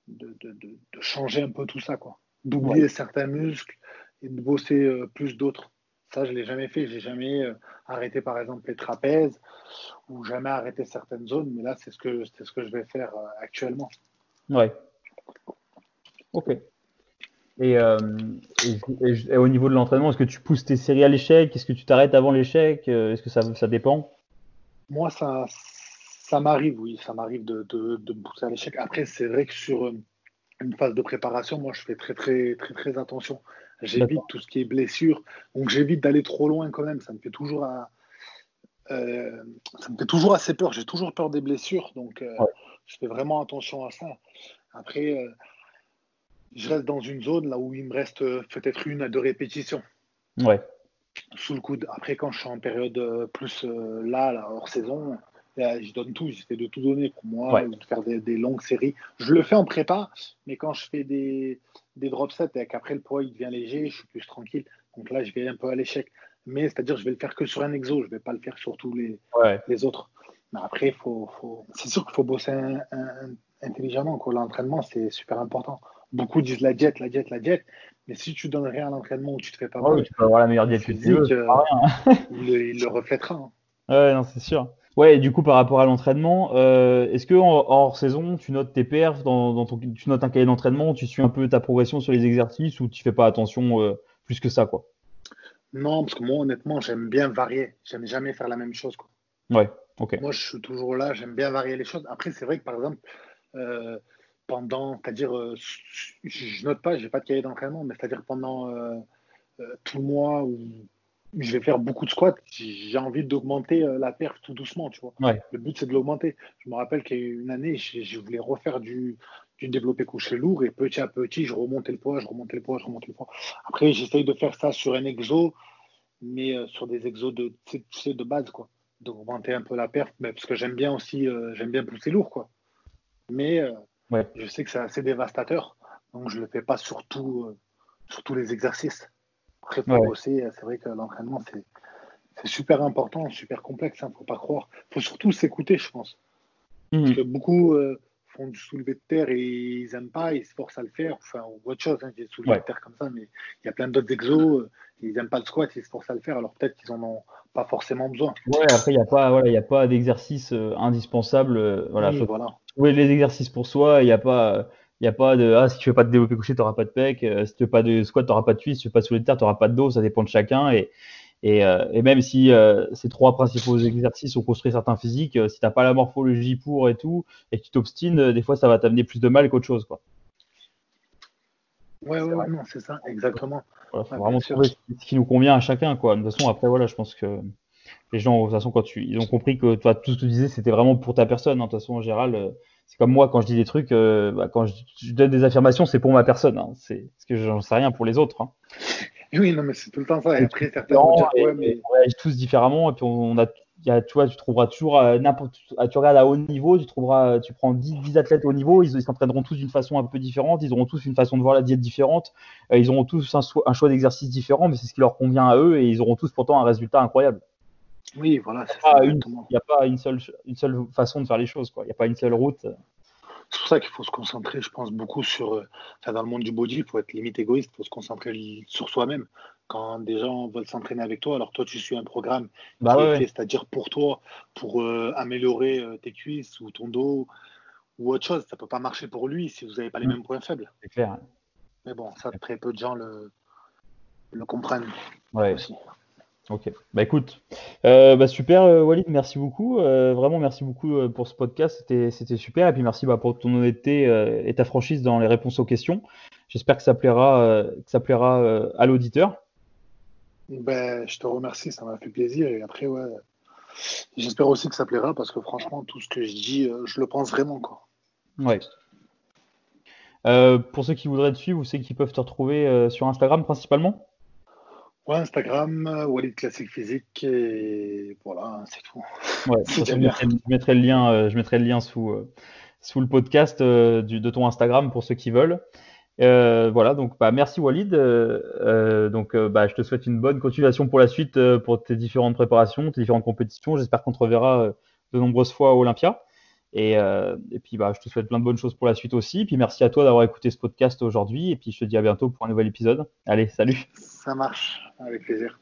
de, de, de, changer un peu tout ça, quoi d'oublier certains muscles et de bosser euh, plus d'autres. Ça, je ne l'ai jamais fait. J'ai jamais euh, arrêté, par exemple, les trapèzes ou jamais arrêté certaines zones. Mais là, c'est ce que, c'est ce que je vais faire euh, actuellement. Ouais. Ok. Et, et, au niveau de l'entraînement, est-ce que tu pousses tes séries à l'échec? Est-ce que tu t'arrêtes avant l'échec? Est-ce que ça, ça dépend? Moi, ça, ça m'arrive, oui. Ça m'arrive de, de, de, pousser à l'échec. Après, c'est vrai que sur une phase de préparation, moi, je fais très, très, très, très attention. J'évite tout ce qui est blessure. Donc, j'évite d'aller trop loin quand même. Ça me fait toujours, euh, ça me fait toujours assez peur. J'ai toujours peur des blessures. Donc, euh, je fais vraiment attention à ça. Après, euh, je reste dans une zone là où il me reste peut-être une à deux répétitions. Ouais. Sous le coude. Après, quand je suis en période plus là, là, hors saison, je donne tout, j'essaie de tout donner pour moi, de faire des, longues séries. Je le fais en prépa, mais quand je fais des, des drop sets et qu'après le poids il devient léger, je suis plus tranquille. Donc là, je vais un peu à l'échec. Mais c'est-à-dire, je vais le faire que sur un exo, je ne vais pas le faire sur tous les, les autres. Mais après, faut, faut... c'est sûr qu'il faut bosser intelligemment. L'entraînement, c'est super important. Beaucoup disent la diète, la diète, la diète. Mais si tu donnes rien à l'entraînement ou tu te fais pas mal, tu peux avoir la meilleure diète que tu veux. Hein. il, le reflètera. Hein. Ouais, non, c'est sûr. Ouais, et du coup, par rapport à l'entraînement, euh, est-ce que en, hors saison, tu notes tes perfs dans, ton, tu notes un cahier d'entraînement, tu suis un peu ta progression sur les exercices ou tu fais pas attention euh, plus que ça, quoi? Non, parce que moi, honnêtement, j'aime bien varier. J'aime jamais faire la même chose, quoi. Ouais, ok. Moi, je suis toujours là. J'aime bien varier les choses. Après, c'est vrai que par exemple, euh, pendant, c'est-à-dire, je note pas, j'ai pas de cahier d'entraînement, mais c'est-à-dire pendant tout le mois ou je vais faire beaucoup de squats. J'ai envie d'augmenter euh, la perf tout doucement, tu vois. Le but, c'est de l'augmenter. Je me rappelle qu'il y a une année, je, voulais refaire du, du développé couché lourd et petit à petit, je remontais le poids, je remontais le poids, je remontais le poids. Après, j'essaye de faire ça sur un exo, mais euh, sur des exos de, de base, quoi. D'augmenter un peu la perf, mais parce que j'aime bien aussi, euh, j'aime bien pousser lourd, quoi. Mais je sais que c'est assez dévastateur, donc je ne le fais pas sur, sur tous les exercices. Après, pour bosser, c'est vrai que l'entraînement, c'est super important, super complexe, il hein, ne faut pas croire. Il faut surtout s'écouter, je pense. Mhm. Parce que beaucoup euh, font du soulevé de terre et ils n'aiment pas, ils se forcent à le faire, enfin, ou autre chose, hein, des soulevés de terre comme ça, mais il y a plein d'autres exos, euh, ils n'aiment pas le squat, ils se forcent à le faire, alors peut-être qu'ils n'en ont pas forcément besoin. Ouais, après, il n'y a pas, voilà, a pas d'exercice euh, indispensable. voilà, voilà. trouver les exercices pour soi, il n'y a pas il n'y a pas de ah si tu fais pas de développé couché, tu n'auras pas de pec. Euh, si tu fais pas de squat, tu n'auras pas de cuisse. Si tu fais pas de soulevé de terre, tu n'auras pas de dos. Ça dépend de chacun. Et, et, euh, et même si euh, ces trois principaux exercices ont construit certains physiques, si tu n'as pas la morphologie pour et tout, et que tu t'obstines, des fois ça va t'amener plus de mal qu'autre chose. Quoi. Ouais, ouais, non, c'est ça, exactement. Il faut vraiment trouver ce qui nous convient à chacun. Quoi. De toute façon, après, voilà, je pense que les gens, de toute façon, quand tu, ils ont compris que toi, tout ce que tu disais, c'était vraiment pour ta personne. Hein. De toute façon, en général c'est comme moi quand je dis des trucs, euh, bah, quand je, donne des affirmations, c'est pour ma personne. Hein. C'est parce que j'en sais rien pour les autres. Hein. (laughs) Oui, non, mais c'est tout le temps ça. Et après, certains dire, ouais, mais... on réagit tous différemment. Et puis on a, y a, tu vois, tu trouveras toujours n'importe. Tu regardes à haut niveau, tu trouveras, tu prends 10, 10 athlètes au niveau, ils s'entraîneront tous d'une façon un peu différente. Ils auront tous une façon de voir la diète différente. Euh, ils auront tous un, un choix d'exercice différent, mais c'est ce qui leur convient à eux. Et ils auront tous pourtant un résultat incroyable. Oui, voilà. Il n'y a, pas une seule, une seule façon de faire les choses. Il n'y a pas une seule route. C'est pour ça qu'il faut se concentrer, je pense, beaucoup sur. Euh, dans le monde du body, il faut être limite égoïste, il faut se concentrer sur soi-même. Quand des gens veulent s'entraîner avec toi, alors toi, tu suis un programme bah c'est-à-dire pour toi, pour euh, améliorer euh, tes cuisses ou ton dos ou autre chose. Ça ne peut pas marcher pour lui si vous n'avez pas les mm. mêmes points faibles. C'est clair. Mais bon, ça, très peu de gens le, le comprennent. Ouais. Aussi. Ok. Bah écoute, euh, bah super euh, Walid, merci beaucoup. Euh, vraiment merci beaucoup pour ce podcast, c'était super. Et puis merci bah, pour ton honnêteté et ta franchise dans les réponses aux questions. J'espère que ça plaira que ça plaira à l'auditeur. Ben, je te remercie, ça m'a fait plaisir. Et après ouais, j'espère aussi que ça plaira parce que franchement tout ce que je dis, je le pense vraiment quoi. Ouais. pour ceux qui voudraient te suivre, vous savez qu'ils peuvent te retrouver sur Instagram principalement? Ouais, Instagram, euh, Walid Classique Physique, et voilà, c'est tout. Ouais, (laughs) je, mettrai, le lien, euh, je mettrai le lien sous, euh, sous le podcast du, de ton Instagram pour ceux qui veulent. voilà, donc bah, merci Walid. donc bah, je te souhaite une bonne continuation pour la suite, pour tes différentes préparations, tes différentes compétitions. J'espère qu'on te reverra de nombreuses fois à Olympia. Et, et, puis bah, je te souhaite plein de bonnes choses pour la suite aussi. Puis merci à toi d'avoir écouté ce podcast aujourd'hui. Et puis je te dis à bientôt pour un nouvel épisode. Allez, salut. Ça marche, avec plaisir.